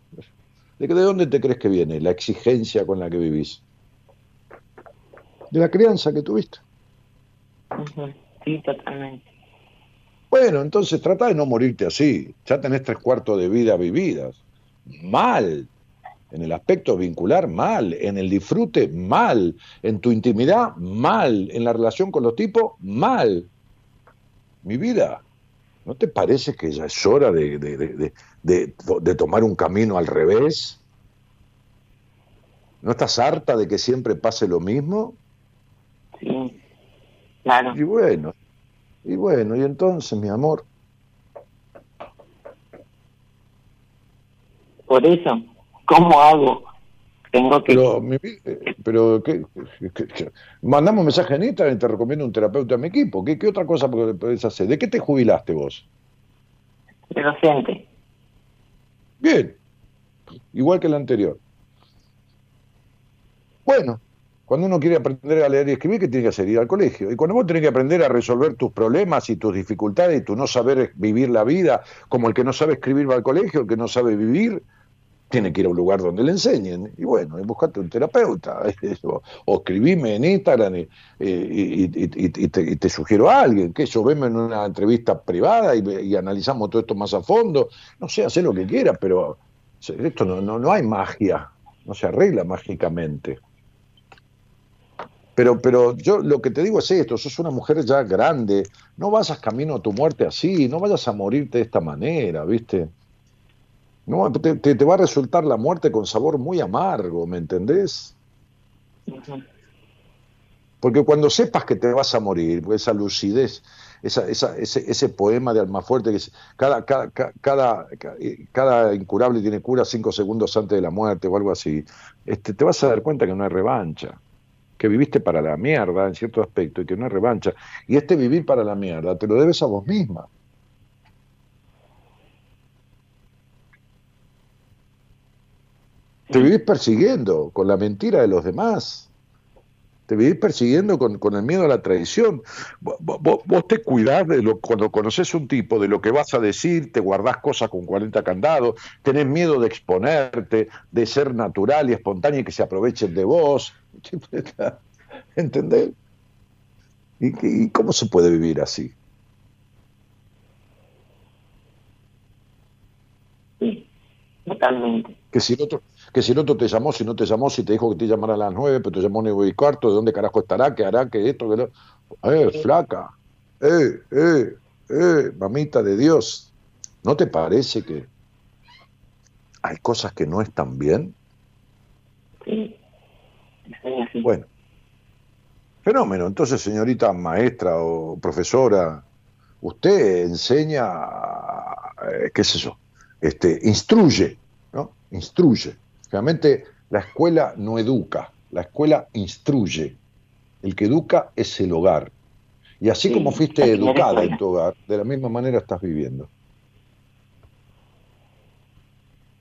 ¿de, de dónde te crees que viene la exigencia con la que vivís? De la crianza que tuviste. Sí, totalmente. Bueno, entonces trata de no morirte así. Ya tenés tres cuartos de vida vividas. Mal. En el aspecto vincular, mal. En el disfrute, mal. En tu intimidad, mal. En la relación con los tipos, mal. Mi vida, ¿no te parece que ya es hora de, de tomar un camino al revés? ¿No estás harta de que siempre pase lo mismo? Sí, claro. Y bueno, y bueno, y entonces, mi amor. Por eso, ¿cómo hago? Tengo que... Pero, pero ¿qué, mandamos un mensaje en Instagram y te recomiendo un terapeuta a mi equipo. ¿Qué, qué otra cosa puedes hacer? ¿De qué te jubilaste vos? De docente. Bien, igual que el anterior. Bueno, cuando uno quiere aprender a leer y escribir, ¿qué tiene que hacer? Ir al colegio. Y cuando vos tenés que aprender a resolver tus problemas y tus dificultades y tu no saber vivir la vida, como el que no sabe escribir va al colegio, el que no sabe vivir, tiene que ir a un lugar donde le enseñen. Y bueno, y buscate un terapeuta. o, escribime en Instagram y, te, sugiero a alguien. Que yo veme en una entrevista privada y, analizamos todo esto más a fondo. No sé, hacer lo que quiera, pero esto no, no, no hay magia. No se arregla mágicamente. Pero, pero yo lo que te digo es esto, sos una mujer ya grande, no vayas camino a tu muerte así, no vayas a morirte de esta manera, ¿viste? No, te, te, va a resultar la muerte con sabor muy amargo, ¿me entendés? Porque cuando sepas que te vas a morir, pues esa lucidez, esa, esa, ese, ese, poema de Almafuerte, que es, cada, cada, cada, cada, incurable tiene cura cinco segundos antes de la muerte o algo así, este, te vas a dar cuenta que no hay revancha que viviste para la mierda en cierto aspecto y que no es revancha. Y este vivir para la mierda te lo debes a vos misma. Te vivís persiguiendo con la mentira de los demás. Te vivís persiguiendo con, el miedo a la traición. Vos, te cuidás de lo, cuando conoces un tipo, de lo que vas a decir, te guardás cosas con 40 candados, tenés miedo de exponerte, de ser natural y espontáneo y que se aprovechen de vos. ¿Entendés? ¿Y, ¿Y cómo se puede vivir así? Sí, totalmente. Que si el otro, que si el otro te llamó, si no te llamó, si te dijo que te llamara a las nueve, pero te llamó nueve y cuarto, ¿de dónde carajo estará? ¿Qué hará? ¿Qué esto? ¿Qué lo... Eh, flaca. Eh, eh, eh, mamita de Dios. ¿No te parece que hay cosas que no están bien? Sí. Bueno. Fenómeno. Entonces, señorita maestra o profesora, usted enseña, eh, qué sé yo, este, instruye, ¿no? Instruye. Realmente la escuela no educa, la escuela instruye. El que educa es el hogar. Y así como fuiste educada en tu hogar, de la misma manera estás viviendo.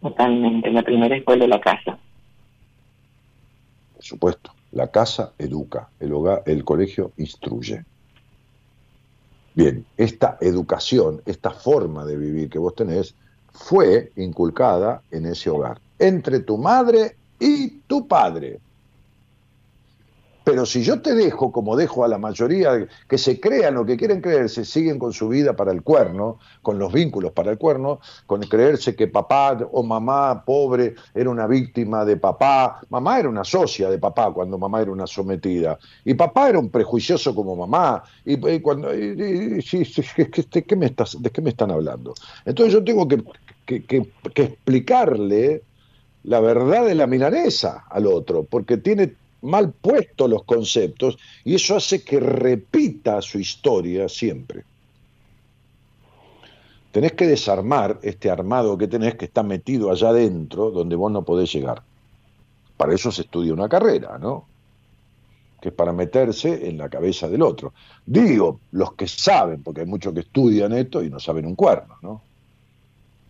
Totalmente, la primera escuela es la casa. Supuesto, la casa educa, el hogar, el colegio instruye. Bien, esta educación, esta forma de vivir que vos tenés, fue inculcada en ese hogar, entre tu madre y tu padre. Pero si yo te dejo, como dejo a la mayoría, que se crean lo que quieren creerse, siguen con su vida para el cuerno, con los vínculos para el cuerno, con creerse que papá o mamá pobre era una víctima de papá, mamá era una socia de papá cuando mamá era una sometida, y papá era un prejuicioso como mamá, y, cuando, ¿de qué me están hablando? Entonces yo tengo que, que explicarle la verdad de la milanesa al otro, porque tiene mal puestos los conceptos y eso hace que repita su historia siempre. Tenés que desarmar este armado que tenés que está metido allá adentro donde vos no podés llegar. Para eso se estudia una carrera, ¿no? Que es para meterse en la cabeza del otro. Digo, los que saben, porque hay muchos que estudian esto y no saben un cuerno, ¿no?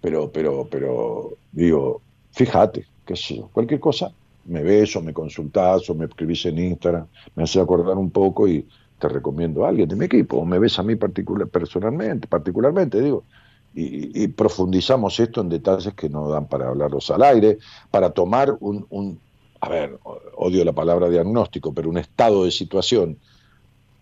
Pero, pero, pero, digo, fíjate, qué sé yo, cualquier cosa, me ves o me consultás o me escribís en Instagram, me hace acordar un poco y te recomiendo a alguien de mi equipo, o me ves a mí particular, personalmente, particularmente, digo, y, profundizamos esto en detalles que no dan para hablarlos al aire, para tomar un, un, a ver, odio la palabra diagnóstico, pero un estado de situación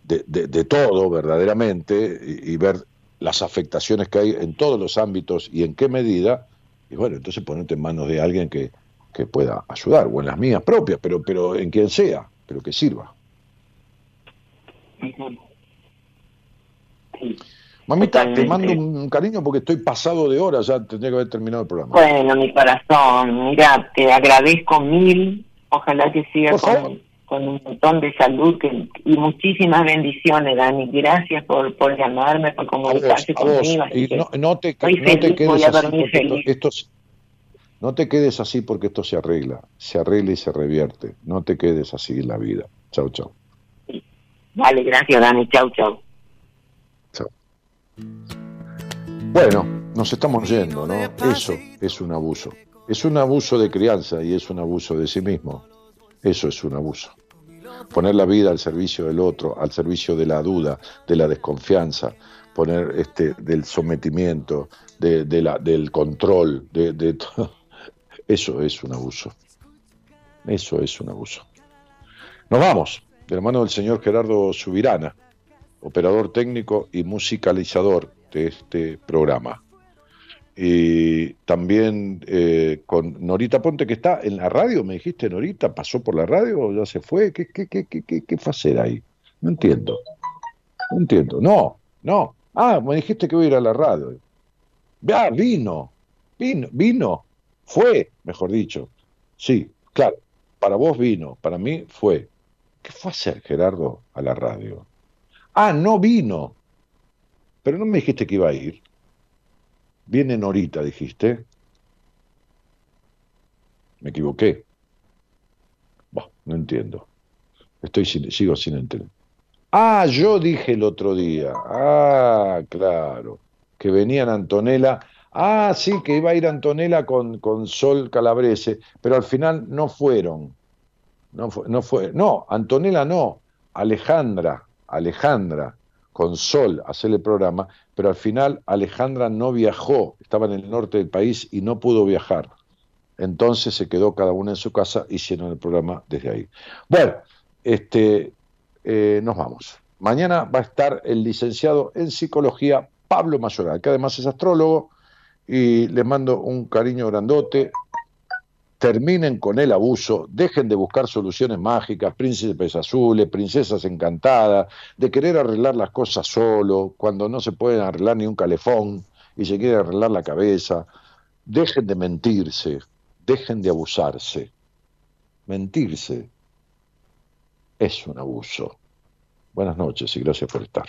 de, de, todo verdaderamente y, y ver las afectaciones que hay en todos los ámbitos y en qué medida, y bueno, entonces ponerte en manos de alguien que, que pueda ayudar, o en las mías propias, pero, pero en quien sea, pero que sirva. Mamita, te mando un cariño porque estoy pasado de hora, ya tendría que haber terminado el programa. Bueno, mi corazón, mira, te agradezco mil, ojalá que sigas con, un montón de salud y muchísimas bendiciones, Dani. Gracias por, por llamarme, por comunicarse conmigo. Y no, no, te, no te quedes así, esto, no te quedes así porque esto se arregla, se arregla y se revierte. No te quedes así en la vida. Chau, chau. Vale, gracias, Dani. Chau, chau. Chau. Bueno, nos estamos yendo, ¿no? Eso es un abuso. Es un abuso de crianza y es un abuso de sí mismo. Eso es un abuso. Poner la vida al servicio del otro, al servicio de la duda, de la desconfianza, poner este del sometimiento, de, la, del control, de, de todo eso es un abuso. Eso es un abuso. Nos vamos, de la mano del señor Gerardo Subirana, operador técnico y musicalizador de este programa. Y también eh, con Norita Ponte, que está en la radio, me dijiste, Norita, ¿pasó por la radio ya se fue? ¿Qué, qué, qué, qué, qué, fue a hacer ahí? No entiendo. No entiendo. No, no. Ah, me dijiste que voy a ir a la radio. Ah, vino. Vino, vino. Fue, mejor dicho. Sí, claro, para vos vino, para mí fue. ¿Qué fue a hacer Gerardo a la radio? Ah, no vino. Pero no me dijiste que iba a ir. Viene Norita, dijiste. Me equivoqué. Bah, no entiendo. Estoy sigo sin entender. Ah, yo dije el otro día. Ah, claro. Que venían Antonella Ah, sí, que iba a ir Antonella con, con Sol Calabrese, pero al final no fueron. No fue, no fue, no, Antonella no, Alejandra, Alejandra, con Sol hacer el programa, pero al final Alejandra no viajó, estaba en el norte del país y no pudo viajar. Entonces se quedó cada una en su casa, hicieron el programa desde ahí. Bueno, este, eh, nos vamos. Mañana va a estar el licenciado en psicología Pablo Mayoral, que además es astrólogo y les mando un cariño grandote. terminen con el abuso, dejen de buscar soluciones mágicas, príncipes azules, princesas encantadas, de querer arreglar las cosas solo, cuando no se pueden arreglar ni un calefón y se quiere arreglar la cabeza. Dejen de mentirse, dejen de abusarse. Mentirse es un abuso. Buenas noches y gracias por estar.